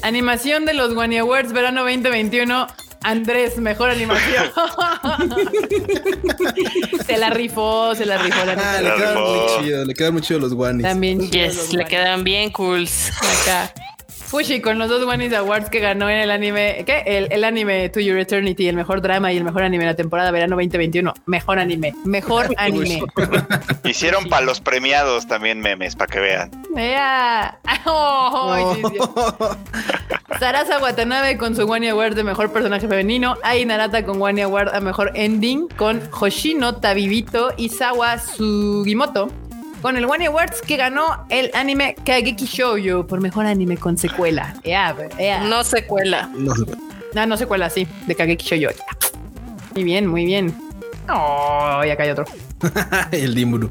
Animación de los One Awards verano 2021. Andrés, mejor animación. se la rifó, se la rifó la ah, le quedan muy chido, le quedan muy chidos los guanis. También Yes, le quedan bien cools. acá. Fushi con los dos One Awards que ganó en el anime, ¿qué? El, el anime To Your Eternity, el mejor drama y el mejor anime de la temporada verano 2021. Mejor anime, mejor anime. Hicieron para los premiados también memes, para que vean. Ea. Oh, sí, sí. Sarasa Watanabe con su One Award de mejor personaje femenino. Ai Narata con One Award a mejor ending. Con Hoshino Tabibito y Sawa Sugimoto. Con el One Awards que ganó el anime Kageki Shoujo por mejor anime con secuela. No, No se cuela. No sé. no, secuela, sí, de Kageki Shoujo. Muy bien, muy bien. Oh, y acá hay otro. el Dimuru.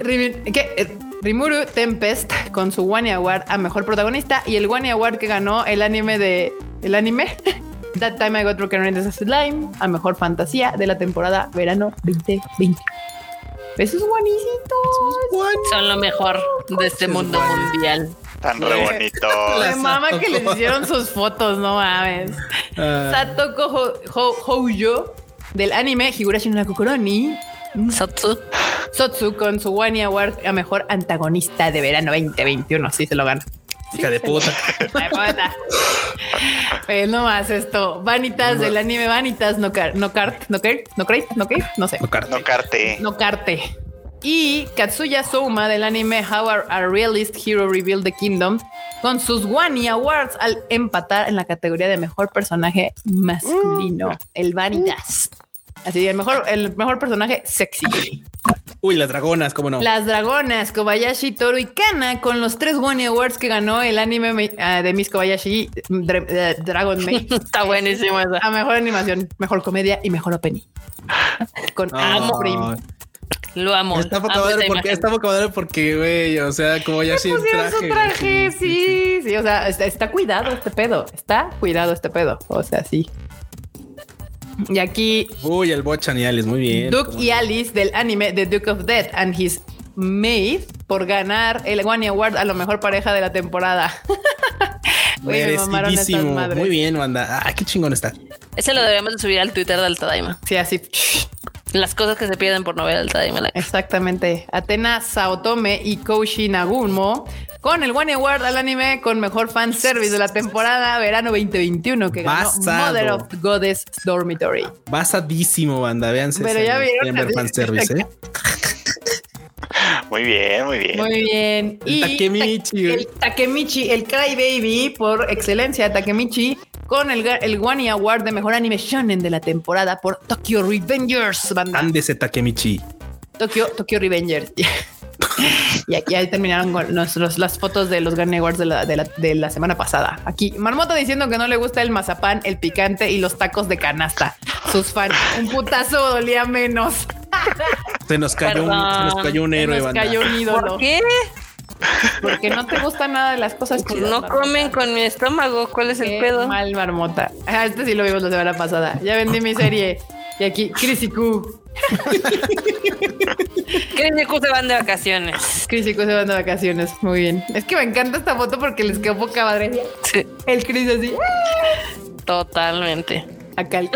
Rimi- ¿qué? Eh, Rimuru Tempest con su One Award a mejor protagonista y el One Award que ganó el anime de el anime That Time I Got Broken Into Slime a mejor fantasía de la temporada verano 2020. Esos guanicitos. Son lo mejor de este mundo mundial. Tan re bonito. Me mama que les hicieron sus fotos, no mames. Ah, Satoko Ho- Ho- Houjo del anime Higurashi no Kokoroni. Satsu. Sotsu con su One Award a mejor antagonista de verano 2021. Sí, se lo gana. Hija de puta. Pues no más esto. Vanitas del anime Vanitas, no car, no cart, no cart, no cart, no cart, no sé. No, carta. No carte. No carte. Y Katsuya Souma del anime How a, a Realist Hero Revealed the Kingdom con sus Wani Awards al empatar en la categoría de mejor personaje masculino, el Vanitas. Así, el mejor, el mejor personaje sexy. Uy, las dragonas, cómo no. Las dragonas, Kobayashi, Toru y Kana con los tres Wani Awards que ganó el anime me- ah, de Miss Kobayashi, Dra- eh, Dragon Maid. Está buenísimo esa. A mejor animación, mejor comedia y mejor opening. Con Ah, Amo Prim. Lo amo. Está Amo madre porque imagen. está porque, güey, o sea, como ya sin Pusieron traje. su traje, güey, sí, sí, o sea, está, está cuidado este pedo, está cuidado este pedo, o sea, sí. Y aquí Uy, el Bochan y Alice, muy bien. Duke y Alice del anime The Duke of Death and His Maid por ganar el One Award a la mejor pareja de la temporada. Me. Muy bien, banda. Ah, qué chingón está. Ese lo deberíamos de subir al Twitter de Altadaima. Sí, así. Las cosas que se pierden por no ver Altadaima. Exactamente. Atena Saotome y Koushi Nagumo con el One Award al anime con mejor fan service de la temporada verano 2021 que ganó Basado. Mother of the Goddess Dormitory. Basadísimo, banda. Véanse. Pero ya vieron así- fan service, ¿eh? Muy bien, muy bien. Muy bien. El Takemichi. El Takemichi, el Cry Baby por excelencia, Takemichi con el, el Award de mejor anime shonen de la temporada por Tokyo Revengers, banda. Ándese Takemichi. Tokyo, Tokyo Revengers. y aquí ahí terminaron con nuestros, las fotos de los Gun Awards de la, de, la, de la semana pasada. Aquí, Marmota diciendo que no le gusta el mazapán, el picante y los tacos de canasta. Sus fans, un putazo dolía menos. Se nos cayó, un, se nos Perdón. cayó un Se héroe, nos banda. cayó un ídolo. ¿Por qué? Porque no te gusta nada de las cosas chidas, no comen con mi estómago. ¿Cuál es el pedo? mal marmota. Ah, este sí lo vimos la semana pasada. Ya vendí mi serie. Y aquí, Crisicu. Crisicu se van de vacaciones. Crisicu se van de vacaciones. Muy bien. Es que me encanta esta foto porque les quedó poca madre. Sí, El Cris así. totalmente. Acá el.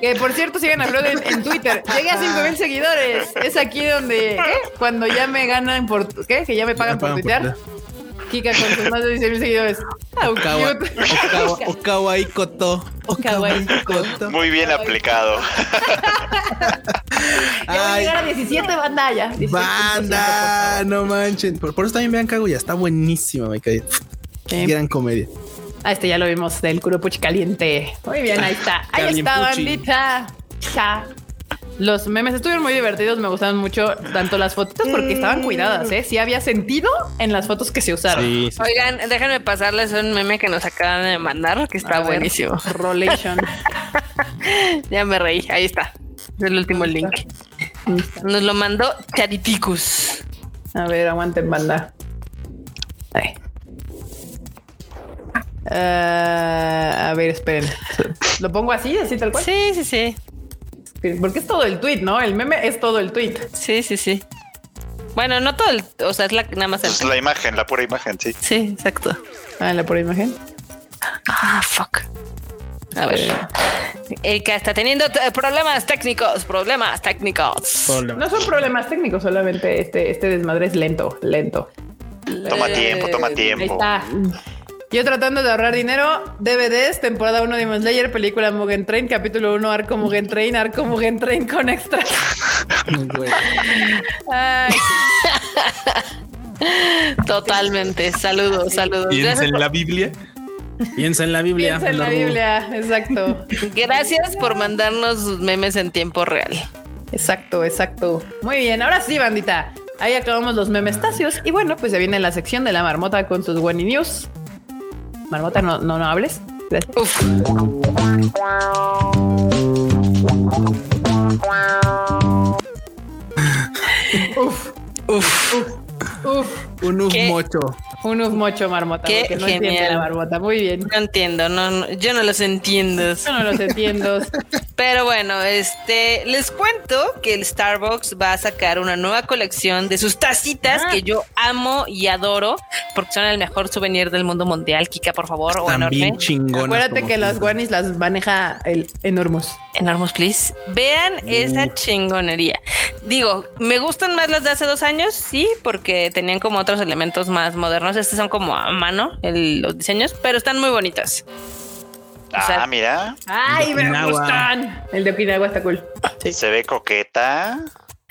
Que por cierto, sigan a Freud en, en Twitter. Llegué a 5 mil seguidores. Es aquí donde, ¿qué? Cuando ya me ganan por, ¿qué? Que ya me pagan por pagan por tuitear. Kika con sus más de 16 mil seguidores. How Okawa. Okawa, Okawa Koto. Koto. Muy bien aplicado. Ya voy a llegar a 17 banda ya. 17%, banda, no manchen. Por, por eso también vean Kaguya, está buenísima, me cae. Sí. Gran comedia. Ah, este ya lo vimos del Kuropuchi caliente. Muy bien, ahí está. Ahí está, bandita. Ya. Los memes estuvieron muy divertidos, me gustaron mucho tanto las fotitos porque estaban cuidadas, ¿eh? Sí había sentido en las fotos que se usaron. Sí, Oigan, déjenme pasarles un meme que nos acaban de mandar, que está buenísimo. Rolation. ya me reí, ahí está. Es el último link. Nos lo mandó Chariticus. A ver, aguanten, banda. Ahí. Uh, a ver, esperen. ¿Lo pongo así, así tal cual? Sí, sí, sí. Porque es todo el tweet, ¿no? El meme es todo el tweet. Sí, sí, sí. Bueno, no todo el, o sea, es la, nada más el. Es la imagen, la pura imagen, sí. Sí, exacto. Ah, la pura imagen. Ah, fuck. A ver. Erika está teniendo problemas técnicos, problemas técnicos. No son problemas técnicos, solamente este, este desmadre es lento, lento. Toma tiempo, toma Ahí tiempo. está. Yo tratando de ahorrar dinero, DVDs, temporada 1 de Demon Slayer, película Mugen Train, capítulo 1, arco Mugen Train, arco Mugen Train con extras. Ay, Totalmente. Saludos, saludos. Piensa Gracias en la Biblia. Piensa en la Biblia. piensa en la. Biblia, exacto. gracias por mandarnos memes en tiempo real. Exacto, exacto. Muy bien, ahora sí, bandita. Ahí acabamos los memestacios. Y bueno, pues se viene la sección de la marmota con sus Wenny News. Marmota, no, no, no hables. Gracias. Uf. Uf, Uf. uf. Un uf ¿Qué? mocho. Un mocho marmota. Qué porque no entiende genial. la marmota. Muy bien. No entiendo, no, no, yo no los entiendo. Yo no los entiendo. Pero bueno, este les cuento que el Starbucks va a sacar una nueva colección de sus tacitas Ah. que yo amo y adoro porque son el mejor souvenir del mundo mundial. Kika, por favor, o También enorme. chingonas. Acuérdate que las guanis las maneja el enormos. Enormous, please. Vean esa chingonería. Digo, me gustan más las de hace dos años, sí, porque tenían como otros elementos más modernos. Estos son como a mano el- los diseños, pero están muy bonitas. O sea, Ah, mira, Ay, me gustan. El de Okinawa está cool. Sí. se ve coqueta.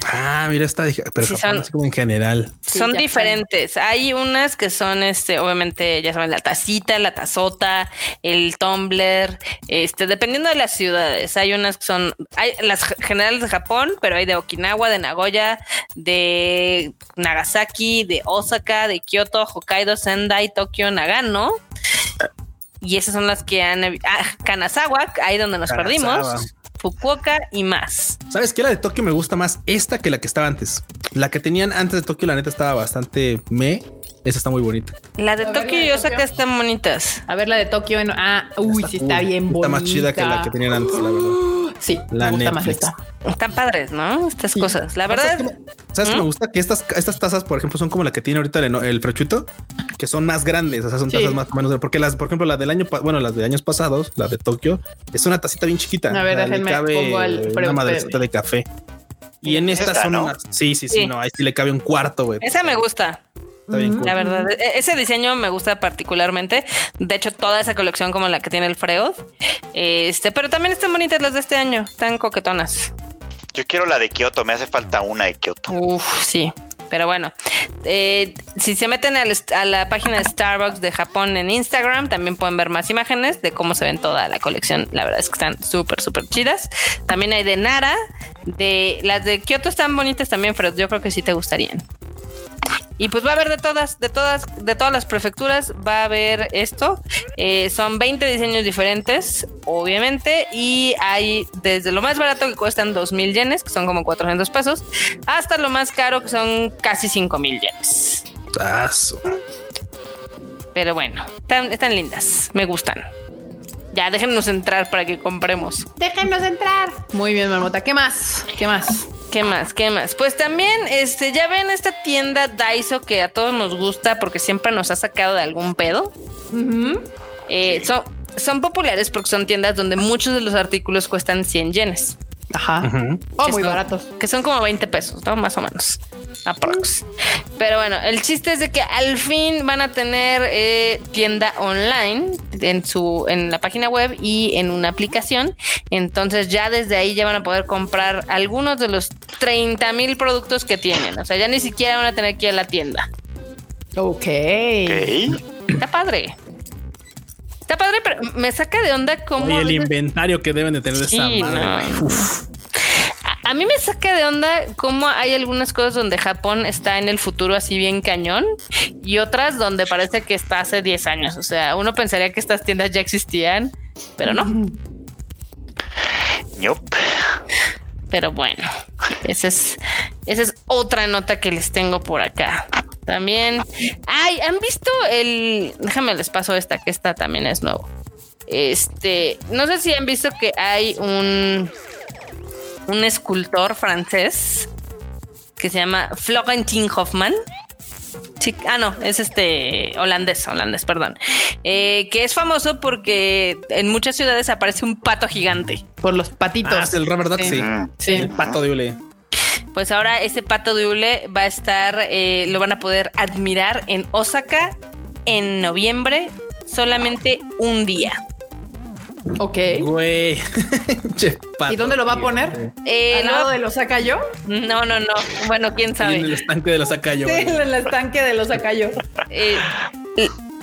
Ah, mira, está. Pero Sí, Japón, son- así como en general. Sí, son diferentes. Hay unas que son, este, obviamente, ya saben, la tacita, la tazota, el tumbler, este, dependiendo de las ciudades. Hay unas que son, hay las generales de Japón, pero hay de Okinawa, de Nagoya, de Nagasaki, de Osaka, de Kyoto, Hokkaido, Sendai, Tokio, Nagano. Y esas son las que han, ah, Kanazawa, ahí donde nos Kanazawa. perdimos, Fukuoka y más. ¿Sabes qué? La de Tokio me gusta más esta que la que estaba antes. La que tenían antes de Tokio, la neta, estaba bastante me. Esa está muy bonita. La de Tokio la de y Osaka Tokio. están bonitas. A ver la de Tokio. En... Ah, uy, sí está bien bonita. Está más chida que la que tenían antes, la verdad. Sí, La me gusta más esta. Están padres, ¿no? Estas cosas. La ¿Sabes verdad, ¿Sabes qué ¿Mm? me gusta? Que estas, estas tazas, por ejemplo, son como la que tiene ahorita el, el frechuto, que son más grandes. O sea, son Sí. tazas más o menos. Porque las, por ejemplo, la del año, bueno, las de años pasados, la de Tokio, es una tacita bien chiquita. A ver, déjenme, cabe pongo al una madrecita de café. Y en Es estas esta, son ¿no? unas. Sí, sí, sí, Sí. no, ahí sí le cabe un cuarto, güey. esa me gusta. Está bien cool. La verdad, E- ese diseño me gusta particularmente. De hecho, toda esa colección como la que tiene el Freud. Este, pero también están bonitas las de este año. Están coquetonas. Yo quiero la de Kioto, me hace falta una de Kioto. Uf, sí. Pero bueno, eh, si se meten a la página de Starbucks de Japón en Instagram, también pueden ver más imágenes de cómo se ven toda la colección. La verdad es que están súper, súper chidas. También hay de Nara, de las de Kyoto están bonitas también, pero yo creo que sí te gustarían. Y pues va a haber de todas, de todas, de todas las prefecturas, va a haber esto. Eh, son 20 diseños diferentes, obviamente, y hay desde lo más barato que cuestan 2.000 yenes, que son como 400 pesos, hasta lo más caro que son casi 5.000 yenes. Tazo. Pero bueno, están, están lindas, me gustan. Ya, déjenos entrar para que compremos. Déjenos entrar. Muy bien, Marmota. ¿Qué más? ¿Qué más? ¿Qué más? ¿Qué más? Pues también, este, ya ven esta tienda Daiso que a todos nos gusta porque siempre nos ha sacado de algún pedo. Eh, son, son populares porque son tiendas donde muchos de los artículos cuestan 100 yenes. Ajá. Oh, muy son- baratos. Que son como 20 pesos, ¿no? Más o menos. Aprox. Pero bueno, el chiste es de que al fin van a tener eh, tienda online en su en la página web y en una aplicación. Entonces ya desde ahí ya van a poder comprar algunos de los 30 mil productos que tienen. O sea, ya ni siquiera van a tener que ir a la tienda. Ok. Ok. Está padre. Está padre, pero me saca de onda cómo... Oye, a el inventario que deben de tener de Sí, esa madre, no. Uf. A, mí me saca de onda cómo hay algunas cosas donde Japón está en el futuro así bien cañón y otras donde parece que está hace 10 años. O sea, uno pensaría que estas tiendas ya existían, pero no. Ñop. Pero bueno, esa es, esa es otra nota que les tengo por acá. También. Ay, ¿han visto el. Déjame les paso esta, que esta también es nuevo. Este. No sé si han visto que hay un. Un escultor francés que se llama Florentin Hoffman. Sí, ah, no, es este holandés, holandés, perdón. Eh, que es famoso porque en muchas ciudades aparece un pato gigante. Por los patitos. Ah, el Robert Duck, sí. Sí. El pato de Ule. Pues ahora ese pato de hule va a estar, eh, lo van a poder admirar en Osaka en noviembre, solamente un día. Ok. Güey. Che, pato. ¿Y dónde lo va a poner? Eh, ¿Al lo- lado de los Acayo? no, no, no. Bueno, quién Sí, en el sabe. estanque de los Acayo. Sí, en el estanque de los Acayo. Eh,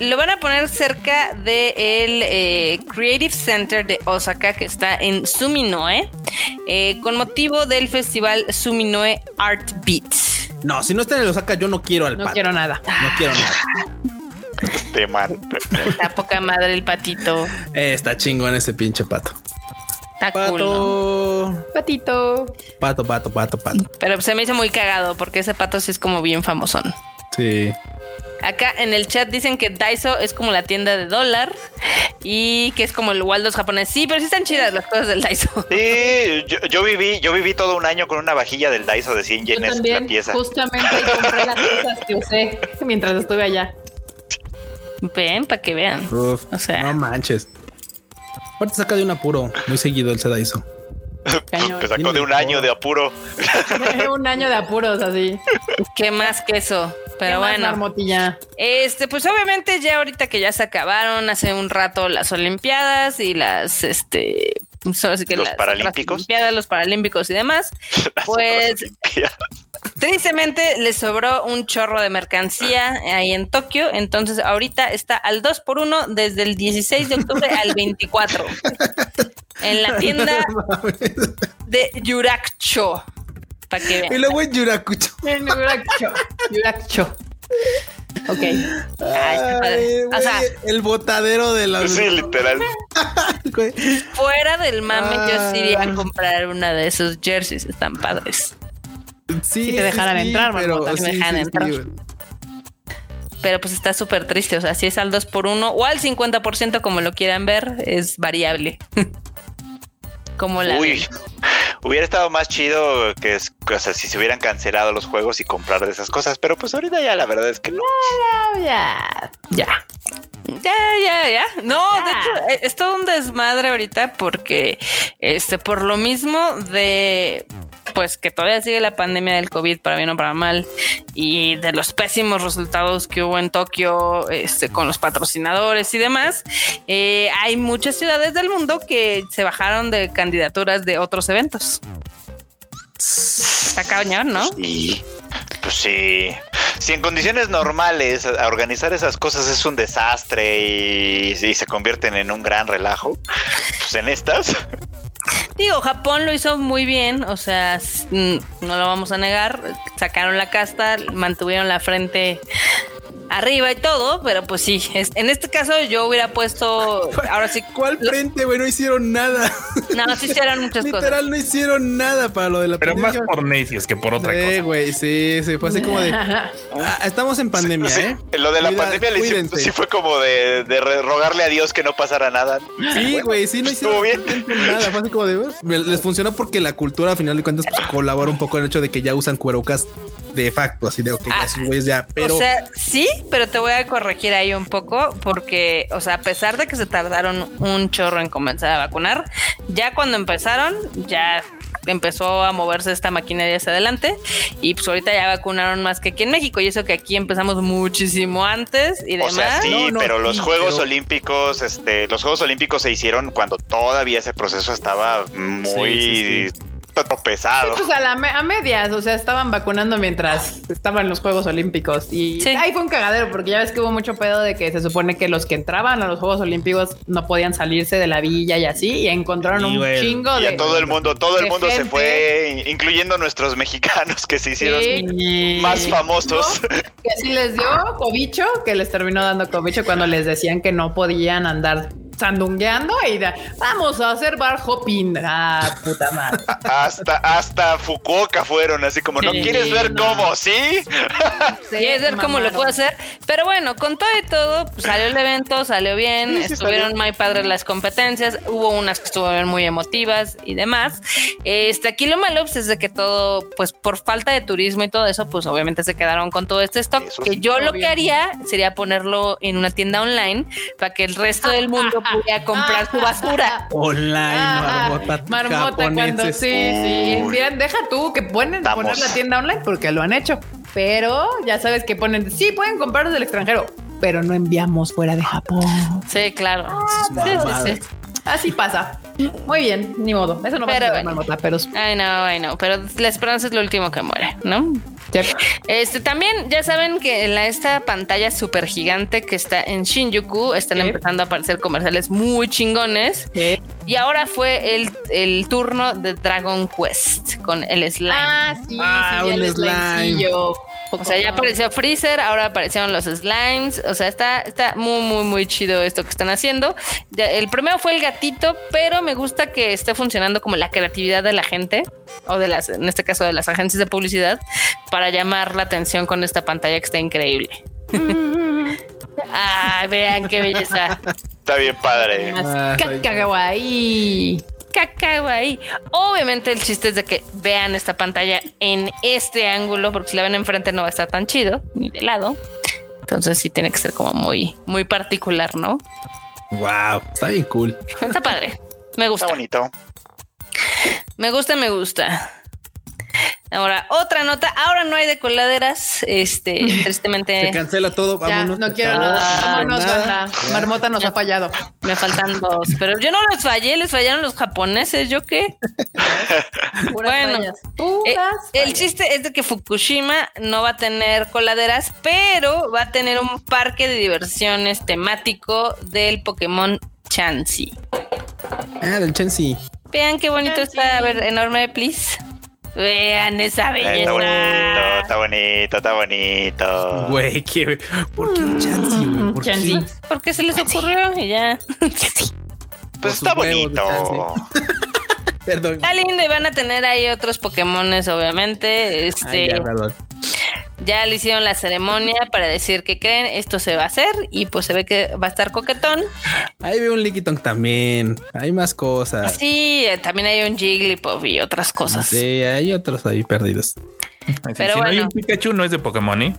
lo van a poner cerca del Creative Center de Osaka, que está en Suminoe, eh, con motivo del festival Suminoe Art Beats. No, si no está en el Osaka, yo no quiero al No pato. quiero nada. No quiero nada. Te man- Está poca madre el patito. Eh, está chingón ese pinche pato. Está cool, ¿no? Pato. Patito. Pato, pato, pato, pato. Pero se me hizo muy cagado porque ese pato sí es como bien famosón. Sí. Acá en el chat dicen que Daiso es como la tienda de dólar y que es como el Waldos japonés. Sí, pero sí están chidas las cosas del Daiso. Sí, yo, yo viví, yo viví todo un año con una vajilla del Daiso de 100 Yo yenes la también pieza. justamente compré las cosas que usé mientras estuve allá. Ven, para que vean. Uf, O sea. no manches. Aparte saca de un apuro muy seguido el Sedaiso. Cañón. Te sacó de un año de apuro. Un año de apuros así. ¿Qué más que eso? Pero ¿Qué más, bueno. Este, pues obviamente ya ahorita que ya se acabaron hace un rato las Olimpiadas y las, este, pues que Los las Paralímpicos. otras Olimpiadas, los Paralímpicos y demás, pues tristemente les sobró un chorro de mercancía ahí en Tokio, entonces ahorita está al 2 por 1 desde el 16 de octubre al 24 en la tienda de Yurakucho. Para que Y vean. luego en Yurakucho. En Yurakucho. Yurakucho. Ok. Ay, qué padre. Ay, O sea, el botadero de la. Sí, literal. Güey. Fuera del mame, yo sí iría a comprar una de esos jerseys, están padres. Sí, Si te dejaran entrar, pero Marmota, si me dejaran entrar. Pero pues está súper triste, o sea, si es al 2 por 1 o al 50% como lo quieran ver, es variable. como la... Uy, hubiera estado más chido que, es- o sea, si se hubieran cancelado los juegos y comprar de esas cosas, pero pues ahorita ya la verdad es que no. Ya. Ya. Ya, ya, ya. No, de hecho, eh, es todo un desmadre ahorita porque, este, por lo mismo de, pues que todavía sigue la pandemia del COVID para bien o para mal y de los pésimos resultados que hubo en Tokio, este, con los patrocinadores y demás, eh, hay muchas ciudades del mundo que se bajaron de candidaturas de otros eventos. Está cañón, ¿no? Y pues sí. Si en condiciones normales organizar esas cosas es un desastre y se convierten en un gran relajo, pues en estas, Digo, Japón lo hizo muy bien, o sea, mm, no lo vamos a negar. Sacaron la casta, mantuvieron la frente arriba y todo, pero pues sí, es- en este caso yo hubiera puesto, ahora sí, ¿Cuál lo- frente, güey? No hicieron nada. no, sí hicieron muchas cosas. Literal, no hicieron nada para lo de la Pero más por necios que por otra Sí, cosa. güey, sí, sí, fue así como de. ah, estamos en pandemia, sí, ¿eh? lo de la Cuida- pandemia le cuídense. sí fue como de, de rogarle a Dios que no pasara nada. Sí, güey, sí, no hicieron bien. nada. Fue así como de. Les funcionó porque la cultura, a final de cuentas, pues, colabora un poco en el hecho de que ya usan cuerocas de facto, así de, ok, Ah, güeyes ya, pero. O sea, sí, pero te voy a corregir ahí un poco porque, o sea, a pesar de que se tardaron un chorro en comenzar a vacunar, ya cuando empezaron, ya empezó a moverse esta maquinaria hacia adelante y pues ahorita ya vacunaron más que aquí en México y eso que aquí empezamos muchísimo antes y O demás. sea, sí, No, no, pero los sí, Juegos pero- Olímpicos, este, los Juegos Olímpicos se hicieron cuando todavía ese proceso estaba muy Sí, sí, pesado. Pues a, la me- a medias, o sea, estaban vacunando mientras estaban los Juegos Olímpicos. Y Sí. ahí fue un cagadero, porque ya ves que hubo mucho pedo de que se supone que los que entraban a los Juegos Olímpicos no podían salirse de la villa y así, y encontraron Y un bueno, chingo Y de. a todo el mundo, todo el mundo se fue, incluyendo nuestros mexicanos que se hicieron Sí. más famosos. Que así les dio cobicho, que les terminó dando cobicho cuando les decían que no podían andar sandungueando y da, vamos a hacer bar hopping. Ah, puta madre. Hasta, hasta Fukuoka fueron, así como, ¿no Sí, quieres ver no. cómo? ¿Sí? Quieres ver cómo lo puedo hacer. Pero bueno, con todo y todo, pues, salió el evento, salió bien, Sí, sí, estuvieron muy padres las competencias, hubo unas que estuvieron muy emotivas y demás. Este, aquí lo malo pues, es de que todo, pues por falta de turismo y todo eso, pues obviamente se quedaron con todo este stock. Eso que sí, yo lo que haría sería ponerlo en una tienda online para que el resto del mundo pudiera comprar su basura. Online, Ah, marmota, marmota cuando sí, sí. Miren, deja tú que ponen Estamos. poner la tienda online porque lo han hecho. Pero ya sabes que ponen, sí, pueden comprar desde el extranjero, pero no enviamos fuera de Japón. Sí, claro. Sí, sí, sí. Así pasa. Muy bien, ni modo. Eso no va a ser bueno. marmota, pero Ay, no, ay, no, pero la esperanza es lo último que muere, ¿no? Este también ya saben que en la, esta pantalla súper gigante que está en Shinjuku están empezando a aparecer comerciales muy chingones. Sí. Y ahora fue el, el turno de Dragon Quest con el slime. Ah, sí, Ah, sí, un el slime. o sea, ya apareció Freezer, ahora aparecieron los slimes. O sea, está, está muy, muy, muy chido esto que están haciendo. Ya, el primero fue el gatito, pero me gusta que esté funcionando como la creatividad de la gente, o de las, en este caso de las agencias de publicidad, para llamar la atención con esta pantalla que está increíble. Ay, vean qué belleza. Está bien padre. Ah. Cacao ahí. Obviamente el chiste es de que vean esta pantalla en este ángulo, porque si la ven enfrente no va a estar tan chido, ni de lado. Entonces sí tiene que ser como muy, muy particular, ¿no? Wow, está bien cool. Está padre. Me Está gusta. bonito. Me gusta, me gusta. Ahora, otra nota. Ahora no hay de coladeras. Este, Se tristemente cancela todo. Ya, Vámonos. no quiero Ah, nada. Vámonos, nada. banda. Marmota nos ha fallado. me faltan dos. Pero yo no les fallé, les fallaron los japoneses. ¿Yo qué? Puras Bueno, fallas. Eh, el chiste es de que Fukushima no va a tener coladeras, pero va a tener un parque de diversiones temático del Pokémon Chansey. Ah, del Chensi. Vean qué bonito Chansey. está. A ver, enorme, please. Vean esa Eh, Está bonito, belleza. está bonito, está bonito. Güey, ¿qué? ¿por qué un Chansey, güey? ¿Por qué? Chansey. ¿Por qué se les ocurrió? Y ya. Pues está bonito. Perdón. Está lindo y van a tener ahí otros Pokémones, obviamente. Este, Ay, ya, perdón. Ya le hicieron la ceremonia para decir que creen, esto se va a hacer y pues se ve que va a estar coquetón. Ahí veo un Lickitung también. Hay más cosas. Sí, eh, también hay un Jigglypuff y otras cosas. Sí, hay otros ahí perdidos. Pero si no hay bueno. un Pikachu, no es de Pokémon, ¿eh?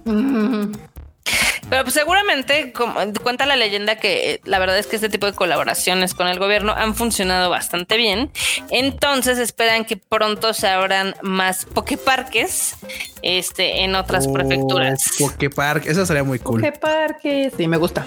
Pero pues seguramente como, cuenta la leyenda que eh, la verdad es que este tipo de colaboraciones con el gobierno han funcionado bastante bien. Entonces esperan que pronto se abran más Poképarques este, en otras Oh, prefecturas. Poképark. Eso sería muy cool. ¿Qué parque? Sí, me gusta.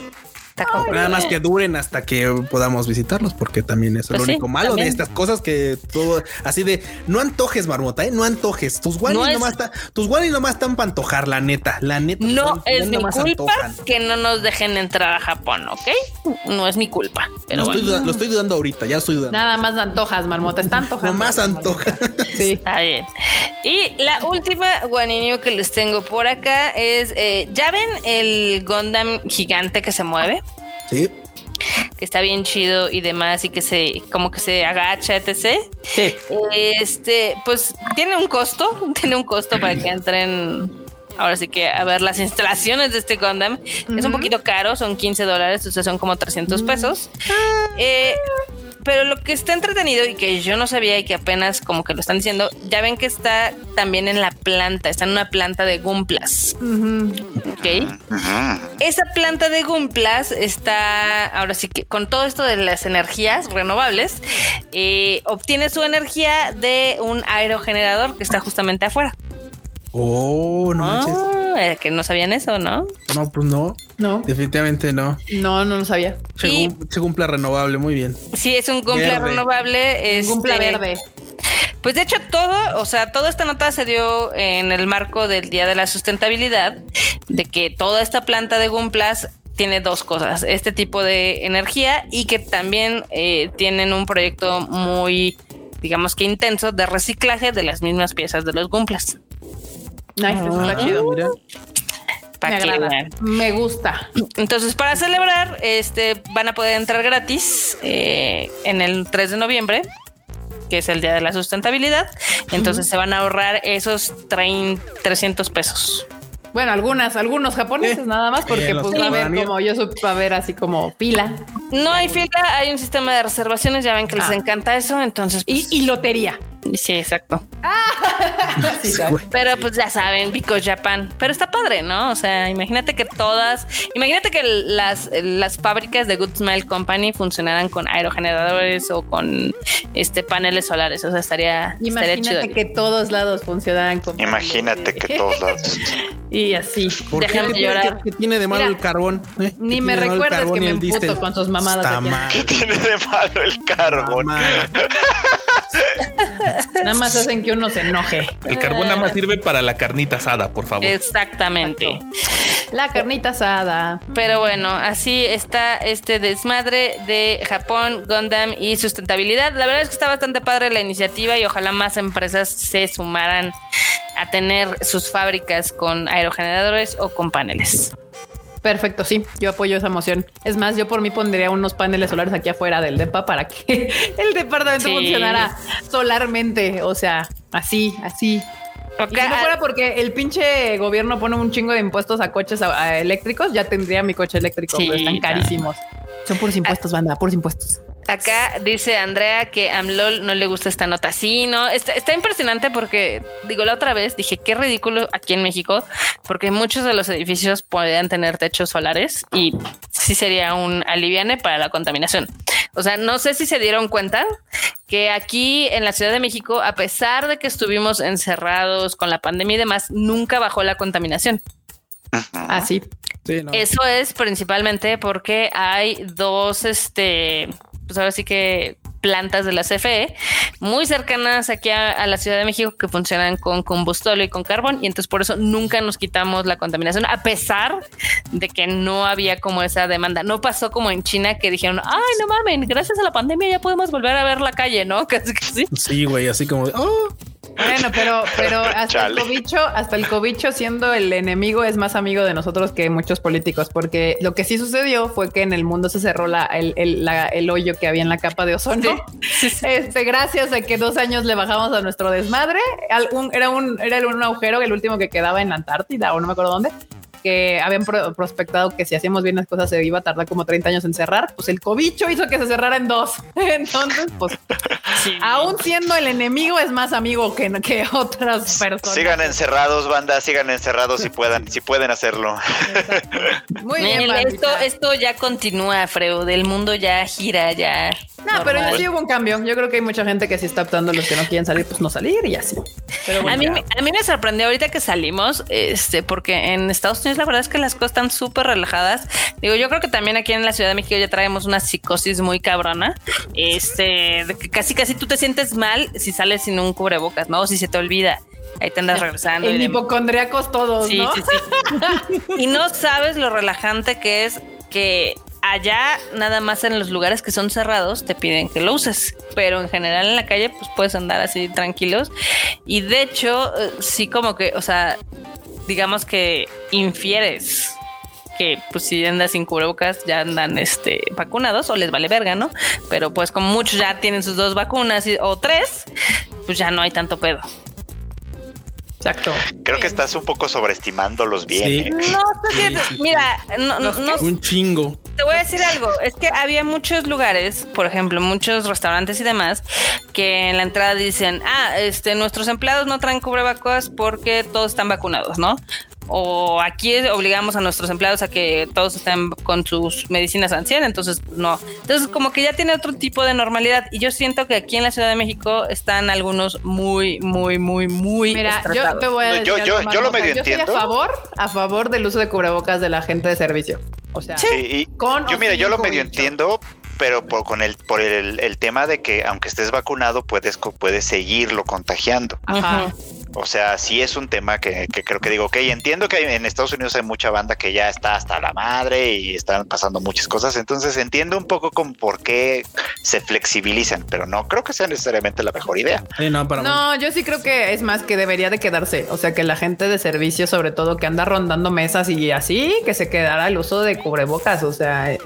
Está Nada más que duren hasta que podamos visitarlos, porque también es Pues lo sí, único malo también. de estas cosas que todo así de no antojes, marmota, ¿eh? no antojes. Tus Wally No es- nomás está, tus Wally nomás están para antojar, la neta, la neta. No es mi culpa antojan. que no nos dejen entrar a Japón, ¿ok? No es mi culpa. Pero Lo bueno, estoy, dudando, lo estoy dudando ahorita, ya estoy dudando. Nada más antojas, marmota. Está antojando. Nomás antoja. Sí. está bien. Y la última guaninio que les tengo por acá es, eh, ¿ya ven el Gundam gigante que se mueve? Sí. que está bien chido y demás y que se como que se agacha, etc. Sí. Este, pues tiene un costo, tiene un costo para que entren ahora sí que a ver las instalaciones de este Gundam. Es un poquito caro, son 15 dólares, o sea, son como 300 pesos. Eh, pero lo que está entretenido y que yo no sabía y que apenas como que lo están diciendo, ya ven que está también en la planta, está en una planta de Gumplas, Ujú. ¿ok? Ujú. Esa planta de Gumplas está, ahora sí que con todo esto de las energías renovables, eh, obtiene su energía de un aerogenerador que está justamente afuera. Oh, no manches. Ah, eh, que no sabían eso, ¿no? No, pues no. No, Definitivamente no. no, no lo sabía. Se, Y- cum- se cumple renovable, muy bien. Sí, es un Gumpla Verde. renovable. este, Gumpla verde. Pues de hecho todo, o sea, toda esta nota se dio en el marco del Día de la Sustentabilidad, de que toda esta planta de Gumplas tiene dos cosas, este tipo de energía y que también eh, tienen un proyecto muy, digamos que intenso de reciclaje de las mismas piezas de los Gumplas. Nice, eso está Ah, chido. mira. Pa' Me agrada. gusta. Entonces, para celebrar, este, van a poder entrar gratis eh, en el 3 de noviembre, que es el Día de la Sustentabilidad. Entonces, se van a ahorrar esos 30, 300 pesos. Bueno, algunas, algunos japoneses Eh, nada más, porque eh, pues va a haber como yo supe, va a haber así como pila No hay fila, hay un sistema de reservaciones, ya ven que les Ah. encanta eso, entonces... y, pues, y lotería. Sí, exacto. Sí, Sí, güey. Pero pues ya saben, Because Japan. Pero está padre, ¿no? O sea, imagínate que todas, imagínate que las, las fábricas de Good Smile Company funcionaran con aerogeneradores o con este paneles solares. O sea, estaría, estaría chido. Imagínate que todos lados funcionaran como Imagínate que todos lados. y así. Déjame ¿Qué tiene- llorar. qué- qué tiene de malo Mira, el carbón? eh? ¿Qué Ni me recuerdes carbón que me emputo con sus mamadas Está aquí. mal. ¿Qué tiene de malo el carbón? Nada más hacen que uno se enoje. El carbón nada más sirve para la carnita asada, por favor. Exactamente. La carnita asada. Pero bueno, así está este desmadre de Japón, Gundam y sustentabilidad. La verdad es que está bastante padre la iniciativa y ojalá más empresas se sumaran a tener sus fábricas con aerogeneradores o con paneles. Perfecto, sí, yo apoyo esa moción. Es más, yo por mí pondría unos paneles solares aquí afuera del DEPA para que el departamento Sí. funcionara solarmente. O sea, así, así. Ok, Y si no ah, fuera porque el pinche gobierno pone un chingo de impuestos a coches a- a eléctricos, ya tendría mi coche eléctrico, Sí, pero están carísimos. Son puros impuestos, banda, puros impuestos. Acá dice Andrea que a AMLOL no le gusta esta nota. Sí, no, está, está impresionante porque, digo, la otra vez dije qué ridículo aquí en México, porque muchos de los edificios podrían tener techos solares y sí sería un aliviane para la contaminación. O sea, no sé si se dieron cuenta que aquí en la Ciudad de México, a pesar de que estuvimos encerrados con la pandemia y demás, nunca bajó la contaminación. Así. Sí, no. Eso es principalmente porque hay dos, este, pues ahora sí que plantas de la CFE muy cercanas aquí a, la Ciudad de México que funcionan con combustible y con carbón y entonces por eso nunca nos quitamos la contaminación a pesar de que no había como esa demanda. No pasó como en China que dijeron, ay, no mamen, gracias a la pandemia ya podemos volver a ver la calle, ¿no? Casi sí. Sí, güey, así como, oh, Bueno, pero, pero hasta Chale. el cobicho, hasta el cobicho siendo el enemigo es más amigo de nosotros que muchos políticos, porque lo que sí sucedió fue que en el mundo se cerró la, el, el- la- el hoyo que había en la capa de ozono. Este, gracias a que dos años le bajamos a nuestro desmadre. Al- un- era un, era un agujero, el último que quedaba en la Antártida o no me acuerdo dónde. Que habían pro- prospectado que si hacíamos bien las cosas se iba a tardar como 30 años en cerrar. Pues el cobicho hizo que se cerrara en dos. Entonces, pues aún siendo el enemigo es más amigo que, que otras personas. Sigan encerrados, banda, sigan encerrados si puedan, si pueden hacerlo. Muy bien, esto, ya continúa, Freud. El mundo ya gira, ya. No, pero normal. sí hubo un cambio. Yo creo que hay mucha gente que sí está optando los que no quieren salir, pues no salir y así. Pero bueno, A mí, a mí me sorprendió ahorita que salimos, este, porque en Estados Unidos la verdad es que las cosas están súper relajadas. Digo, yo creo que también aquí en la Ciudad de México ya traemos una psicosis muy cabrona, este, de que casi casi tú te sientes mal si sales sin un cubrebocas, ¿no? O si se te olvida. Ahí te andas regresando. demás. hipocondriacos todos, Sí, ¿no? sí, sí. y no sabes lo relajante que es que allá nada más en los lugares que son cerrados te piden que lo uses, pero en general en la calle pues puedes andar así tranquilos y de hecho eh, sí como que, o sea, digamos que infieres que pues si andas sin cubrebocas ya andan este vacunados o les vale verga, ¿no? Pero pues como muchos ya tienen sus dos vacunas y- o tres, pues ya no hay tanto pedo. Exacto. Creo que estás un poco sobreestimándolos bien. Sí. ¿eh? No, es que, Sí, sí, sí. mira, no, no, no- un chingo. te voy a decir algo. Es que había muchos lugares, por ejemplo, muchos restaurantes y demás, que en la entrada dicen, ah, este, nuestros empleados no traen cubrebocas porque todos están vacunados, ¿no? O aquí obligamos a nuestros empleados a que todos estén con sus medicinas 100, entonces no. Entonces como que ya tiene otro tipo de normalidad y yo siento que aquí en la Ciudad de México están algunos muy, muy, muy, muy Mira, yo te voy a No, decir yo- yo- yo lo medio Yo estoy entiendo. a favor, a favor del uso de cubrebocas de la gente de servicio. O sea, Sí, con yo mira, yo lo medio entiendo, pero por, con el, por el, el tema de que aunque estés vacunado, puedes, puedes seguirlo contagiando. Ajá. O sea, sí es un tema que, que creo que digo, ok, entiendo que hay- en Estados Unidos hay mucha banda que ya está hasta la madre y están pasando muchas cosas, entonces entiendo un poco con por qué se flexibilizan, pero no creo que sea necesariamente la mejor idea. Sí, no, para No, yo sí creo que es más que debería de quedarse. O sea, que la gente de servicio, sobre todo que anda rondando mesas y así, que se quedara el uso de cubrebocas. O sea, eh,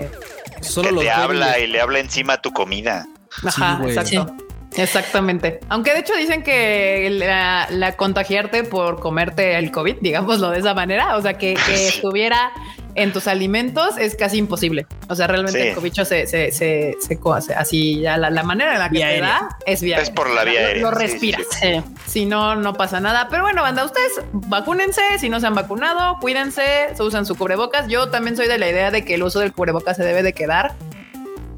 solo que te habla y le habla encima a tu comida. ajá, exacto. Exactamente. Aunque de hecho dicen que la, la contagiarte por comerte el COVID, digámoslo de esa manera, o sea, que, que estuviera en tus alimentos es casi imposible. O sea, realmente Sí. el cobicho se, se, se, se así ya la, la manera en la que Vía te aérea. da es vía Es por la vía Lo- aérea, Lo, sí, sí, respiras. Sí. Si no, no pasa nada. Pero bueno, banda, ustedes vacúnense. Si no se han vacunado, cuídense, se usan su cubrebocas. Yo también soy de la idea de que el uso del cubrebocas se debe de quedar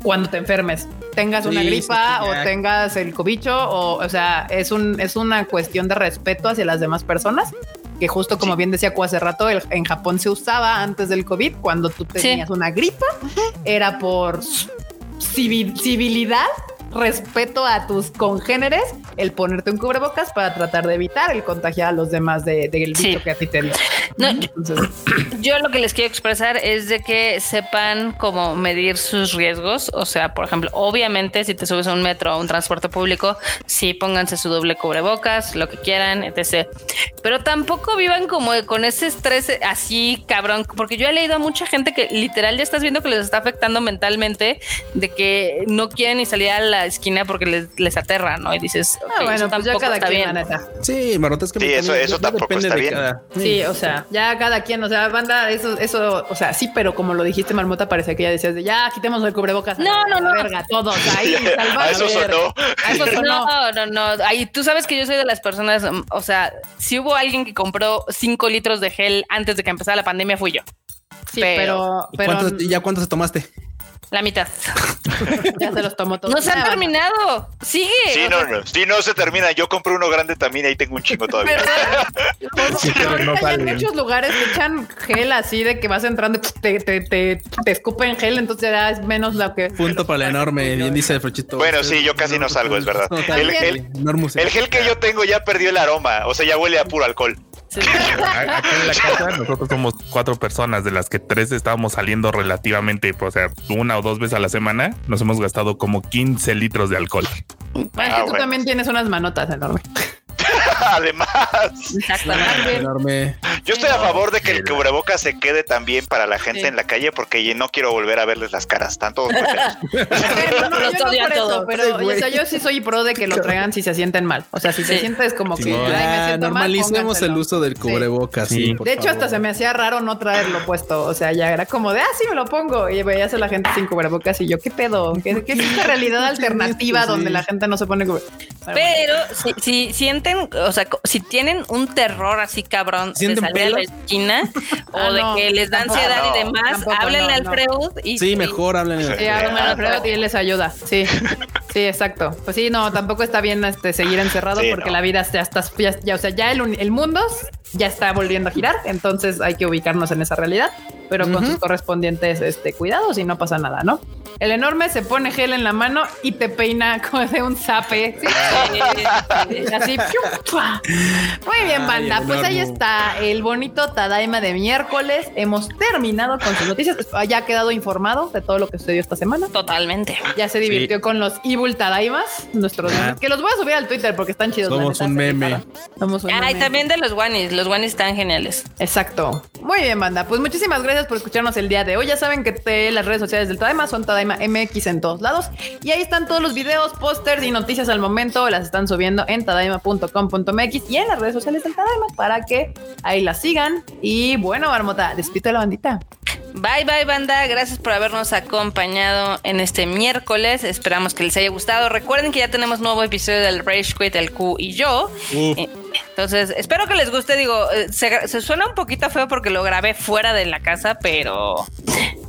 cuando te enfermes. Tengas una Sí, gripa sí, sí, o tengas el cobicho o, o sea, es un, es una cuestión de respeto hacia las demás personas. Que justo como Sí. bien decía Cu hace rato, el- en Japón se usaba antes del COVID, cuando tú Sí. tenías una gripa, era por civil- civilidad, respeto a tus congéneres, el ponerte un cubrebocas para tratar de evitar el contagiar a los demás de- del bicho Sí. que a ti te dio. No, yo- Entonces, Yo lo que les quiero expresar es de que sepan cómo medir sus riesgos. O sea, por ejemplo, obviamente si te subes a un metro o a un transporte público, sí pónganse su doble cubrebocas, lo que quieran, etc. Pero tampoco vivan como con ese estrés así cabrón, porque yo he leído a mucha gente que literal ya estás viendo que les está afectando mentalmente de que no quieren ni salir a la esquina porque les, les aterra, ¿no? Y dices, ah, bueno, eso pues ya tampoco cada está quien, bien. la neta. Sí, Marrota, es que Sí, eso- también- eso tampoco está de bien. cada- Sí, o sea, ya cada quien, o sea, banda, eso, eso, o sea, sí, pero como lo dijiste, Marmota, parecía que ya decías de ya quitemos el cubrebocas. No, no, no. Verga, todos ahí, salvados. a eso sonó. A eso sonó. No, no, no. Ahí tú sabes que yo soy de las personas, mm, o sea, si hubo alguien que compró 5 litros de gel antes de que empezara la pandemia, fui yo. Sí, pero- pero, ¿Y pero cuántos- ¿Ya cuántos te tomaste? La mitad. ya se los tomó todos. No se han banda. terminado. Sigue. Sí, no, no, sí, no se termina. Yo compré uno grande también y ahí tengo un chingo todavía. Pero, Sí, pero no en muchos lugares te echan gel así de que vas entrando y te, te, te, te escupen gel, entonces ya es menos lo que. Punto para el enorme, bien dice el Frochito. Bueno, sí, yo casi no salgo, es verdad. El, El- el, el- El gel que yo tengo ya perdió el aroma, o sea, ya huele a puro alcohol. Sí. Acá en la casa nosotros somos cuatro personas, de las que tres estábamos saliendo relativamente, pues, o sea, una o dos veces a la semana. Nos hemos gastado como 15 litros de alcohol. Es Ah, que tú bueno. también tienes unas manotas enormes. Además, Exactamente. enorme. yo estoy a favor de que el cubrebocas se quede también para la gente Sí. en la calle porque no quiero volver a verles las caras. Están todos muy feos. Pero no, yo no por eso, pero Sí, o sea, yo sí soy pro de que lo traigan si se sienten mal. O sea, si te Sí. sientes como que Sí, "Ay, me Ya, siento mal, normalicemos pónganselo". el uso del cubrebocas. Sí. Sí. por De hecho, hasta favor. se me hacía raro no traerlo puesto. O sea, ya era como de, ah, sí, me lo pongo. Y veías a la gente sin cubrebocas y yo, ¿qué pedo? ¿Qué, qué es esta realidad alternativa Sí. donde la gente no se pone cubrebocas? Pero si, si sienten, o sea, co- si tienen un terror así cabrón de ¿Sienten salir a la pelos? esquina o Ah, de no, que les da tampoco, ansiedad y demás, tampoco, háblenle no, al no. Freud y Sí, mejor hablen. Sí. Sí, hablan Ah, a Alfredo y él les ayuda. Sí, sí, exacto. Pues sí, no, tampoco está bien este, seguir encerrado Sí, porque no. la vida ya está, ya, ya, o sea, ya el, el mundo ya está volviendo a girar, entonces hay que ubicarnos en esa realidad, pero con sus correspondientes este, cuidados y no pasa nada, ¿no? El enorme se pone gel en la mano y te peina como de un zape. ¿sí? Así. Muy bien, banda. Pues ahí está el bonito Tadaima de miércoles. Hemos terminado con sus noticias. Ya ha quedado informado de todo lo que sucedió esta semana. Totalmente. Ya se divirtió con los Evil Tadaimas, nuestros Ah. que los voy a subir al Twitter porque están chidos. la Somos neta, un meme. Somos un Ay, meme. también de los guanis. Los guanis están geniales. Exacto. Muy bien, banda. Pues muchísimas gracias por escucharnos el día de hoy. Ya saben que te- las redes sociales del Tadaima son Tadaima MX en todos lados. Y ahí están todos los videos, pósters y noticias al momento. Las están subiendo en tadaima.com.mx y en las redes sociales del Tadaima para que ahí las sigan. Y bueno, Marmota, despido a la bandita. Bye bye banda, gracias por habernos acompañado en este miércoles. Esperamos que les haya gustado. Recuerden que ya tenemos nuevo episodio del Rage Quit, el Q y yo. Uf. Eh, Entonces, espero que les guste. Digo, eh, se, se suena un poquito feo porque lo grabé fuera de la casa, pero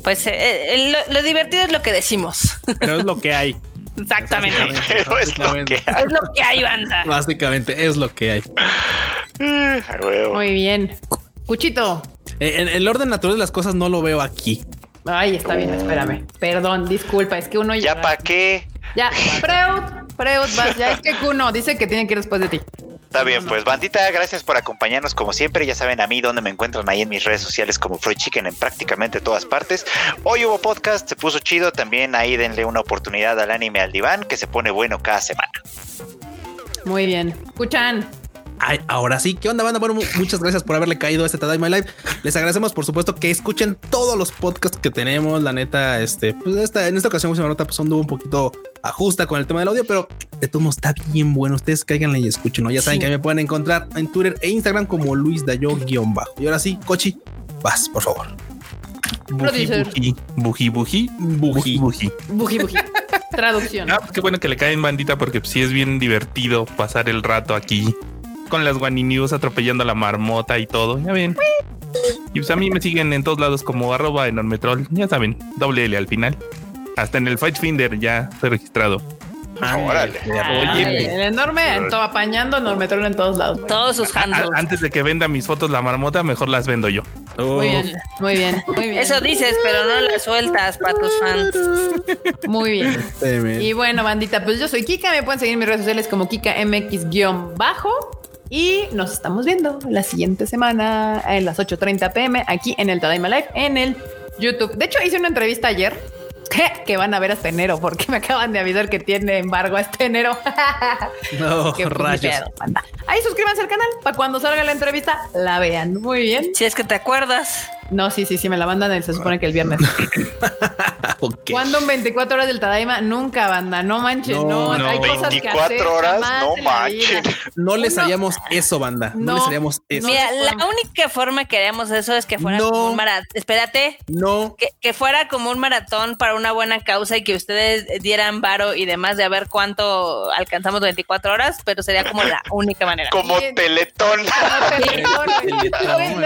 pues eh, eh, lo, lo divertido es lo que decimos. Pero es lo que hay. Exactamente. Pero es lo que hay. es lo que hay, banda. Básicamente es lo que hay. A huevo. Muy bien. Cuchito. En el orden natural de las cosas no lo veo aquí. Ay, está bien, espérame. Perdón, disculpa, es que uno ¿Ya para qué? Ya, Freud, Freud, vas, ya es que Kuno dice que tiene que ir después de ti. Está bien, pues bandita, gracias por acompañarnos como siempre. Ya saben a mí dónde me encuentran ahí en mis redes sociales como Freud Chicken en prácticamente todas partes. Hoy hubo podcast, se puso chido. También ahí denle una oportunidad al anime al diván que se pone bueno cada semana. Muy bien. Escuchan. Ay, ahora sí, ¿qué onda, banda? Bueno, mu- muchas gracias por haberle caído a este Tadaima Live. Les agradecemos, por supuesto, que escuchen todos los podcasts que tenemos. La neta, este, pues esta, en esta ocasión, se nota, pues anduvo un poquito ajusta con el tema del audio, pero de todos modos está bien bueno. Ustedes cáiganle y escuchen. Ya saben Sí. que me pueden encontrar en Twitter e Instagram como Luis Dayo-bajo. Y ahora sí, Cochi, vas, por favor. Buji, buji, buji, buji, buji, buji. Buji, buji. Traducción. Ah, pues qué bueno que le caen bandita porque sí es bien divertido pasar el rato aquí con las guaninius atropellando a la marmota y todo. Ya ven. Y pues a mí me siguen en todos lados como arroba enormetrol. Ya saben, doble L al final. Hasta en el Fight Finder ya estoy registrado. Órale. Ay, Oye, el enorme, en todo, apañando Normetrol en todos lados. Todos sus a- a- handles. antes de que venda mis fotos la marmota, mejor las vendo yo. Muy bien, muy bien, muy bien. Eso dices, pero no las sueltas para tus fans. Muy bien. Y bueno, bandita, pues yo soy Kika. Me pueden seguir en mis redes sociales como KikaMX-bajo. Y nos estamos viendo la siguiente semana en las 8:30 pm aquí en el Tadaima Live en el YouTube. De hecho, hice una entrevista ayer que van a ver hasta enero porque me acaban de avisar que tiene embargo hasta enero. No, Qué rayos. Ahí suscríbanse al canal para cuando salga la entrevista la vean. Muy bien. Si es que te acuerdas. No, sí, sí, sí, me la mandan. el- Se supone que el viernes. Ok. ¿Cuándo en 24 horas del Tadaima? Nunca, banda. No manches, no. No, hay no. cosas que 24 hacer. horas, no manchen. No les haríamos eso, banda. No, No. les haríamos eso. Mira, la única forma que haríamos eso es que fuera No. como un maratón. Espérate. No. Que, que fuera como un maratón para una buena causa y que ustedes dieran varo y demás de a ver cuánto alcanzamos 24 horas, pero sería como la única manera. Como teletón.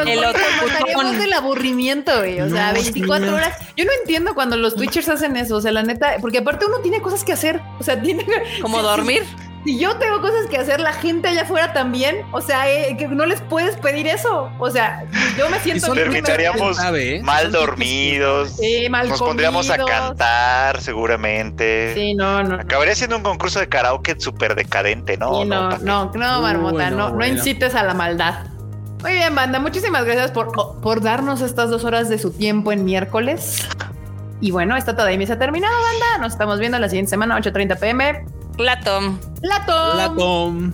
El aburrimiento, güey. O sea, No, 24 sí. horas. Yo no entiendo cuando los Twitchers hacen eso. O sea, la neta, porque aparte uno tiene cosas que hacer. O sea, tiene Como dormir. Si yo tengo cosas que hacer, la gente allá afuera también. O sea, eh, que no les puedes pedir eso. O sea, yo me siento. Terminaríamos mal dormidos. Sí, mal Nos pondríamos a cantar seguramente. Sí, no, no. no. Acabaría siendo un concurso de karaoke súper decadente, ¿no? Sí, no, ¿pa' qué? no, no, marmota, no, no, no incites a la maldad. Muy bien, banda, muchísimas gracias por, por darnos estas dos horas de su tiempo en miércoles. Y bueno, esta todavía se ha terminado, banda. Nos estamos viendo la siguiente semana, 8.30 pm. Plato. ¡Lato! La tom.